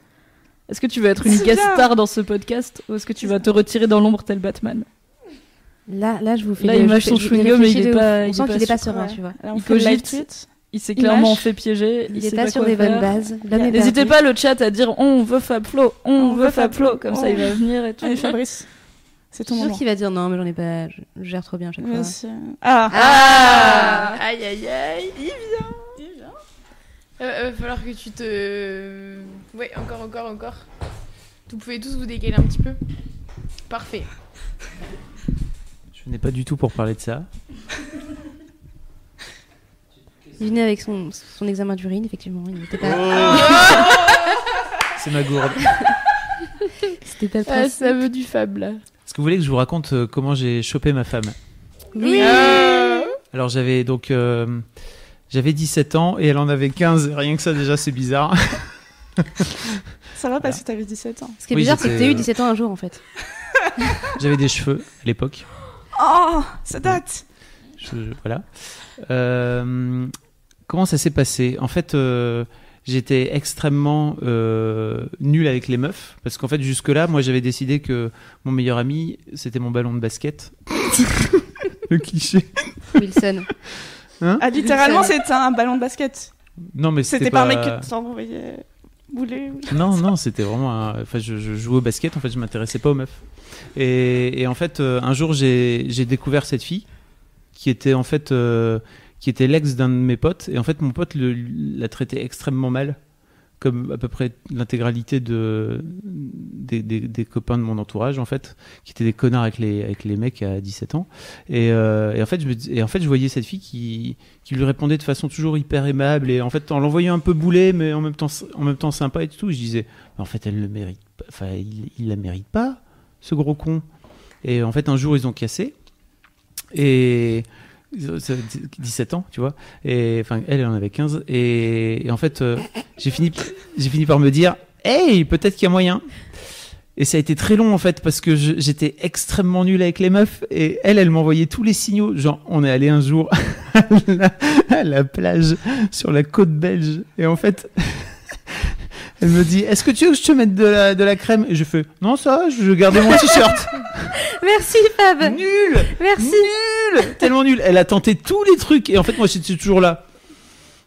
Est-ce que tu veux être une guest star dans ce podcast Ou est-ce que tu vas te retirer dans l'ombre tel Batman? Là, là, je vous fais. Là, il mâche son chewing-gum, mais il est pas- On sent qu'il est pas serein, tu vois. Il cogite. Il s'est clairement fait piéger. Il, est pas sur des bonnes bases. N'hésitez pas le chat à dire on veut Fab Flo, on, veut Fab Flo, comme ça il va venir et tout. Fabrice, c'est Je ton moment. qu'il va dire non, mais j'en ai pas. Je je gère trop bien à chaque fois. Vas-y. Ah, Ah Aïe aïe aïe Il vient Il vient euh, Va falloir que tu te... Ouais, encore, encore, encore. Vous pouvez tous vous décaler un petit peu. Parfait. Je n'ai pas du tout pour parler de ça. Il venait avec son, son examen d'urine, effectivement. Il n'était Oh. pas. C'est ma gourde. C'était pas le Ah, principe. ça veut du fab là. Est-ce que vous voulez que je vous raconte euh, comment j'ai chopé ma femme Oui. Alors j'avais donc euh, j'avais 17 ans et elle en avait 15. Rien que ça déjà c'est bizarre. ça va parce que t'avais 17 ans. Ce qui est Oui, bizarre, c'est que j'étais- t'as eu 17 ans un jour, en fait. j'avais des cheveux à l'époque. Oh, ça date Je- je- voilà. Euh, comment ça s'est passé? En fait, euh, j'étais extrêmement euh, nul avec les meufs parce qu'en fait jusque-là, moi j'avais décidé que mon meilleur ami c'était mon ballon de basket. Le cliché. Wilson. Ah, littéralement, c'était un ballon de basket. Non mais C'était pas un pas. mec que t'envoyais bouler. ou- Non, non, c'était vraiment. un- Enfin, je, je jouais au basket. En fait, je m'intéressais pas aux meufs. Et, et en fait, euh, un jour, j'ai j'ai découvert cette fille qui était en fait euh, qui était l'ex d'un de mes potes. Et en fait, mon pote l'a traitait extrêmement mal, comme à peu près l'intégralité de des, copains de mon entourage, en fait, qui étaient des connards avec les avec les mecs à 17 ans. Et, euh, et en fait, je et en fait, je voyais cette fille qui qui lui répondait de façon toujours hyper aimable et en fait en l'envoyant un peu boulet mais en même temps en même temps sympa et tout je disais en fait elle le mérite enfin il, il la mérite pas ce gros con et en fait un jour ils ont cassé et 17 ans tu vois. Et enfin elle elle en avait 15 et, en fait euh, j'ai fini j'ai fini par me dire hey peut-être qu'il y a moyen. Et ça a été très long en fait parce que j'étais extrêmement nul avec les meufs. Et elle, elle m'envoyait tous les signaux. Genre, on est allé un jour à la plage sur la côte belge. Et en fait, elle me dit Est-ce que tu veux que je te mette de la, de la crème? Et je fais Non, ça, je vais garder mon t-shirt. Merci Fab. nul Merci. Nul Tellement nul. Elle a tenté tous les trucs et en fait, moi, j'étais toujours là.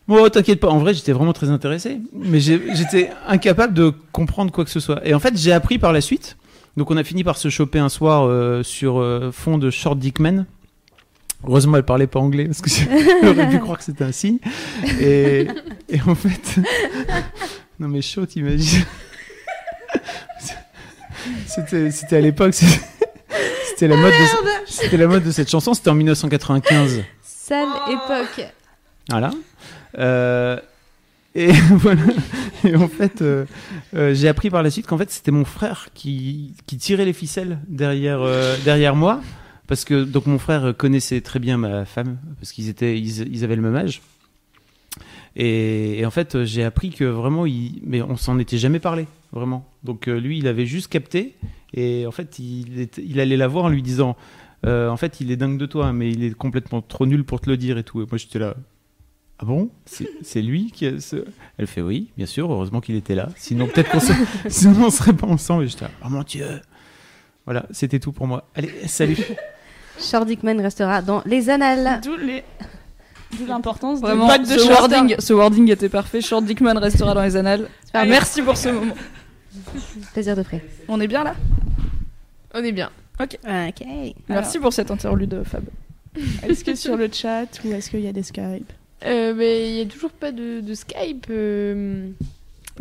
Bon, t'inquiète pas. En vrai, j'étais vraiment très intéressé, mais j'étais incapable de comprendre quoi que ce soit. Et en fait, j'ai appris par la suite. Donc, on a fini par se choper un soir euh, sur euh, fond de Short Dickman. Heureusement, elle parlait pas anglais parce que j'aurais pu croire que c'était un signe. Et, et en fait, non mais chaud, t'imagines C'était c'était à l'époque. c'était- C'était la mode. De, c'était la mode de cette chanson. C'était en 1995. Sale époque. Voilà. Euh, et voilà. Et en fait, euh, euh, j'ai appris par la suite qu'en fait, c'était mon frère qui, qui tirait les ficelles derrière, euh, derrière moi. Parce que donc mon frère connaissait très bien ma femme, parce qu'ils étaient, ils, ils avaient le même âge. Et, et en fait, j'ai appris que vraiment, il, mais on s'en était jamais parlé, vraiment. Donc euh, lui, il avait juste capté, et en fait, il, allait la voir en lui disant, euh, en fait, il est dingue de toi, mais il est complètement trop nul pour te le dire et tout. Et moi, j'étais là. Ah bon? C'est lui qui a ce... Elle fait oui, bien sûr, heureusement qu'il était là. Sinon, peut-être qu'on se... Sinon, on serait pas ensemble. Et j'étais là, oh mon dieu Voilà, c'était tout pour moi. Allez, salut Short Dickman restera dans les annales. D'où les... D'où l'importance de Vraiment, pas de ce shorter. wording, ce wording était parfait. Short Dickman restera dans les annales. Ah, merci pour ce moment. Plaisir de près. On est bien là? On est bien. Ok. Merci pour cette interlude, Fab. Est-ce que sur le chat ou est-ce qu'il y a des Skype? Euh, mais il y a toujours pas de, de Skype. euh,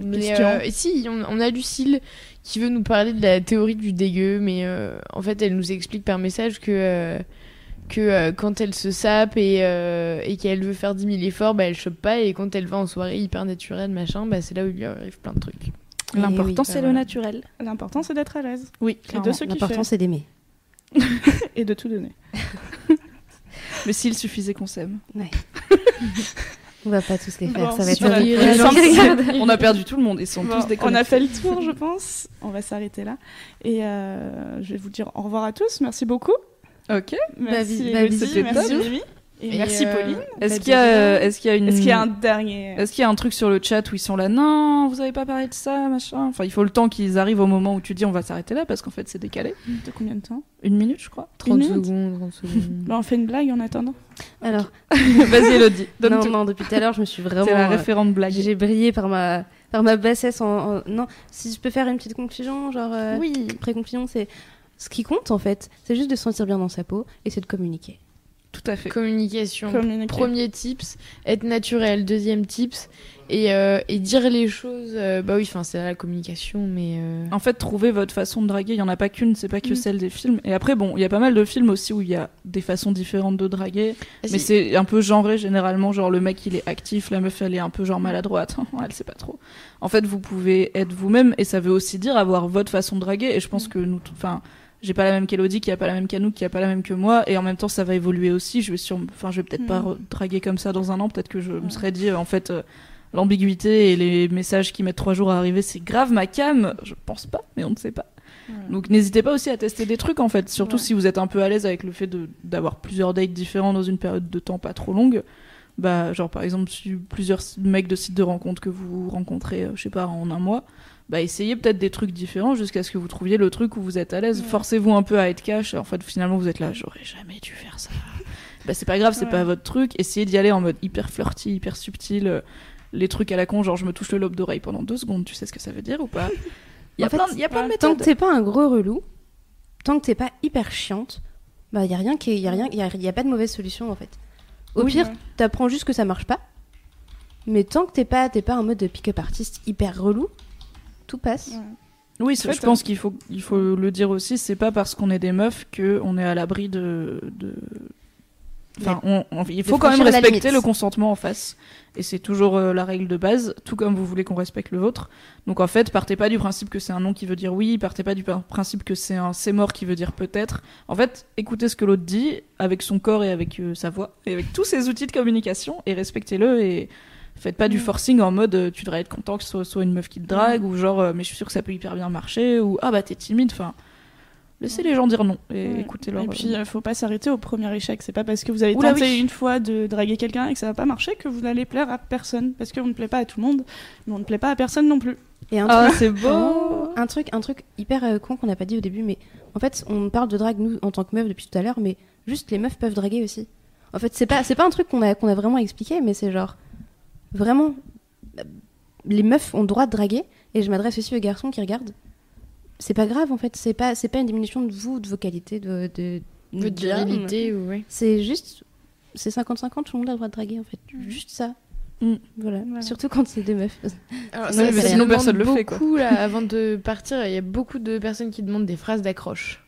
mais euh, si, on, on a Lucille qui veut nous parler de la théorie du dégueu, mais euh, en fait, elle nous explique par message que, euh, que euh, quand elle se sape et, euh, et qu'elle veut faire 10 000 efforts, bah, elle chope pas, et quand elle va en soirée hyper naturelle, machin, bah, c'est là où il lui arrive plein de trucs. L'important, oui, c'est bah le voilà. naturel. L'important c'est d'être à l'aise Oui, et de se L'important c'est d'aimer. et de tout donner. Mais s'il suffisait qu'on s'aime. On va pas tous les faire, Bon, ça va être regardent. On a perdu tout le monde. Ils sont Bon, tous on déconnectés. a fait le tour, je pense. On va s'arrêter là. Et euh, je vais vous dire au revoir à tous. Merci beaucoup. Ok. Merci bah, c'était merci. Mimi. Et, Et, merci euh, Pauline. Est-ce Bah, qu'il y, a, de rien. est-ce qu'il y a une. Est-ce qu'il y a un dernier Est-ce qu'il y a un truc sur le chat où ils sont là Non, vous avez pas parlé de ça, machin? Enfin, il faut le temps qu'ils arrivent au moment où tu dis on va s'arrêter là parce qu'en fait c'est décalé. de combien de temps? Une minute, je crois. 30 minute? secondes, 30 secondes. Bah, On fait une blague en attendant. Alors, Vas-y, Elodie. Donne non, tout. non, depuis tout à l'heure, je me suis vraiment. C'est la euh, référente blague. J'ai brillé par ma, par ma bassesse en, en- Non, si je peux faire une petite conclusion, genre. euh, Oui. Pré-conclusion, c'est. Ce qui compte en fait, c'est juste de se sentir bien dans sa peau et c'est de communiquer. Tout à fait. Communication. Communiquer. Premier tips, être naturel. Deuxième tips, et, euh, et dire les choses. euh, bah oui, enfin, c'est la communication, mais. euh, En fait, trouver votre façon de draguer, il y en a pas qu'une, c'est pas que Mm. celle des films. Et après, bon, il y a pas mal de films aussi où il y a des façons différentes de draguer, ah, mais si. c'est un peu genré généralement, genre le mec il est actif, la meuf elle est un peu genre maladroite, elle sait pas trop. En fait, vous pouvez être vous-même et ça veut aussi dire avoir votre façon de draguer. Et je pense que nous, t- enfin, j'ai pas la même qu'Elodie, qui a pas la même qu'Anouk, qui a pas la même que moi, et en même temps ça va évoluer aussi. Je vais sur, enfin, je vais peut-être pas Mm. draguer comme ça dans un an. Peut-être que je me serais dit, euh, en fait. euh, L'ambiguïté et les messages qui mettent trois jours à arriver, c'est grave ma cam. Je pense pas, mais on ne sait pas. Voilà. Donc n'hésitez pas aussi à tester des trucs en fait, surtout Ouais. si vous êtes un peu à l'aise avec le fait d'avoir plusieurs dates différents dans une période de temps pas trop longue. Bah genre par exemple si plusieurs mecs de sites de rencontres que vous rencontrez, euh, je sais pas, en un mois, bah essayez peut-être des trucs différents jusqu'à ce que vous trouviez le truc où vous êtes à l'aise. Ouais. Forcez-vous un peu à être cash. En fait finalement vous êtes là, j'aurais jamais dû faire ça. bah c'est pas grave, c'est Ouais. pas votre truc. Essayez d'y aller en mode hyper flirty, hyper subtil. euh, les trucs à la con, genre je me touche le lobe d'oreille pendant deux secondes, tu sais ce que ça veut dire ou pas? Il y a En fait, plein, il y a plein de ouais, Tant méthodes. que t'es pas un gros relou, tant que t'es pas hyper chiante, bah y a rien qui, y a rien, y a, y a pas de mauvaise solution en fait. Au Oui, pire, ouais. t'apprends juste que ça marche pas. Mais tant que t'es pas, t'es pas en mode de pick-up artiste hyper relou, tout passe. Ouais. Oui, je pense qu'il faut, il faut le dire aussi, c'est pas parce qu'on est des meufs que on est à l'abri de. de... Enfin, on- on- il faut quand même respecter le consentement en face. Et c'est toujours euh, la règle de base, tout comme vous voulez qu'on respecte le vôtre. Donc en fait, partez pas du principe que c'est un non qui veut dire oui, partez pas du principe que c'est un c'est mort qui veut dire peut-être. En fait, écoutez ce que l'autre dit avec son corps et avec euh, sa voix et avec tous ses outils de communication et respectez-le et Faites pas du forcing en mode euh, tu devrais être content que ce soit, soit une meuf qui te drague ou genre euh, mais je suis sûr que ça peut hyper bien marcher ou ah bah t'es timide. Enfin, laissez les gens dire non et Ouais. écoutez leur. Et puis, euh, faut pas s'arrêter au premier échec. C'est pas parce que vous avez Oula, tenté oui. une fois de draguer quelqu'un et que ça va pas marcher que vous n'allez plaire à personne. Parce qu'on ne plaît pas à tout le monde, mais on ne plaît pas à personne non plus. Et un Ah truc, c'est beau. un truc, un truc hyper euh, con qu'on n'a pas dit au début, mais en fait, on parle de drague nous en tant que meufs depuis tout à l'heure, mais juste les meufs peuvent draguer aussi. En fait, c'est pas, c'est pas un truc qu'on a, qu'on a vraiment expliqué, mais c'est genre vraiment les meufs ont le droit de draguer. Et je m'adresse aussi aux garçons qui regardent. C'est pas grave en fait, c'est pas, c'est pas une diminution de vous, de vos qualités, de, de virilité, ou ouais. C'est juste, c'est 50-50, tout le monde a le droit de draguer en fait, juste ça. Mm. Voilà. Voilà. surtout quand c'est des meufs. Alors, mais ça sinon, personne le fait, quoi. beaucoup, là, avant de partir, il y a beaucoup de personnes qui demandent des phrases d'accroche.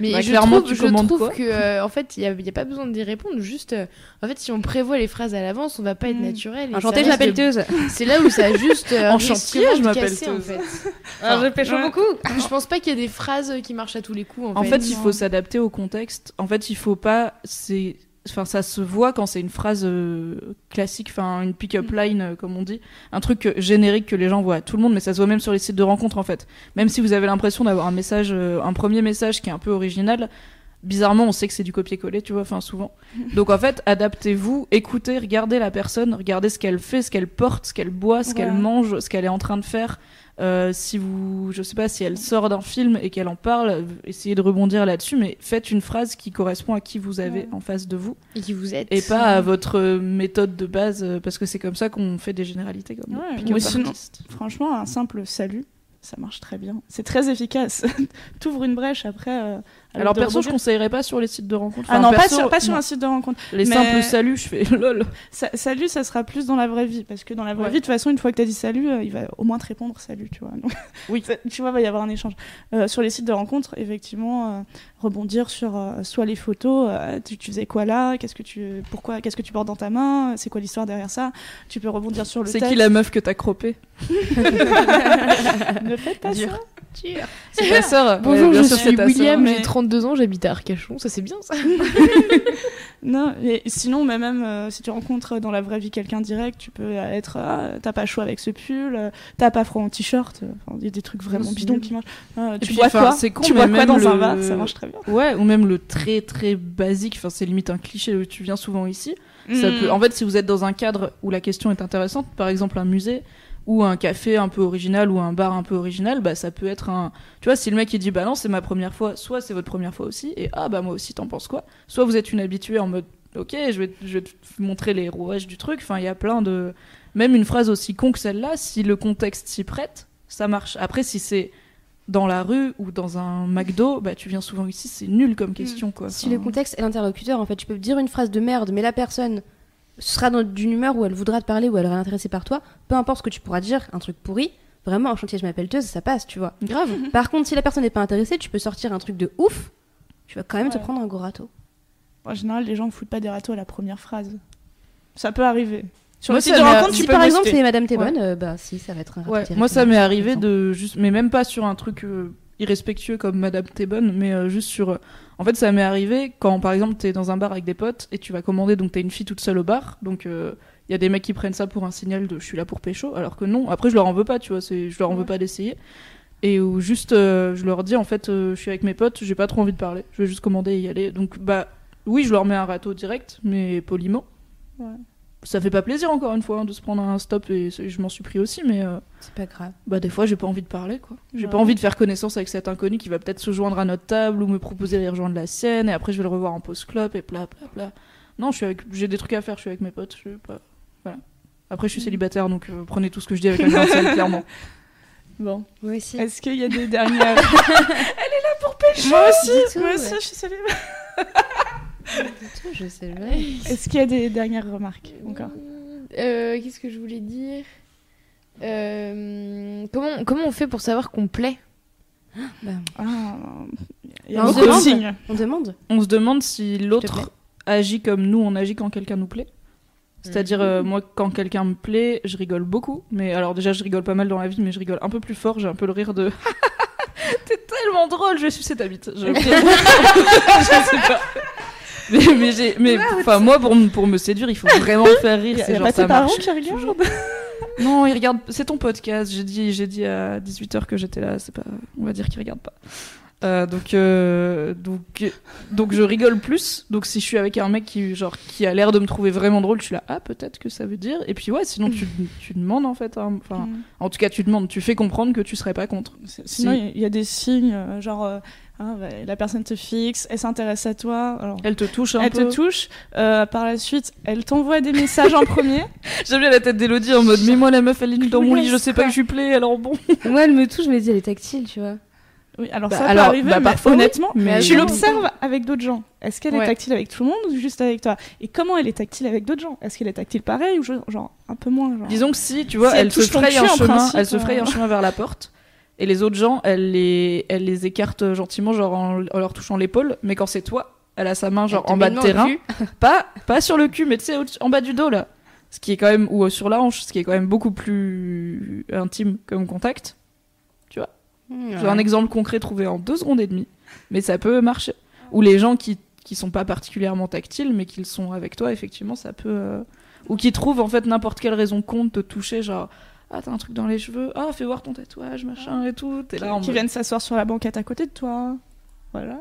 Mais Bah, je clairement, trouve, tu je commandes trouve quoi que, euh, en fait, il n'y a, il y a pas besoin d'y répondre. Juste, euh, en fait, si on prévoit les phrases à l'avance, on va pas être Mm. naturel. et Enchantée, ça je m'appelle de- Teuse. C'est là où ça a juste. Euh, En risque chantier, vraiment je m'appelle casser, en Teuse. fait. Ah, je pêche Ouais. beaucoup. Je pense pas qu'il y ait des phrases qui marchent à tous les coups. En, En fait, il non. faut s'adapter au contexte. En fait, il faut pas. C'est. Enfin, ça se voit quand c'est une phrase euh, classique, enfin une pick-up line, euh, comme on dit, un truc générique que les gens voient à tout le monde, mais ça se voit même sur les sites de rencontres en fait. Même si vous avez l'impression d'avoir un message, euh, un premier message qui est un peu original, bizarrement on sait que c'est du copier-coller, tu vois, enfin souvent. Donc en fait, adaptez-vous, écoutez, regardez la personne, regardez ce qu'elle fait, ce qu'elle porte, ce qu'elle boit, ce qu'elle mange, ce qu'elle est en train de faire. Euh, si vous, je sais pas, si elle sort d'un film et qu'elle en parle, essayez de rebondir là-dessus, mais faites une phrase qui correspond à qui vous avez Ouais. en face de vous Et qui vous êtes. et pas à votre euh, méthode de base, euh, parce que c'est comme ça qu'on fait des généralités comme Ouais, sinon-. Franchement, un simple salut, ça marche très bien. C'est très efficace. T'ouvres une brèche après. euh, Alors de perso, je conseillerais pas sur les sites de rencontres. Ah non, pas sur, pas sur non. un site de rencontre. Les mais- simples saluts, je fais lol. Sa- salut, ça sera plus dans la vraie vie. Parce que dans la vraie Ouais. vie, de toute façon, une fois que t'as dit salut, euh, il va au moins te répondre salut, tu vois. Donc, Oui. tu vois, il va y avoir un échange. Euh, sur les sites de rencontres, effectivement, euh, rebondir sur soit les photos, tu, tu faisais quoi là, qu'est-ce que tu, pourquoi, qu'est-ce que tu portes dans ta main, c'est quoi l'histoire derrière ça. Tu peux rebondir sur le C'est qui la meuf que t'as croppée Ne faites pas Dur. ça. C'est ta sœur. Bonjour, Ouais, bien je sûr, suis William, mais- j'ai 32 ans, j'habite à Arcachon. Ça, c'est bien ça. Non, et sinon, mais même euh, si tu rencontres dans la vraie vie quelqu'un direct, tu peux être ah, t'as pas chaud avec ce pull, euh, t'as pas froid en t-shirt. euh, enfin, Il y a des trucs vraiment bidons qui marchent. Euh, tu puis, bois quoi c'est con, Tu mais bois quoi même dans un bar Ça marche très bien. Ouais, ou même le très très basique, enfin c'est limite un cliché, tu viens souvent ici. Ça Mm. peut... En fait, si vous êtes dans un cadre où la question est intéressante, par exemple un musée ou un café un peu original ou un bar un peu original, bah ça peut être un. Tu vois, si le mec il dit bah non c'est ma première fois, soit c'est votre première fois aussi et ah bah moi aussi t'en penses quoi, soit vous êtes une habituée en mode ok je vais je vais te montrer les rouages du truc. Enfin il y a plein de même une phrase aussi con que celle-là, si le contexte s'y prête, ça marche. Après si c'est dans la rue ou dans un McDo, bah tu viens souvent ici, c'est nul comme question quoi. Si Enfin, le contexte est l'interlocuteur, en fait, tu peux dire une phrase de merde, mais la personne sera dans d'une humeur où elle voudra te parler, où elle est intéressée par toi, peu importe ce que tu pourras dire, un truc pourri, vraiment, en chantier, je m'appelle Teuse, ça passe, tu vois. grave. Par contre, si la personne n'est pas intéressée, tu peux sortir un truc de ouf, tu vas quand même te Ouais. prendre un gros râteau. En général, les gens foutent pas des râteaux à la première phrase. Ça peut arriver. Sur Moi, le site ça de rencontre, si par exemple c'est Madame T'es bonne, euh, bah si, ça va être un râteau Ouais, moi ça m'est arrivé de juste, mais même pas sur un truc euh, irrespectueux comme Madame bonne, mais euh, juste sur. Euh, en fait, ça m'est arrivé quand par exemple t'es dans un bar avec des potes et tu vas commander, donc t'es une fille toute seule au bar, donc il y a des mecs qui prennent ça pour un signal de je suis là pour pécho, alors que non. Après, je leur en veux pas, tu vois, je leur en veux pas d'essayer. Et où juste, euh, je leur dis en fait, euh, je suis avec mes potes, j'ai pas trop envie de parler, je vais juste commander et y aller. Donc bah oui, je leur mets un râteau direct, mais poliment. Ouais. Ça fait pas plaisir encore une fois hein, de se prendre un stop et je m'en suis pris aussi, mais. euh, C'est pas grave. bah des fois j'ai pas envie de parler quoi. J'ai Ouais. pas envie de faire connaissance avec cet inconnu qui va peut-être se joindre à notre table ou me proposer d'aller rejoindre la sienne et après je vais le revoir en pause club et bla bla bla. Non, je suis avec j'ai des trucs à faire, je suis avec mes potes, je pas voilà. Après je suis célibataire donc euh, prenez tout ce que je dis avec un grain de clairement. Bon. Moi aussi. Est-ce qu'il y a des dernières. Elle est là pour pécho Moi aussi, moi ouais. aussi, je suis célibataire. Je sais pas. Est-ce qu'il y a des dernières remarques encore Euh, Qu'est-ce que je voulais dire Euh, comment, comment on fait pour savoir qu'on plaît Bah, Ah, Il y a On beaucoup se de demande. signes. on demande. On se demande si l'autre agit comme nous on agit quand quelqu'un nous plaît. C'est-à-dire euh, moi quand quelqu'un me plaît, je rigole beaucoup, mais alors déjà je rigole pas mal dans la vie mais je rigole un peu plus fort, j'ai un peu le rire de T'es tellement drôle, je vais sucer ta bite. Je, je sais pas. Mais mais, j'ai- mais enfin moi pour, me- pour me séduire il faut vraiment me faire rire Il c'est genre ça marche qui regardent non ils regardent c'est ton podcast. J'ai dit j'ai dit à 18h que j'étais là. C'est pas on va dire qu'ils regardent pas. Euh, donc euh, donc donc je rigole plus. Donc si je suis avec un mec qui genre qui a l'air de me trouver vraiment drôle je suis là ah peut-être que ça veut dire. Et puis ouais sinon tu, tu demandes en fait hein. enfin Mm. en tout cas tu demandes. Tu fais comprendre que tu serais pas contre. Sinon, il y a- il y, a des signes, euh, genre, euh, hein, bah, la personne te fixe, elle s'intéresse à toi, alors, elle te touche un elle peu te touche, euh, par la suite, elle t'envoie des messages en premier. J'aime bien la tête d'Elodie en mode mais moi la meuf elle est nulle dans mon lit je sais pas que je lui plais alors bon Moi, elle me touche, je me dis, elle est tactile, tu vois. Oui, alors Bah, ça alors, peut arriver, bah, mais parfois, oui, honnêtement, mais- tu l'observes avec d'autres gens. Est-ce qu'elle Ouais. est tactile avec tout le monde ou juste avec toi? Et comment elle est tactile avec d'autres gens? Est-ce qu'elle est tactile pareil ou genre, genre un peu moins genre... Disons que si, tu vois, Si elle elle, se fraye un en chemin, principe, elle se fraye un chemin vers la porte, et les autres gens, elle les, elle les écarte gentiment, genre en, en leur touchant l'épaule, mais quand c'est toi, elle a sa main genre en bas de terrain, pas, pas sur le cul, mais tu sais, en bas du dos là, ce qui est quand même, ou sur la hanche, ce qui est quand même beaucoup plus intime comme contact. J'ai un exemple concret trouvé en deux secondes et demie, mais ça peut marcher. Ou les gens qui qui sont pas particulièrement tactiles, mais qui le sont avec toi, effectivement, ça peut. euh, Ou qui trouvent en fait n'importe quelle raison con de te toucher, genre ah t'as un truc dans les cheveux, ah fais voir ton tatouage, machin et tout. T'es là en qui viennent s'asseoir sur la banquette à côté de toi. Voilà.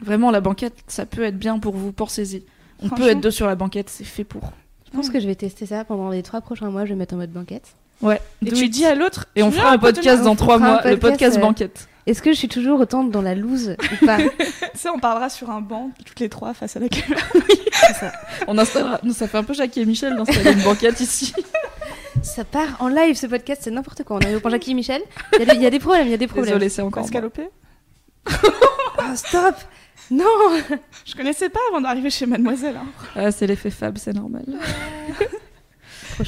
Vraiment la banquette, ça peut être bien pour vous, pensez-y. On peut être deux sur la banquette, c'est fait pour. Je pense que je vais tester ça pendant les trois prochains mois. Je vais mettre en mode banquette. Ouais. Et do tu it. dis à l'autre. Et on fera un podcast dans trois on mois, le podcast, euh, banquette. Est-ce que je suis toujours autant dans la loose ou pas Tu sais, on parlera sur un banc, toutes les trois face à la caméra. On installera, nous ça fait un peu Jackie et Michel d'installer une banquette ici. Ça part en live ce podcast, c'est n'importe quoi. On arrive au point Jackie et Michel. Il y, a des- il y a des problèmes, il y a des problèmes. Désolée, c'est encore. Escalopé Ah, stop Non Je connaissais pas avant d'arriver chez Mademoiselle. hein. Ah, c'est l'effet Fab, c'est normal.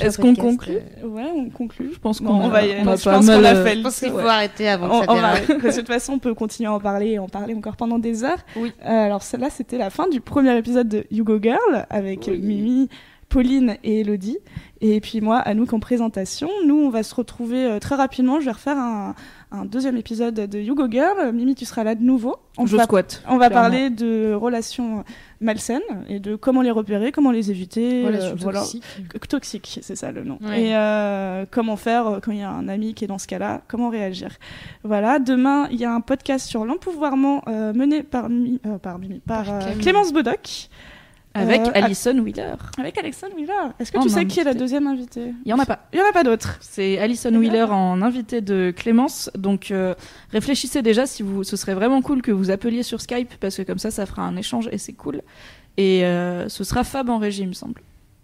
Est-ce qu'on conclut? Euh, Ouais, on conclut. Je pense qu'on va y on a je pense qu'on a euh, fait Je pense qu'il ouais. faut arrêter avant On- que ça on va- dérape. de toute façon, on peut continuer à en parler et en parler encore pendant des heures. Oui. Euh, alors, celle-là, c'était la fin du premier épisode de Hugo Girl avec Mimi, Pauline et Elodie. Et puis moi, Anouk en présentation. Nous, on va se retrouver euh, très rapidement. Je vais refaire un, un deuxième épisode de Hugo Girl. Mimi, tu seras là de nouveau. On Je va, squatte. on va clairement. parler de relations malsaines et de comment les repérer, comment les éviter. Euh, voilà. toxique. Toxique, c'est ça le nom. Ouais. Et euh, comment faire quand il y a un ami qui est dans ce cas-là, comment réagir. Voilà, demain, il y a un podcast sur l'empouvoirment euh, mené par, par, Mimi- par, Clémence. Clémence Bodoc. Avec Euh, Alison Wheeler. Avec Alexandre Wheeler. Est-ce que En tu sais qui est la deuxième invitée? Il y en a pas. Il n'y en a pas d'autres. C'est Alison Wheeler en invité de Clémence. Donc euh, réfléchissez déjà si vous, ce serait vraiment cool que vous appeliez sur Skype parce que comme ça, ça fera un échange et c'est cool. Et euh, ce sera Fab en régie, il me semble.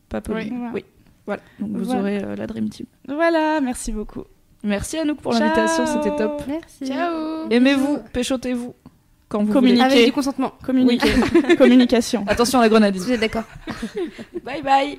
Pas Pauline. Oui. Oui. Voilà. Donc vous Voilà. aurez euh, la Dream Team. Voilà, merci beaucoup. Merci Anouk pour l'invitation, c'était top. Merci. Ciao Aimez-vous, péchotez-vous quand vous Communiquez. voulez. Avec du consentement. Communiquer. Communication. Attention à la grenadine. Vous êtes d'accord Bye bye.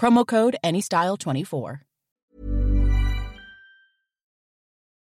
Promo code ANYSTYLE24.